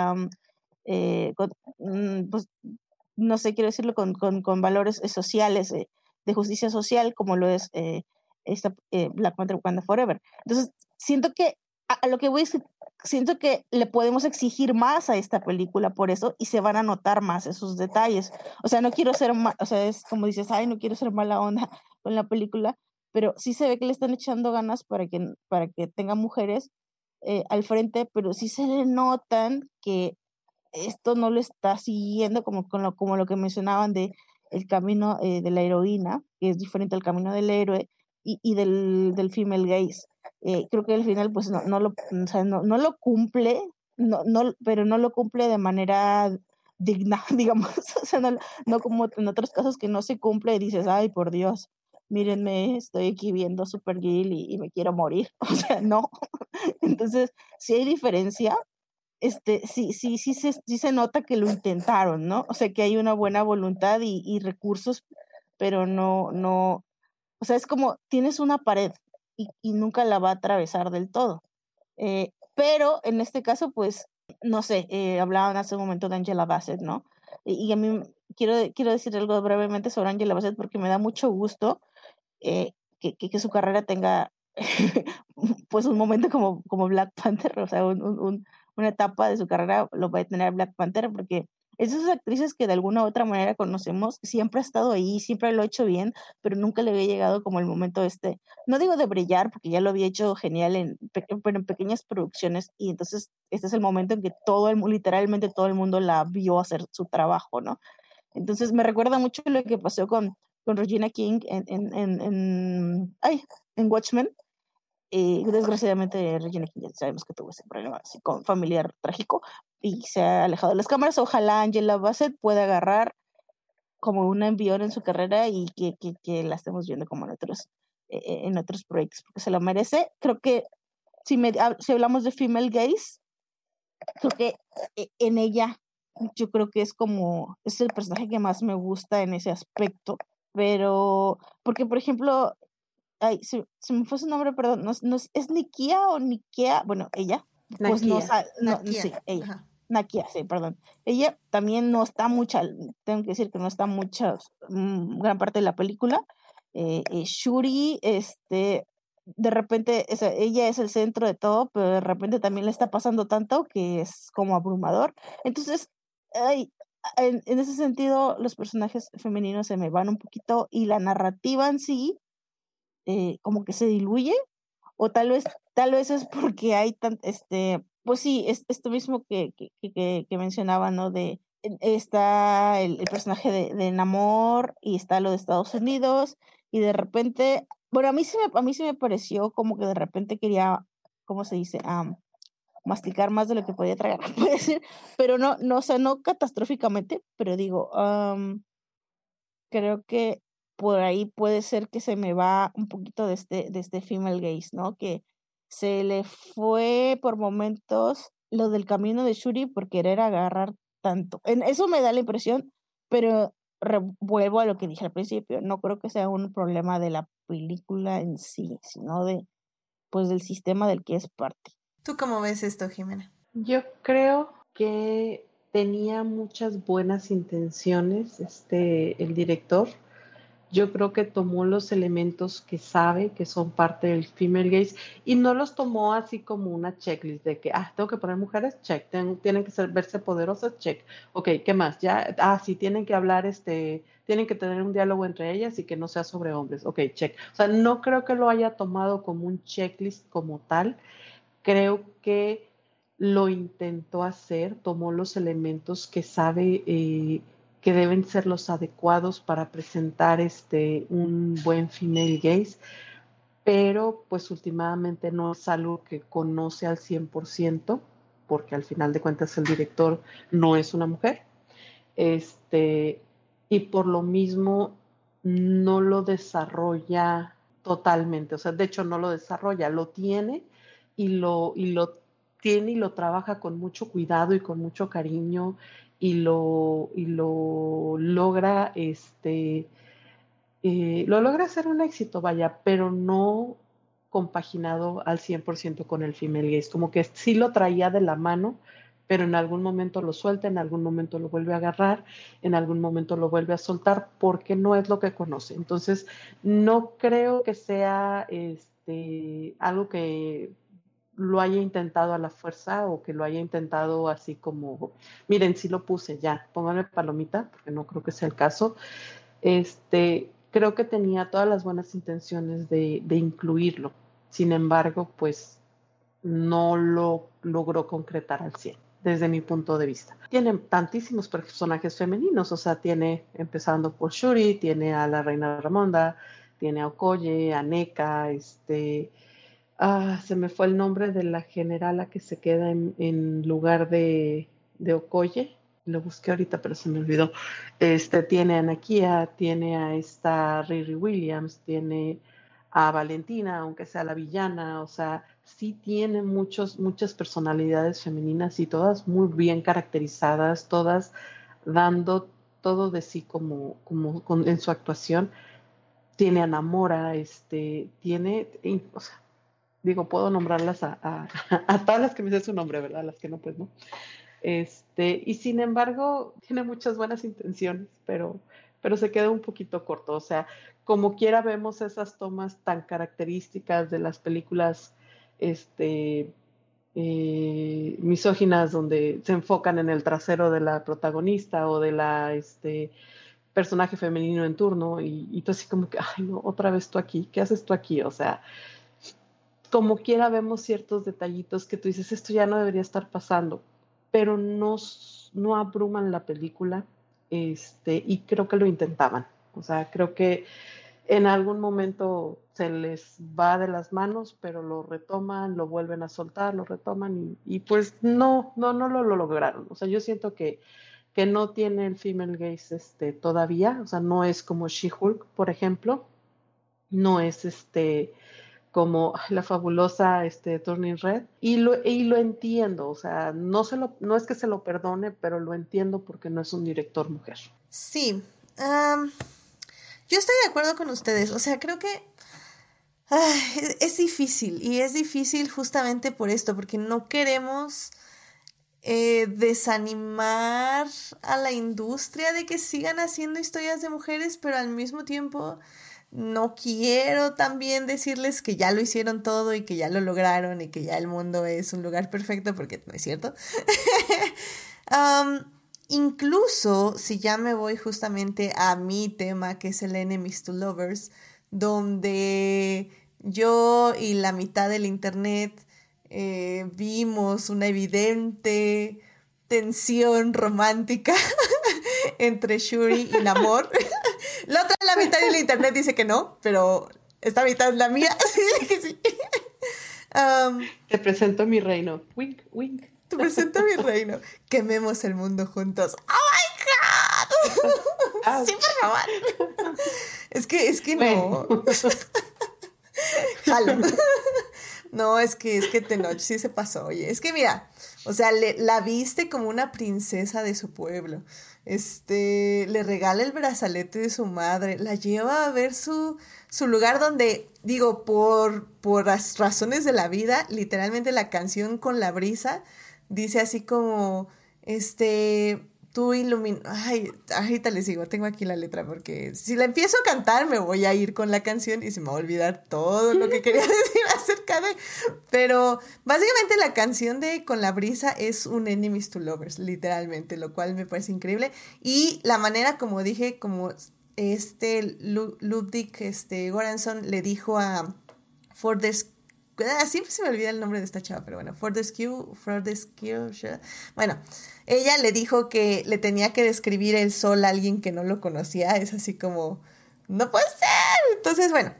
mm, pues, no sé, quiero decirlo, con, con, con valores sociales, de justicia social, como lo es esta Black Panther Wakanda Forever. Entonces, siento que a, lo que voy es siento que le podemos exigir más a esta película por eso y se van a notar más esos detalles. O sea, no quiero ser, o sea, es como dices, ay, no quiero ser mala onda con la película, pero sí se ve que le están echando ganas para que, para que tenga mujeres eh, al frente, pero sí se le notan que esto no lo está siguiendo como, con lo, como lo que mencionaban de el camino eh, de la heroína, que es diferente al camino del héroe, y, y del, del female gaze. Eh, creo que al final pues no, no, lo, o sea, no, no lo cumple, no, no, pero no lo cumple de manera digna, digamos, o sea, no, no como en otros casos que no se cumple y dices, ay, por Dios, mírenme, estoy aquí viendo Supergirl y, y me quiero morir, o sea, no. Entonces, si hay diferencia, este, sí, sí, sí se, sí se nota que lo intentaron, ¿no? O sea, que hay una buena voluntad y, y recursos, pero no, no, o sea, es como tienes una pared, y, nunca la va a atravesar del todo. Eh, pero en este caso, pues, no sé, eh, hablaban hace un momento de Angela Bassett, ¿no? Y, a mí quiero, quiero decir algo brevemente sobre Angela Bassett porque me da mucho gusto eh, que, que, su carrera tenga pues un momento como, como Black Panther, o sea, un, una etapa de su carrera lo va a tener Black Panther porque esas actrices que de alguna u otra manera conocemos, siempre ha estado ahí, siempre lo ha hecho bien, pero nunca le había llegado como el momento este, no digo de brillar, porque ya lo había hecho genial en, pero en pequeñas producciones, y entonces este es el momento en que todo el, literalmente todo el mundo la vio hacer su trabajo, ¿no? Entonces me recuerda mucho lo que pasó con, con Regina King en, en, en, ay, en Watchmen, y desgraciadamente Regina King ya sabemos que tuvo ese problema con familiar trágico y se ha alejado de las cámaras. Ojalá Angela Bassett pueda agarrar como un envión en su carrera y que, que, que la estemos viendo como en otros, eh, eh, en otros proyectos, porque se lo merece. Creo que si, me, si hablamos de female gaze, creo que eh, en ella yo creo que es como, es el personaje que más me gusta en ese aspecto, pero, porque por ejemplo, ay, se, me fue su nombre, perdón, no, ¿es Nikia o Nikia? Bueno, ella, pues no, no sí, ella. Nakia, sí, perdón. Ella también no está mucha, tengo que decir que no está mucha, mm, gran parte de la película. Eh, eh, Shuri, este, de repente, ella es el centro de todo, pero de repente también le está pasando tanto que es como abrumador. Entonces, ay, en, en, ese sentido, los personajes femeninos se me van un poquito y la narrativa en sí, eh, como que se diluye, o tal vez, tal vez es porque hay tan, este, pues sí, es esto mismo que, que, que, mencionaba, ¿no? De está el, personaje de, de, Namor y está lo de Estados Unidos y de repente, bueno, a mí sí me, a mí sí me pareció como que de repente quería, ¿cómo se dice? masticar más de lo que podía tragar, puede decir, pero no, no, o sea, no catastróficamente, pero digo, creo que por ahí puede ser que se me va un poquito de este, de este female gaze, ¿no? Que se le fue por momentos lo del camino de Shuri por querer agarrar tanto. En eso me da la impresión, pero vuelvo a lo que dije al principio, no creo que sea un problema de la película en sí, sino de pues del sistema del que es parte. ¿Tú cómo ves esto, Jimena? Yo creo que tenía muchas buenas intenciones este el director yo creo que tomó los elementos que sabe que son parte del female gaze y no los tomó así como una checklist de que, ah, tengo que poner mujeres, check, tienen que ser, verse poderosas, check. Ok, ¿qué más? Ya, ah, sí, tienen que hablar, este, tienen que tener un diálogo entre ellas y que no sea sobre hombres. Ok, check. O sea, no creo que lo haya tomado como un checklist como tal. Creo que lo intentó hacer, tomó los elementos que sabe. Eh, que deben ser los adecuados para presentar este, un buen female gaze, pero pues últimamente no es algo que conoce al 100%, porque al final de cuentas el director no es una mujer, este, y por lo mismo no lo desarrolla totalmente, o sea, de hecho no lo desarrolla, lo tiene y lo, y lo tiene y lo trabaja con mucho cuidado y con mucho cariño y lo, y lo logra, este, eh, lo logra hacer un éxito, vaya, pero no compaginado al 100% con el female gaze, como que sí lo traía de la mano, pero en algún momento lo suelta, en algún momento lo vuelve a agarrar, en algún momento lo vuelve a soltar, porque no es lo que conoce. Entonces, no creo que sea este, algo que lo haya intentado a la fuerza o que lo haya intentado así como, miren, sí lo puse ya, pónganme palomita, porque no creo que sea el caso. Este, creo que tenía todas las buenas intenciones de, de incluirlo. Sin embargo, pues no lo logró concretar al 100 desde mi punto de vista. Tiene tantísimos personajes femeninos, o sea, tiene, empezando por Shuri, tiene a la reina Ramonda, tiene a Okoye, a Neka, este, Ah, se me fue el nombre de la generala que se queda en, lugar de, de, Okoye. Lo busqué ahorita, pero se me olvidó. Este tiene a Nakia, tiene a esta Riri Williams, tiene a Valentina, aunque sea la villana, o sea, sí tiene muchos, muchas personalidades femeninas y todas muy bien caracterizadas, todas dando todo de sí como, como en su actuación. Tiene a Namora, este, tiene, o sea, digo, puedo nombrarlas a, todas las que me sé su nombre, ¿verdad? Las que no, pues no. Este, y sin embargo, tiene muchas buenas intenciones, pero, pero se queda un poquito corto. O sea, como quiera vemos esas tomas tan características de las películas este, eh, misóginas donde se enfocan en el trasero de la protagonista o de la este, personaje femenino en turno y, y tú así como que, ay no, otra vez tú aquí, ¿qué haces tú aquí? O sea, como quiera vemos ciertos detallitos que tú dices, esto ya no debería estar pasando, pero no, no abruman la película este, y creo que lo intentaban. O sea, creo que en algún momento se les va de las manos, pero lo retoman, lo vuelven a soltar, lo retoman y, pues no, no, no lo, lo, lograron. O sea, yo siento que, que no tiene el female gaze este, todavía, o sea, no es como She-Hulk, por ejemplo, no es este como la fabulosa este, Turning Red y lo, y lo entiendo, o sea, no, se lo, no es que se lo perdone, pero lo entiendo porque no es un director mujer. Sí, yo estoy de acuerdo con ustedes, o sea, creo que es, difícil y es difícil justamente por esto, porque no queremos eh, desanimar a la industria de que sigan haciendo historias de mujeres, pero al mismo tiempo no quiero también decirles que ya lo hicieron todo y que ya lo lograron y que ya el mundo es un lugar perfecto, porque no es cierto. incluso si ya me voy justamente a mi tema, que es el Enemies to Lovers, donde yo y la mitad del internet eh, vimos una evidente tensión romántica entre Shuri y Namor. la mitad del internet dice que no, pero esta mitad es la mía. sí, que sí. Um, Te presento mi reino. Wink, wink. Te presento mi reino. Quememos el mundo juntos. ¡Oh my god! sí, por favor. es que, es que no. Jalo. No, es que, es que Tenoch sí se pasó, oye. Es que mira, o sea, le, la viste como una princesa de su pueblo. Este, le regala el brazalete de su madre, la lleva a ver su, su lugar donde, digo, por, por las razones de la vida, literalmente la canción con la brisa dice así como, este, tú ilumina. Ay, ahorita les digo, tengo aquí la letra porque si la empiezo a cantar me voy a ir con la canción y se me va a olvidar todo lo que quería decir acerca de. Pero básicamente la canción de Con la brisa es un Enemies to Lovers, literalmente, lo cual me parece increíble. Y la manera, como dije, como este Ludwig este, Goranson le dijo a Fordes Ah, siempre se me olvida el nombre de esta chava, pero bueno, Fortescue, Fortescue, bueno, ella le dijo que le tenía que describir el sol a alguien que no lo conocía, es así como, no puede ser. Entonces, bueno,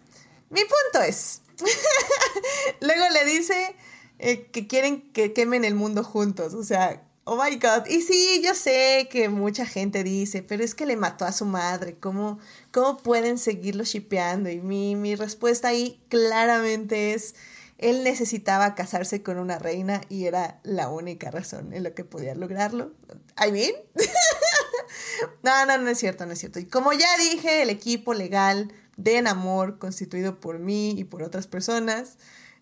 mi punto es, luego le dice eh, que quieren que quemen el mundo juntos, o sea, oh my god, y sí, yo sé que mucha gente dice, pero es que le mató a su madre, ¿cómo, cómo pueden seguirlo shipeando? Y mi, mi respuesta ahí claramente es él necesitaba casarse con una reina y era la única razón en la que podía lograrlo. I mean. no, no, no es cierto, no es cierto. Y como ya dije, el equipo legal de Namor, constituido por mí y por otras personas,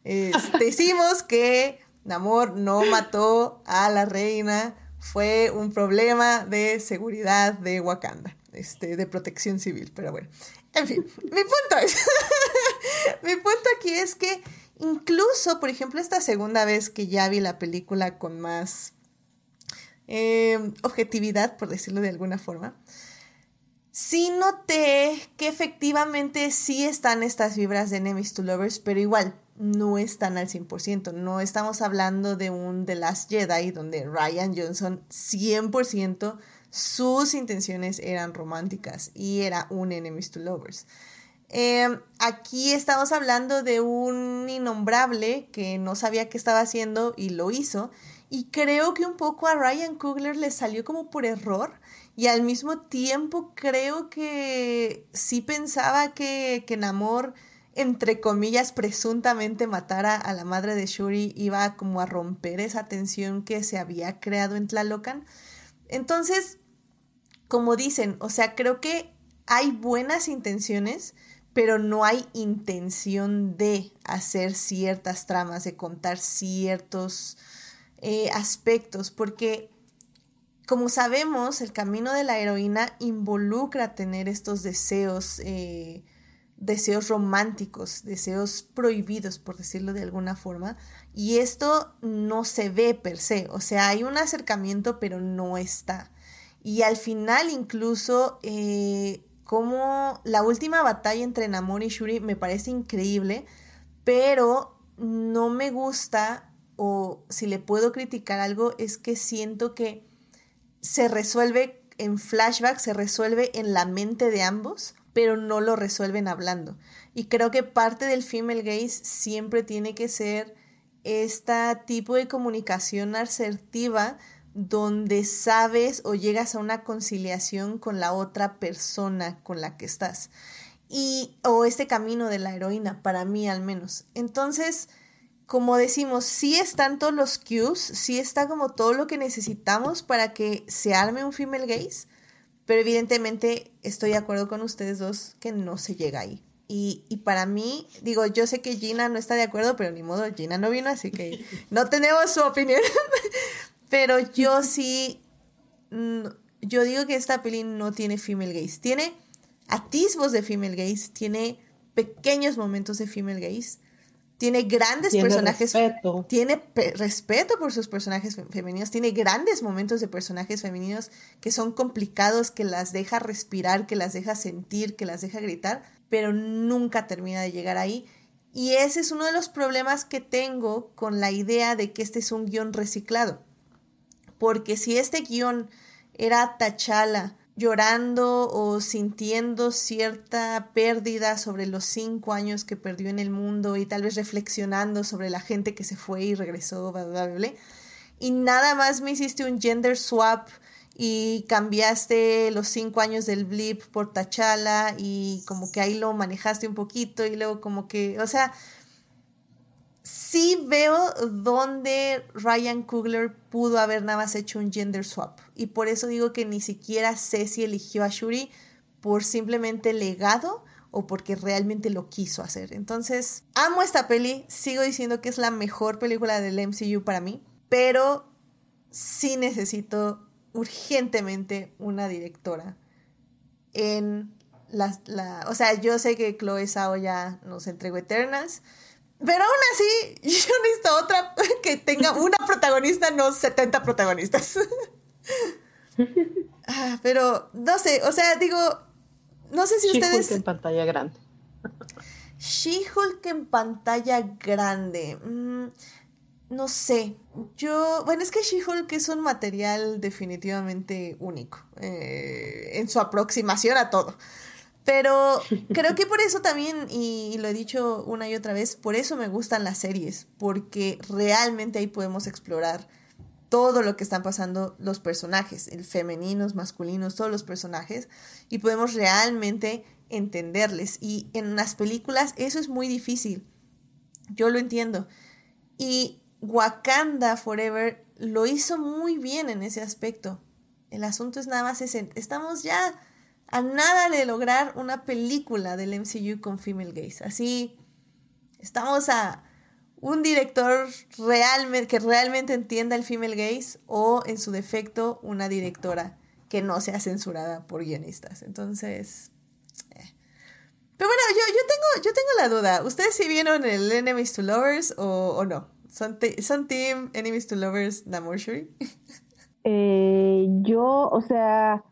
decimos que Namor no mató a la reina, fue un problema de seguridad de Wakanda, este, de protección civil, pero bueno. En fin, mi punto es, mi punto aquí es que Incluso, por ejemplo, esta segunda vez que ya vi la película con más eh, objetividad, por decirlo de alguna forma, sí noté que efectivamente sí están estas vibras de Enemies to Lovers, pero igual no están al 100%. No estamos hablando de un The Last Jedi donde Ryan Johnson 100% sus intenciones eran románticas y era un Enemies to Lovers. Em, aquí estamos hablando de un innombrable que no sabía qué estaba haciendo y lo hizo. Y creo que un poco a Ryan Coogler le salió como por error. Y al mismo tiempo creo que sí pensaba que, que Namor, entre comillas, presuntamente matara a la madre de Shuri, iba como a romper esa tensión que se había creado en Tlalocan. Entonces, como dicen, o sea, creo que hay buenas intenciones, pero no hay intención de hacer ciertas tramas, de contar ciertos eh, aspectos, porque como sabemos, el camino de la heroína involucra tener estos deseos, eh, deseos románticos, deseos prohibidos, por decirlo de alguna forma, y esto no se ve per se, o sea, hay un acercamiento, pero no está. Y al final incluso eh, como la última batalla entre Namor y Shuri me parece increíble, pero no me gusta o si le puedo criticar algo es que siento que se resuelve en flashback, se resuelve en la mente de ambos, pero no lo resuelven hablando. Y creo que parte del female gaze siempre tiene que ser este tipo de comunicación asertiva donde sabes o llegas a una conciliación con la otra persona con la que estás. Y, o este camino de la heroína, para mí al menos. Entonces, como decimos, sí están todos los cues, sí está como todo lo que necesitamos para que se arme un female gaze, pero evidentemente estoy de acuerdo con ustedes dos que no se llega ahí. Y, y, para mí, digo, yo sé que Gina no está de acuerdo, pero ni modo, Gina no vino, así que no tenemos su opinión. Pero yo sí, mm, yo digo que esta peli no tiene female gaze. Tiene atisbos de female gaze, tiene pequeños momentos de female gaze, tiene grandes Tiene personajes. respeto. Tiene pe- respeto por sus personajes fe- femeninos. Tiene grandes momentos de personajes femeninos que son complicados, que las deja respirar, que las deja sentir, que las deja gritar, pero nunca termina de llegar ahí. Y ese es uno de los problemas que tengo con la idea de que este es un guion reciclado. Porque si este guion era Tachala llorando o sintiendo cierta pérdida sobre los cinco años que perdió en el mundo y tal vez reflexionando sobre la gente que se fue y regresó, bla, bla, y nada más me hiciste un gender swap y cambiaste los cinco años del blip por Tachala y como que ahí lo manejaste un poquito y luego como que, o sea, sí veo dónde Ryan Coogler pudo haber nada más hecho un gender swap. Y por eso digo que ni siquiera sé si eligió a Shuri por simplemente legado o porque realmente lo quiso hacer. Entonces, amo esta peli, sigo diciendo que es la mejor película del MCU para mí, pero sí necesito urgentemente una directora en la, o sea, yo sé que Chloe Zhao ya nos entregó Eternals, pero aún así, yo necesito otra que tenga una protagonista, no 70 protagonistas. Ah, pero no sé, o sea, digo, no sé si She-Hulk ustedes... en pantalla grande. She-Hulk en pantalla grande. mm, no sé. Yo. Bueno, es que She-Hulk es un material definitivamente único. eh, en su aproximación a todo. Pero creo que por eso también, y lo he dicho una y otra vez, por eso me gustan las series. Porque realmente ahí podemos explorar todo lo que están pasando los personajes, el femeninos, masculinos, todos los personajes, y podemos realmente entenderles. Y en las películas eso es muy difícil. Yo lo entiendo. Y Wakanda Forever lo hizo muy bien en ese aspecto. El asunto es nada más ese. Estamos ya a nada de lograr una película del MCU con female gaze. Así, estamos a un director realmente, que realmente entienda el female gaze o en su defecto una directora que no sea censurada por guionistas. Entonces... eh. Pero bueno, yo, yo, tengo, yo tengo la duda. ¿Ustedes si vieron el Enemies to Lovers o, no? ¿Son, te- ¿Son team Enemies to Lovers Namor Shuri? Eh, yo, o sea,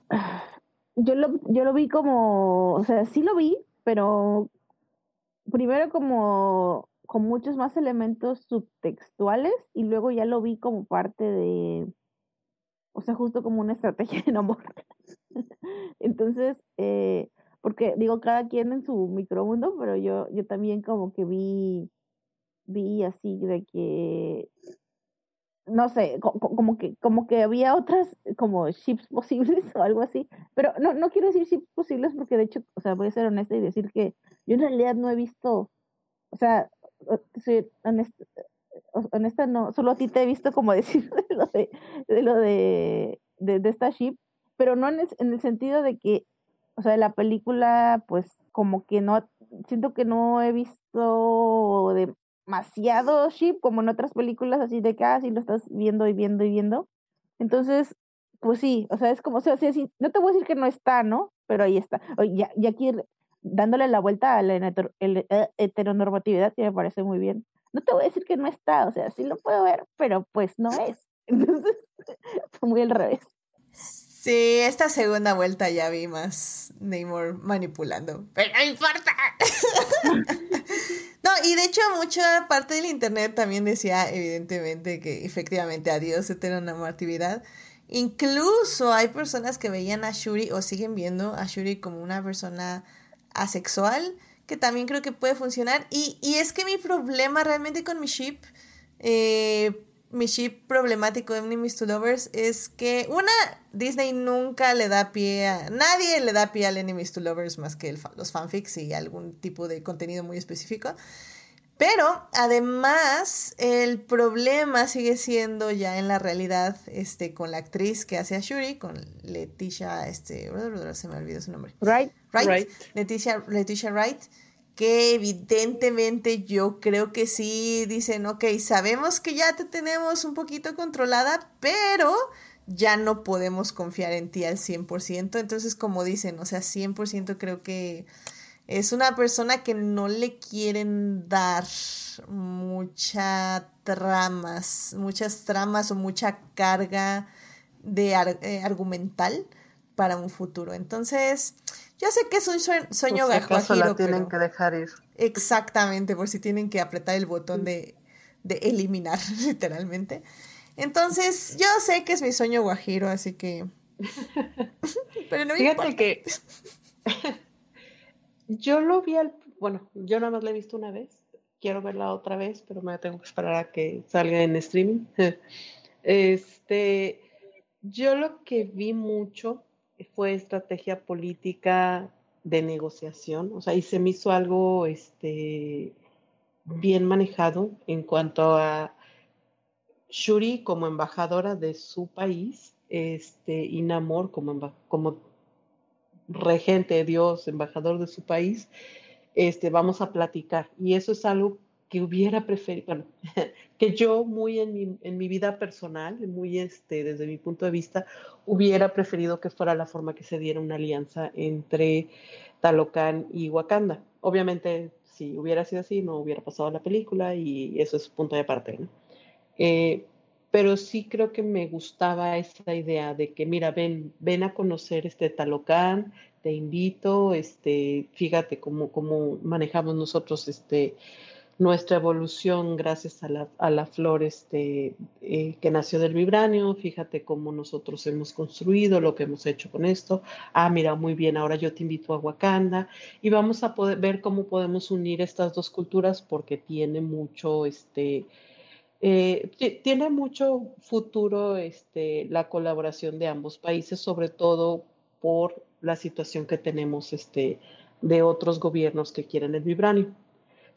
yo lo, yo lo vi como, o sea, sí lo vi, pero primero como con muchos más elementos subtextuales y luego ya lo vi como parte de, o sea, justo como una estrategia de amor. Entonces, eh, porque digo, cada quien en su micromundo, pero yo, yo también como que vi, vi así de que no sé, co- co- como que, como que había otras como ships posibles o algo así, pero no, no quiero decir ships posibles porque de hecho, o sea, voy a ser honesta y decir que yo en realidad no he visto, o sea, soy honesta, o- honesta no, solo a ti te he visto como decir de lo de, de lo de, de, de esta ship, pero no en el, en el sentido de que, o sea, la película, pues como que no, siento que no he visto de demasiado ship como en otras películas así de que ah, lo estás viendo y viendo y viendo. Entonces, pues sí, o sea, es como, o sea, sí, sí, no te voy a decir que no está, ¿no? Pero ahí está. Ya, y aquí dándole la vuelta a la eh, heteronormatividad, que me parece muy bien. No te voy a decir que no está, o sea, sí lo puedo ver, pero pues no es. Entonces, muy al revés. Sí, esta segunda vuelta ya vi más Namor manipulando. Pero no importa. no, y de hecho mucha parte del internet también decía evidentemente que efectivamente adiós heteronormatividad. Incluso hay personas que veían a Shuri o siguen viendo a Shuri como una persona asexual, que también creo que puede funcionar. Y, y es que mi problema realmente con mi ship, eh, mi ship problemático de Enemies to Lovers, es que una, Disney nunca le da pie a... Nadie le da pie al Enemies to Lovers más que el los fanfics y algún tipo de contenido muy específico. Pero además el problema sigue siendo ya en la realidad este, con la actriz que hace a Shuri, con Leticia, este, se me olvidó su nombre. Right? Wright, Wright. Leticia, Leticia Wright, que evidentemente yo creo que sí dicen, ok, sabemos que ya te tenemos un poquito controlada, pero ya no podemos confiar en ti al 100%. Entonces, como dicen, o sea, 100% creo que es una persona que no le quieren dar muchas tramas, muchas tramas o mucha carga de eh, argumental para un futuro. Entonces, yo sé que es un sueño si la tienen que dejar ir. Exactamente, por si tienen que apretar el botón de, de eliminar, literalmente. Entonces, yo sé que es mi sueño guajiro, así que. Pero no Fíjate que. yo lo vi al. Bueno, yo nada más la he visto una vez. Quiero verla otra vez, pero me tengo que esperar a que salga en streaming. Este. Yo lo que vi mucho fue estrategia política de negociación, o sea, y se me hizo algo este, bien manejado en cuanto a Shuri como embajadora de su país, este, y Namor como, como regente, Dios, embajador de su país, este, vamos a platicar. Y eso es algo que hubiera preferido, bueno, que yo muy en mi, en mi, vida personal, muy este, desde mi punto de vista, hubiera preferido que fuera la forma que se diera una alianza entre Talocan y Wakanda. Obviamente, si hubiera sido así, no hubiera pasado la película y eso es punto de aparte. Eh, pero sí creo que me gustaba esa idea de que, mira, ven, ven a conocer este Talocan, te invito, este, fíjate cómo, cómo manejamos nosotros este, nuestra evolución gracias a la, a la flor este, eh, que nació del vibranio. Fíjate cómo nosotros hemos construido, lo que hemos hecho con esto. Ah, mira, muy bien, ahora yo te invito a Wakanda y vamos a poder ver cómo podemos unir estas dos culturas porque tiene mucho, este, eh, tiene mucho futuro este, la colaboración de ambos países, sobre todo por la situación que tenemos este, de otros gobiernos que quieren el vibranio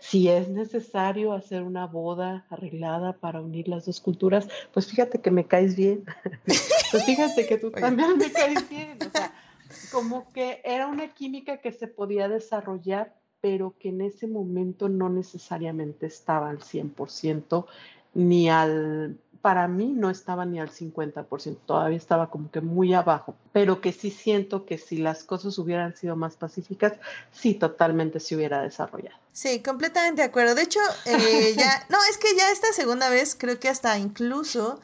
si es necesario hacer una boda arreglada para unir las dos culturas, pues fíjate que me caes bien. pues fíjate que tú también me caes bien. O sea, como que era una química que se podía desarrollar, pero que en ese momento no necesariamente estaba al 100% ni al para mí no estaba ni al 50%, todavía estaba como que muy abajo, pero que sí siento que si las cosas hubieran sido más pacíficas, sí totalmente se hubiera desarrollado. Sí, completamente de acuerdo. De hecho, eh, ya, no, es que ya esta segunda vez creo que hasta incluso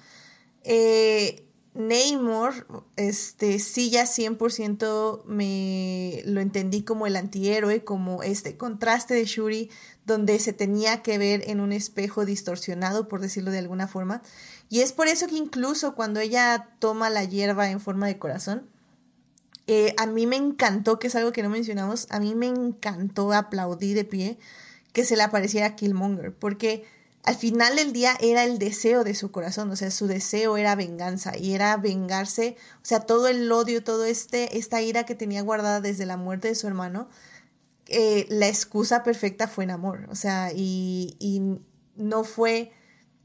eh, Namor, este, sí ya 100% me lo entendí como el antihéroe, como este contraste de Shuri, donde se tenía que ver en un espejo distorsionado, por decirlo de alguna forma. Y es por eso que incluso cuando ella toma la hierba en forma de corazón, eh, a mí me encantó, que es algo que no mencionamos, a mí me encantó, aplaudí de pie, que se le apareciera Killmonger, porque al final del día era el deseo de su corazón, o sea, su deseo era venganza y era vengarse, o sea, todo el odio, todo este, esta ira que tenía guardada desde la muerte de su hermano, eh, la excusa perfecta fue en amor, o sea, y, no fue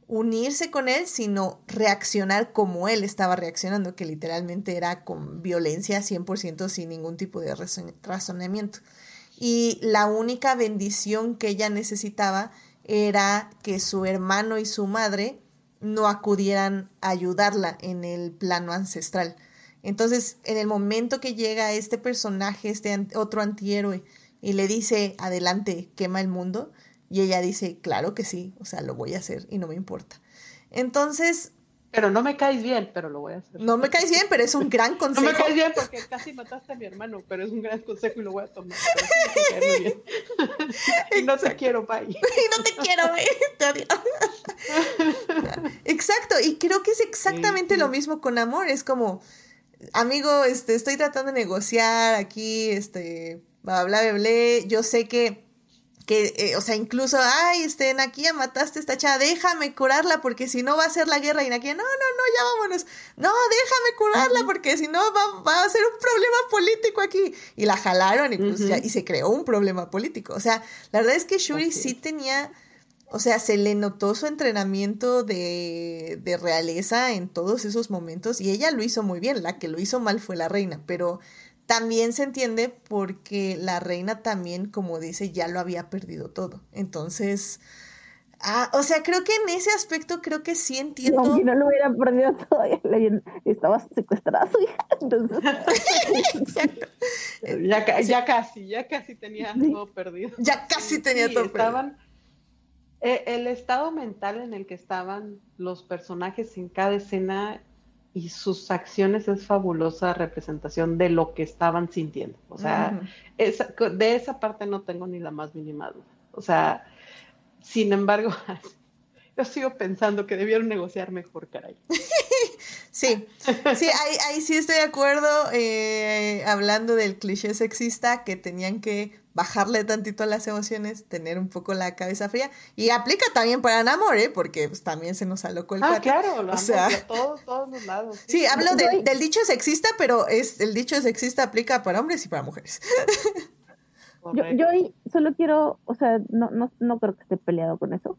unirse con él, sino reaccionar como él estaba reaccionando, que literalmente era con violencia 100% sin ningún tipo de razonamiento. Y la única bendición que ella necesitaba era que su hermano y su madre no acudieran a ayudarla en el plano ancestral. Entonces, en el momento que llega este personaje, este otro antihéroe, y le dice, adelante, quema el mundo, y ella dice, claro que sí, o sea, lo voy a hacer y no me importa. Entonces, pero no me caes bien, pero lo voy a hacer. No me caes bien, pero es un gran consejo. No me caes bien porque casi mataste a mi hermano, pero es un gran consejo y lo voy a tomar. y no te quiero, bye. y no te quiero, bye. Exacto, y creo que es exactamente lo mismo con amor. Es como, amigo, este, estoy tratando de negociar aquí, este, bla, bla, bla, bla. Yo sé que que, eh, o sea, incluso, ay, este, Nakia, mataste a esta chava, déjame curarla porque si no va a ser la guerra. Y Nakia, no, no, no, ya vámonos. No, déjame curarla porque si no va, va, a ser un problema político aquí. Y la jalaron y, pues, ya, y se creó un problema político. O sea, la verdad es que Shuri sí tenía, o sea, se le notó su entrenamiento de, de realeza en todos esos momentos y ella lo hizo muy bien. La que lo hizo mal fue la reina, pero también se entiende porque la reina también, como dice, ya lo había perdido todo. Entonces, ah, o sea, creo que en ese aspecto creo que sí entiendo. No, no lo hubiera perdido todo, estaba secuestrada su hija. Entonces... ya, ya, casi, ya casi tenía todo perdido. Ya casi tenía todo estaban, perdido. Eh, el estado mental en el que estaban los personajes en cada escena y sus acciones es fabulosa representación de lo que estaban sintiendo. O sea, de esa parte no tengo ni la más mínima duda. O sea, sin embargo, yo sigo pensando que debieron negociar mejor, caray. Sí, sí, ahí, ahí sí estoy de acuerdo. Eh, hablando del cliché sexista, que tenían que bajarle tantito a las emociones, tener un poco la cabeza fría. Y aplica también para Namor, ¿eh? Porque pues, también se nos alocó el Ah, claro, lo o sea, todos, todos los lados. Sí, hablo del dicho sexista, pero es el dicho sexista aplica para hombres y para mujeres. yo, yo solo quiero, o sea, no, no, no creo que esté peleado con eso,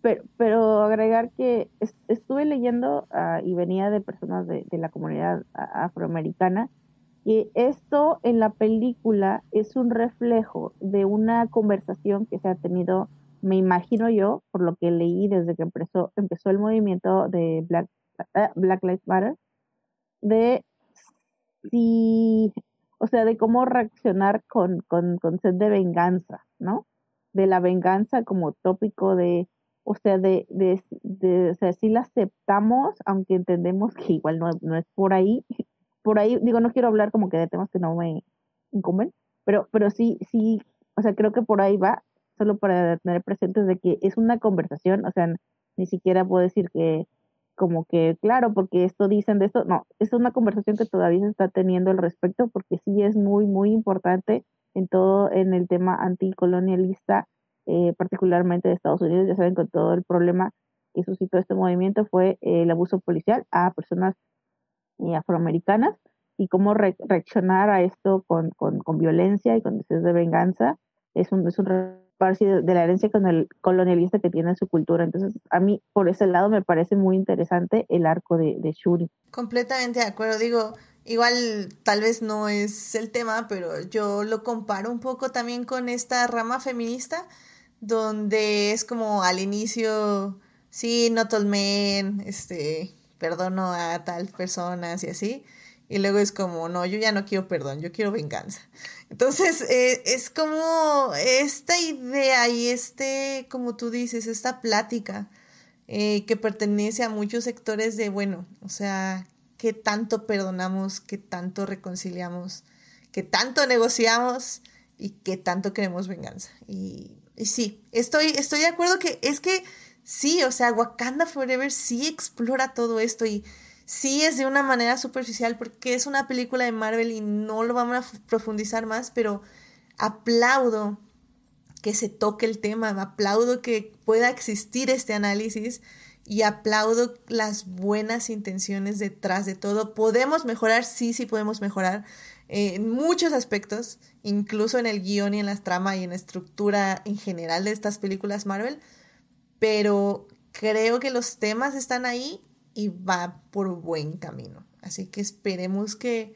pero, agregar que estuve leyendo ah, y venía de personas de, la comunidad afroamericana y esto en la película es un reflejo de una conversación que se ha tenido, me imagino yo, por lo que leí desde que empezó, empezó el movimiento de Black, ah, Black Lives Matter, de si, o sea, de cómo reaccionar con, con, con sed de venganza, ¿no? De la venganza como tópico de, o sea, de, de, de, o sea, sí la aceptamos, aunque entendemos que igual no, no es por ahí, por ahí, digo, no quiero hablar como que de temas que no me incumben, pero, pero sí, sí, o sea, creo que por ahí va, solo para tener presentes de que es una conversación, o sea, ni siquiera puedo decir que como que, claro, porque esto dicen de esto, no, es una conversación que todavía se está teniendo al respecto, porque sí es muy, muy importante en todo, en el tema anticolonialista, eh, particularmente de Estados Unidos, ya saben, con todo el problema que suscitó este movimiento fue el abuso policial a personas afroamericanas y cómo reaccionar a esto con, con, con, violencia y con deseos de venganza es un, es un de la herencia con el colonialista que tiene su cultura. Entonces, a mí, por ese lado, me parece muy interesante el arco de, de Shuri. Completamente de acuerdo. Digo, igual tal vez no es el tema, pero yo lo comparo un poco también con esta rama feminista, donde es como al inicio, sí, not all men, este, perdono a tal personas y así. Y luego es como, no, yo ya no quiero perdón, yo quiero venganza. Entonces, eh, es como esta idea y este, como tú dices, esta plática eh, que pertenece a muchos sectores de, bueno, o sea, qué tanto perdonamos, qué tanto reconciliamos, qué tanto negociamos y qué tanto queremos venganza. Y, y sí, estoy, estoy de acuerdo que es que sí, o sea, Wakanda Forever sí explora todo esto y sí es de una manera superficial porque es una película de Marvel y no lo vamos a profundizar más, pero aplaudo que se toque el tema, aplaudo que pueda existir este análisis y aplaudo las buenas intenciones detrás de todo. Podemos mejorar, sí, sí podemos mejorar en muchos aspectos, incluso en el guion y en la trama y en la estructura en general de estas películas Marvel, pero creo que los temas están ahí y va por buen camino. Así que esperemos que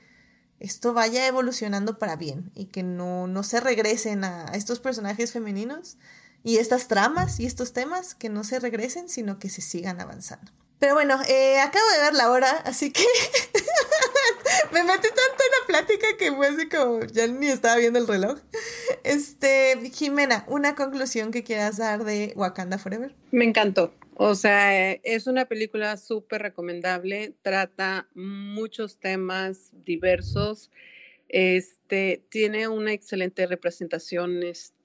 esto vaya evolucionando para bien y que no, no se regresen a, estos personajes femeninos y estas tramas y estos temas, que no se regresen, sino que se sigan avanzando. Pero bueno, eh, acabo de ver la hora, así que me metí tanto en la plática que fue así como ya ni estaba viendo el reloj. Este, Jimena, una conclusión que quieras dar de Wakanda Forever. Me encantó. O sea, es una película súper recomendable, trata muchos temas diversos, este, tiene una excelente representación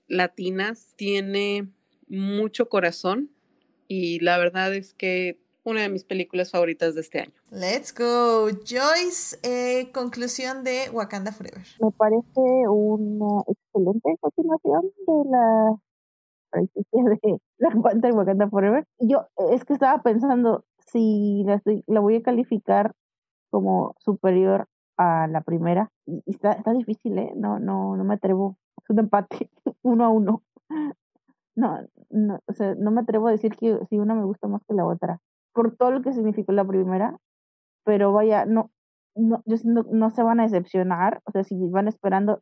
latinas, tiene mucho corazón y la verdad es que una de mis películas favoritas de este año. Let's go. Joyce, eh, conclusión de Wakanda Forever. Me parece una excelente continuación de la franquicia de la Panther Wakanda Forever. Yo es que estaba pensando si la, la voy a calificar como superior a la primera. Y está, está difícil, ¿eh? No, no, no me atrevo. Es un empate, uno a uno. No, no, o sea, no me atrevo a decir que si una me gusta más que la otra por todo lo que significó la primera, pero vaya, no, no, no, se van a decepcionar, o sea, si van esperando,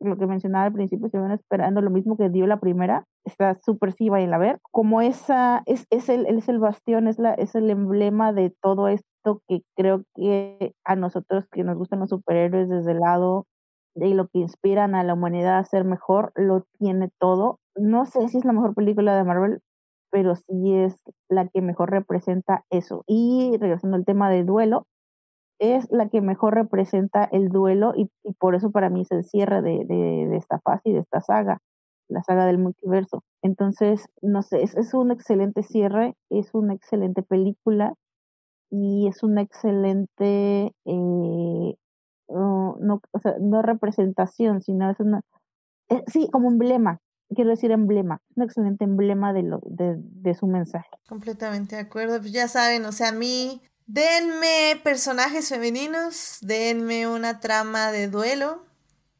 lo que mencionaba al principio, si van esperando lo mismo que dio la primera, está súper sí, vayan a ver, como esa, es, es, el, es el bastión, es, la, es el emblema de todo esto que creo que a nosotros que nos gustan los superhéroes desde el lado de lo que inspiran a la humanidad a ser mejor, lo tiene todo. No sé si es la mejor película de Marvel, pero sí es la que mejor representa eso. Y regresando al tema de duelo, es la que mejor representa el duelo y, por eso para mí es el cierre de, de, esta fase y de esta saga, la saga del multiverso. Entonces, no sé, es, un excelente cierre, es una excelente película y es una excelente, eh, no, o sea, no representación, sino es una, eh, sí, como emblema, quiero decir emblema, un excelente emblema de, lo, de, de su mensaje. Completamente de acuerdo, pues ya saben, o sea, a mí Denme personajes femeninos, denme una trama de duelo,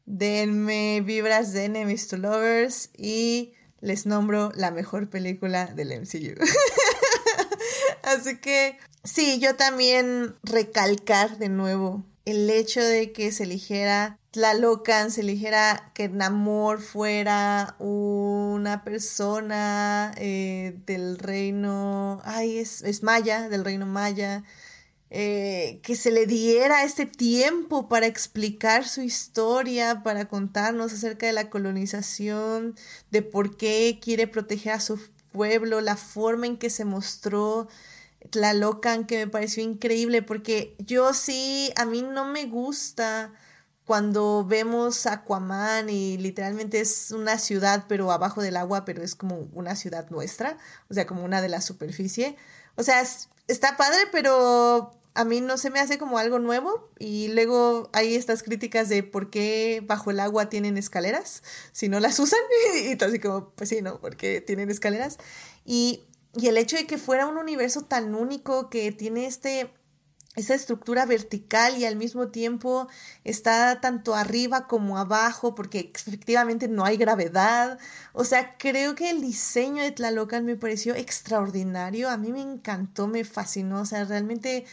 denme vibras de enemies to lovers y les nombro la mejor película del MCU. Así que sí, yo también recalcar de nuevo el hecho de que se eligiera Tlalocan, se eligiera que Namor fuera una persona eh, del reino, ay, es, es maya, del reino maya, eh, que se le diera este tiempo para explicar su historia, para contarnos acerca de la colonización, de por qué quiere proteger a su pueblo, la forma en que se mostró Tlalocan, que me pareció increíble, porque yo sí, a mí no me gusta cuando vemos Aquaman y literalmente es una ciudad, pero abajo del agua, pero es como una ciudad nuestra, o sea, como una de la superficie. O sea, está padre, pero a mí no se me hace como algo nuevo y luego hay estas críticas de por qué bajo el agua tienen escaleras si no las usan y todo así como pues sí, ¿no? Porque tienen escaleras y, y el hecho de que fuera un universo tan único que tiene este esa estructura vertical y al mismo tiempo está tanto arriba como abajo porque efectivamente no hay gravedad. O sea, creo que el diseño de Tlalocan me pareció extraordinario. A mí me encantó, me fascinó. O sea, realmente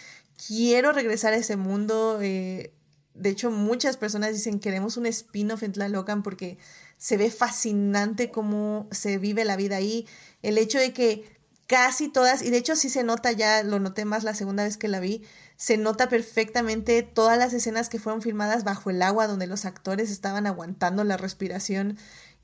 quiero regresar a ese mundo. Eh, de hecho, muchas personas dicen queremos un spin-off en Tlalocan porque se ve fascinante cómo se vive la vida ahí. El hecho de que casi todas, y de hecho sí se nota ya, lo noté más la segunda vez que la vi, se nota perfectamente todas las escenas que fueron filmadas bajo el agua, donde los actores estaban aguantando la respiración,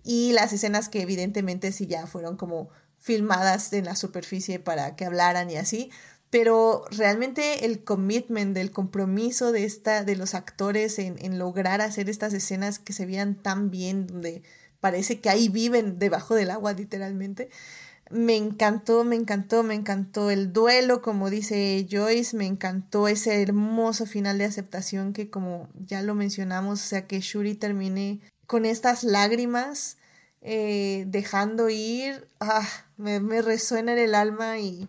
y las escenas que evidentemente sí ya fueron como filmadas en la superficie para que hablaran y así. Pero realmente el commitment, del compromiso de, esta, de los actores en, en lograr hacer estas escenas que se vean tan bien, donde parece que ahí viven debajo del agua literalmente, me encantó, me encantó, me encantó el duelo, como dice Joyce, me encantó ese hermoso final de aceptación que como ya lo mencionamos, o sea, que Shuri termine con estas lágrimas, eh, dejando ir, ah, me, resuena en el alma y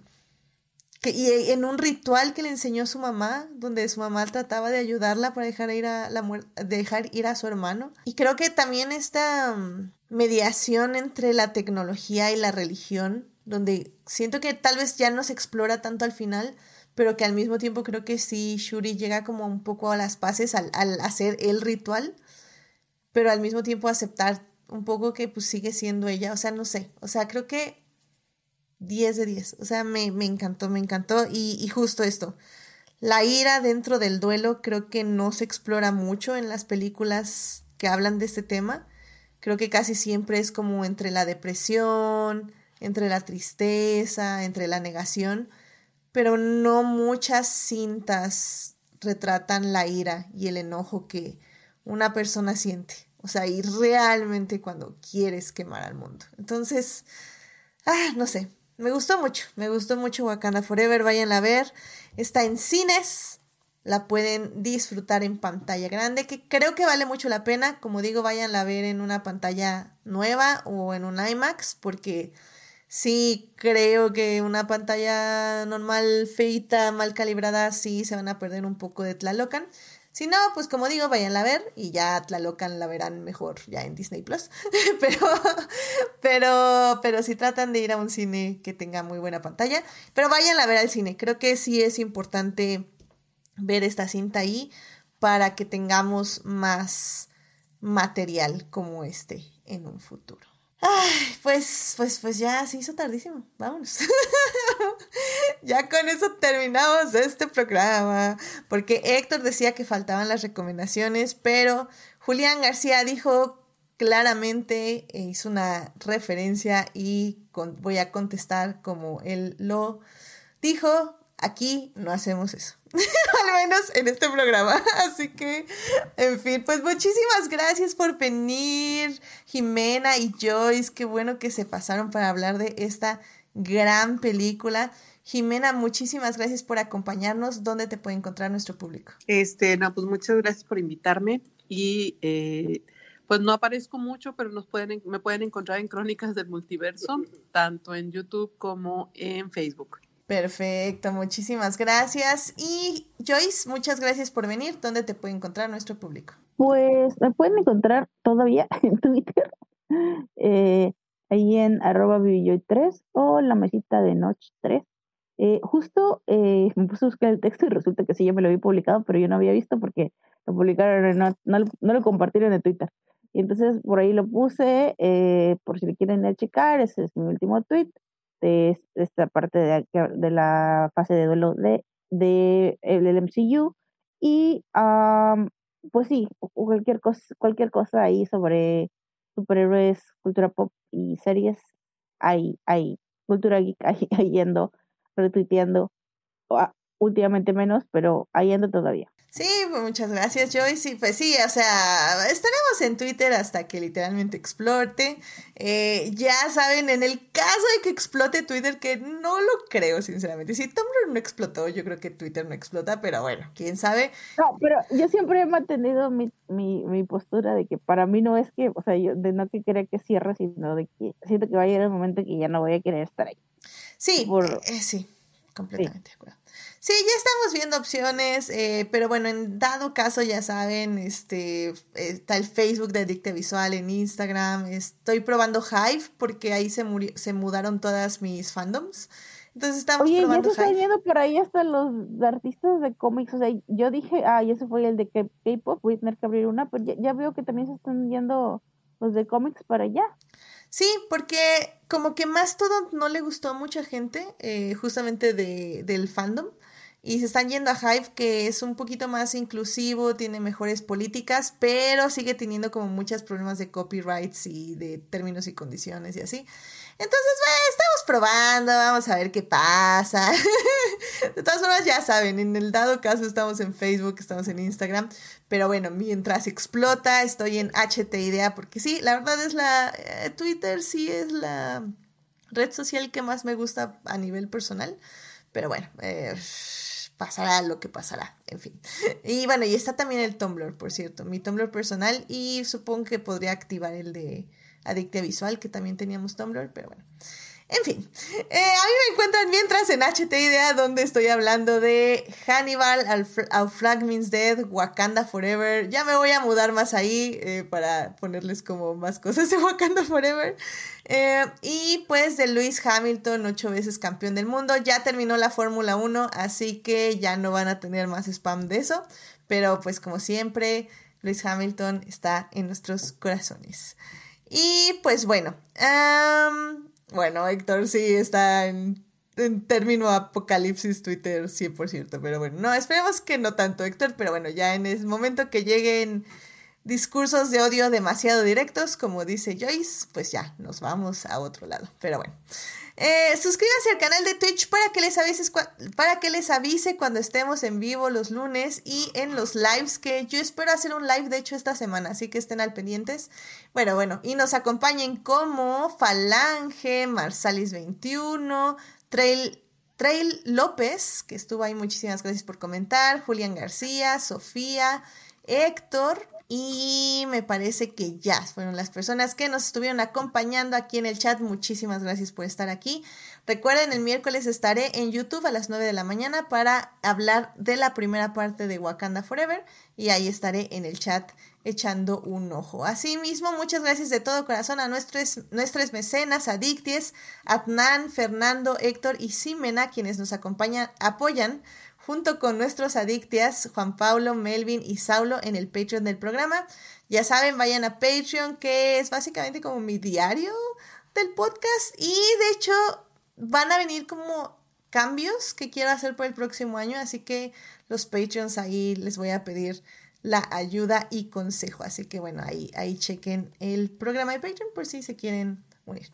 y en un ritual que le enseñó su mamá, donde su mamá trataba de ayudarla para dejar ir a, la dejar ir a su hermano. Y creo que también esta mm, mediación entre la tecnología y la religión, donde siento que tal vez ya no se explora tanto al final, pero que al mismo tiempo creo que sí, Shuri llega como un poco a las paces al, hacer el ritual, pero al mismo tiempo aceptar un poco que pues sigue siendo ella, o sea, no sé, o sea, creo que 10 de 10. O sea, me, encantó, me encantó. Y, justo esto. La ira dentro del duelo creo que no se explora mucho en las películas que hablan de este tema. Creo que casi siempre es como entre la depresión, entre la tristeza, entre la negación, pero no muchas cintas retratan la ira y el enojo que una persona siente. O sea, y realmente cuando quieres quemar al mundo. Entonces, ah, no sé, me gustó mucho, me gustó mucho Wakanda Forever, vayan a ver. Está en cines, la pueden disfrutar en pantalla grande, que creo que vale mucho la pena. Como digo, vayan a ver en una pantalla nueva o en un IMAX, porque sí creo que una pantalla normal, feita, mal calibrada, sí se van a perder un poco de Tlalocan. Si no, pues como digo, vayan a ver y ya Tlalocan la verán mejor ya en Disney Plus. pero, pero, pero si tratan de ir a un cine que tenga muy buena pantalla, pero vayan a ver al cine. Creo que sí es importante ver esta cinta ahí para que tengamos más material como este en un futuro. Ay, pues, pues, pues ya se hizo tardísimo. Vámonos. ya con eso terminamos este programa. Porque Héctor decía que faltaban las recomendaciones, pero Julián García dijo claramente, e hizo una referencia y voy a contestar como él lo dijo. Aquí no hacemos eso. Al menos en este programa. Así que, en fin, pues muchísimas gracias por venir, Jimena y Joyce. Qué bueno que se pasaron para hablar de esta gran película. Jimena, muchísimas gracias por acompañarnos. ¿Dónde te puede encontrar nuestro público? Este, no, pues muchas gracias por invitarme y eh, pues no aparezco mucho, pero nos pueden, me pueden encontrar en Crónicas del Multiverso, tanto en YouTube como en Facebook. Perfecto, muchísimas gracias. Y Joyce, muchas gracias por venir. ¿Dónde te puede encontrar nuestro público? Pues me pueden encontrar todavía en Twitter, eh, ahí en arroba 3 o la mesita de Notch 3. Eh, justo eh, me puse a buscar el texto y resulta que sí, ya me lo había publicado, pero yo no había visto porque lo publicaron, no, no, lo compartieron en Twitter. Y entonces por ahí lo puse, por si le quieren checar, ese es mi último tweet de esta parte de, de la fase de duelo de, de el, MCU y pues sí cualquier cosa cualquier cosa ahí sobre superhéroes cultura pop y series hay hay cultura geek ahí, yendo retuiteando últimamente menos pero ahí ando todavía Sí, pues muchas gracias, Joyce. Sí, pues sí, o sea, estaremos en Twitter hasta que literalmente explote. Eh, ya saben, en el caso de que explote Twitter, que no lo creo, sinceramente. Si Tumblr no explotó, yo creo que Twitter no explota, pero bueno, quién sabe. No, pero yo siempre he mantenido mi, mi, mi postura de que para mí no es que, o sea, yo de no que querer que cierre, sino de que siento que va a llegar el momento que ya no voy a querer estar ahí. Sí, eh, sí, completamente de acuerdo. Sí, ya estamos viendo opciones, eh, pero bueno, en dado caso ya saben, este está el Facebook de Adicte Visual en Instagram. Estoy probando Hive porque ahí se se mudaron todas mis fandoms. Entonces estamos Oye, probando ya se están viendo por ahí hasta los artistas de cómics. O sea, yo dije, ah, ese fue el de K-pop, voy a tener que abrir una, pero ya, veo que también se están yendo los de cómics para allá. Sí, porque como que más todo no le gustó a mucha gente, eh, justamente de, del fandom y se están yendo a Hive que es un poquito más inclusivo, tiene mejores políticas, pero sigue teniendo como muchos problemas de copyrights y de términos y condiciones y así. Entonces, estamos probando, vamos a ver qué pasa. de todas formas, ya saben, en el dado caso estamos en Facebook, estamos en Instagram, pero bueno, mientras explota, estoy en HT Idea, porque sí, la verdad es la... Eh, Twitter sí es la red social que más me gusta a nivel personal, pero bueno, eh, pasará lo que pasará, en fin. Y bueno, y está también el Tumblr, por cierto, mi Tumblr personal y supongo que podría activar el de Adicte Visual, que también teníamos Tumblr, pero bueno. En fin, eh, a mí me encuentran mientras en HT Idea, donde estoy hablando de Hannibal, Our Flag Means Dead, Wakanda Forever. Ya me voy a mudar más ahí eh, para ponerles como más cosas de Wakanda Forever. Eh, y pues de Lewis Hamilton, ocho veces campeón del mundo. Ya terminó la Fórmula 1, así que ya no van a tener más spam de eso. Pero pues como siempre, Lewis Hamilton está en nuestros corazones. Y pues bueno. Bueno, Héctor sí está en, término apocalipsis Twitter 100%, pero bueno, no, esperemos que no tanto, Héctor, pero bueno, ya en el momento que lleguen discursos de odio demasiado directos, como dice Joyce, pues ya nos vamos a otro lado, pero bueno. Eh, suscríbanse al canal de Twitch para que, les avise, para que les avise cuando estemos en vivo los lunes y en los lives que yo espero hacer un live de hecho esta semana, así que estén al pendientes. Bueno, bueno, y nos acompañen como Falange, Marsalis21, Trail, Trail López, que estuvo ahí, muchísimas gracias por comentar, Julián García, Sofía, Héctor, y me parece que ya fueron las personas que nos estuvieron acompañando aquí en el chat. Muchísimas gracias por estar aquí. Recuerden, el miércoles estaré en YouTube a las 9 de la mañana para hablar de la primera parte de Wakanda Forever y ahí estaré en el chat echando un ojo. Asimismo, muchas gracias de todo corazón a nuestros, nuestros mecenas, Adicties, Adnan, Fernando, Héctor y Simena, quienes nos acompañan, apoyan junto con nuestros adictias Juan Pablo, Melvin y Saulo en el Patreon del programa. Ya saben, vayan a Patreon, que es básicamente como mi diario del podcast. Y de hecho, van a venir como cambios que quiero hacer por el próximo año. Así que los Patreons ahí les voy a pedir la ayuda y consejo. Así que bueno, ahí, ahí chequen el programa de Patreon por si se quieren unir.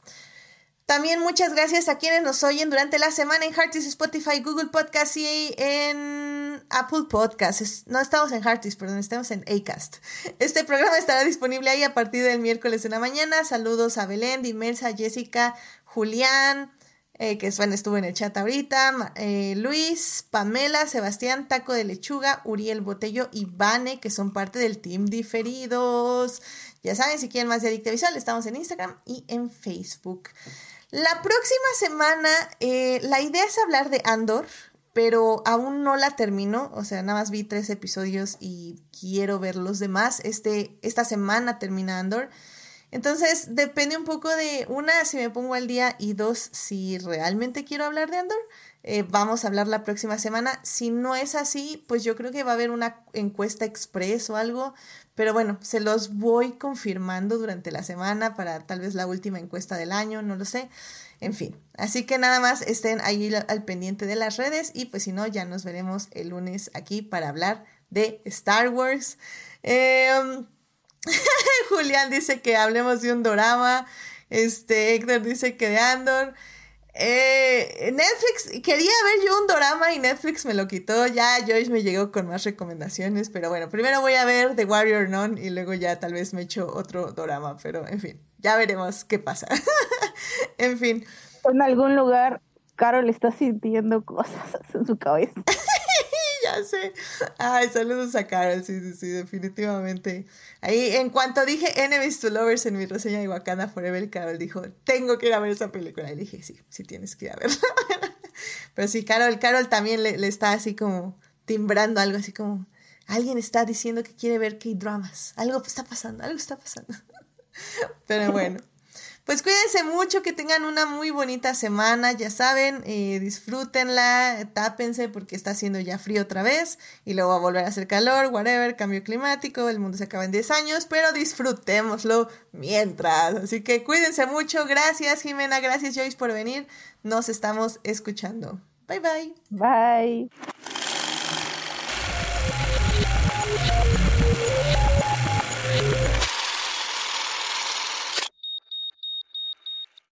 También muchas gracias a quienes nos oyen durante la semana en Heartis, Spotify, Google Podcast y en Apple Podcasts. No estamos en Heartis, perdón, estamos en Acast. Este programa estará disponible ahí a partir del miércoles en la mañana. Saludos a Belén, Dimersa, Jessica, Julián, eh, que bueno, estuvo en el chat ahorita, eh, Luis, Pamela, Sebastián, Taco de Lechuga, Uriel Botello y Vane, que son parte del team diferidos. Ya saben, si quieren más de Adicta Visual, estamos en Instagram y en Facebook. La próxima semana, eh, la idea es hablar de Andor, pero aún no la termino. O sea, nada más vi tres episodios y quiero ver los demás. Este, esta semana termina Andor. Entonces, depende un poco de, una, si me pongo al día y dos, si realmente quiero hablar de Andor. Eh, vamos a hablar la próxima semana. Si no es así, pues yo creo que va a haber una encuesta express o algo. Pero bueno, se los voy confirmando durante la semana para tal vez la última encuesta del año, no lo sé. En fin, así que nada más estén ahí al pendiente de las redes y pues si no, ya nos veremos el lunes aquí para hablar de Star Wars. Em, Julián dice que hablemos de un drama. Este, Héctor dice que de Andor. Eh, Netflix, quería ver yo un drama y Netflix me lo quitó. Ya Joyce me llegó con más recomendaciones, pero bueno, primero voy a ver The Warrior None y luego ya tal vez me echo otro drama, pero en fin, ya veremos qué pasa. en fin. En algún lugar, Carol está sintiendo cosas en su cabeza. ya. Ay, saludos a Carol, sí, sí, sí, definitivamente. Ahí, en cuanto dije Enemies to Lovers en mi reseña de Wakanda Forever, Carol dijo, tengo que ir a ver esa película. Y dije, sí, sí tienes que ir a verla. Pero sí, Carol, Carol también le, le está así como timbrando algo así como, alguien está diciendo que quiere ver K-dramas. Algo está pasando, algo está pasando. Pero bueno. Pues cuídense mucho, que tengan una muy bonita semana, ya saben, eh, disfrútenla, tápense porque está haciendo ya frío otra vez y luego va a volver a hacer calor, whatever, cambio climático, el mundo se acaba en 10 años, pero disfrutémoslo mientras. Así que cuídense mucho, gracias Jimena, gracias Joyce por venir, nos estamos escuchando. Bye bye. Bye.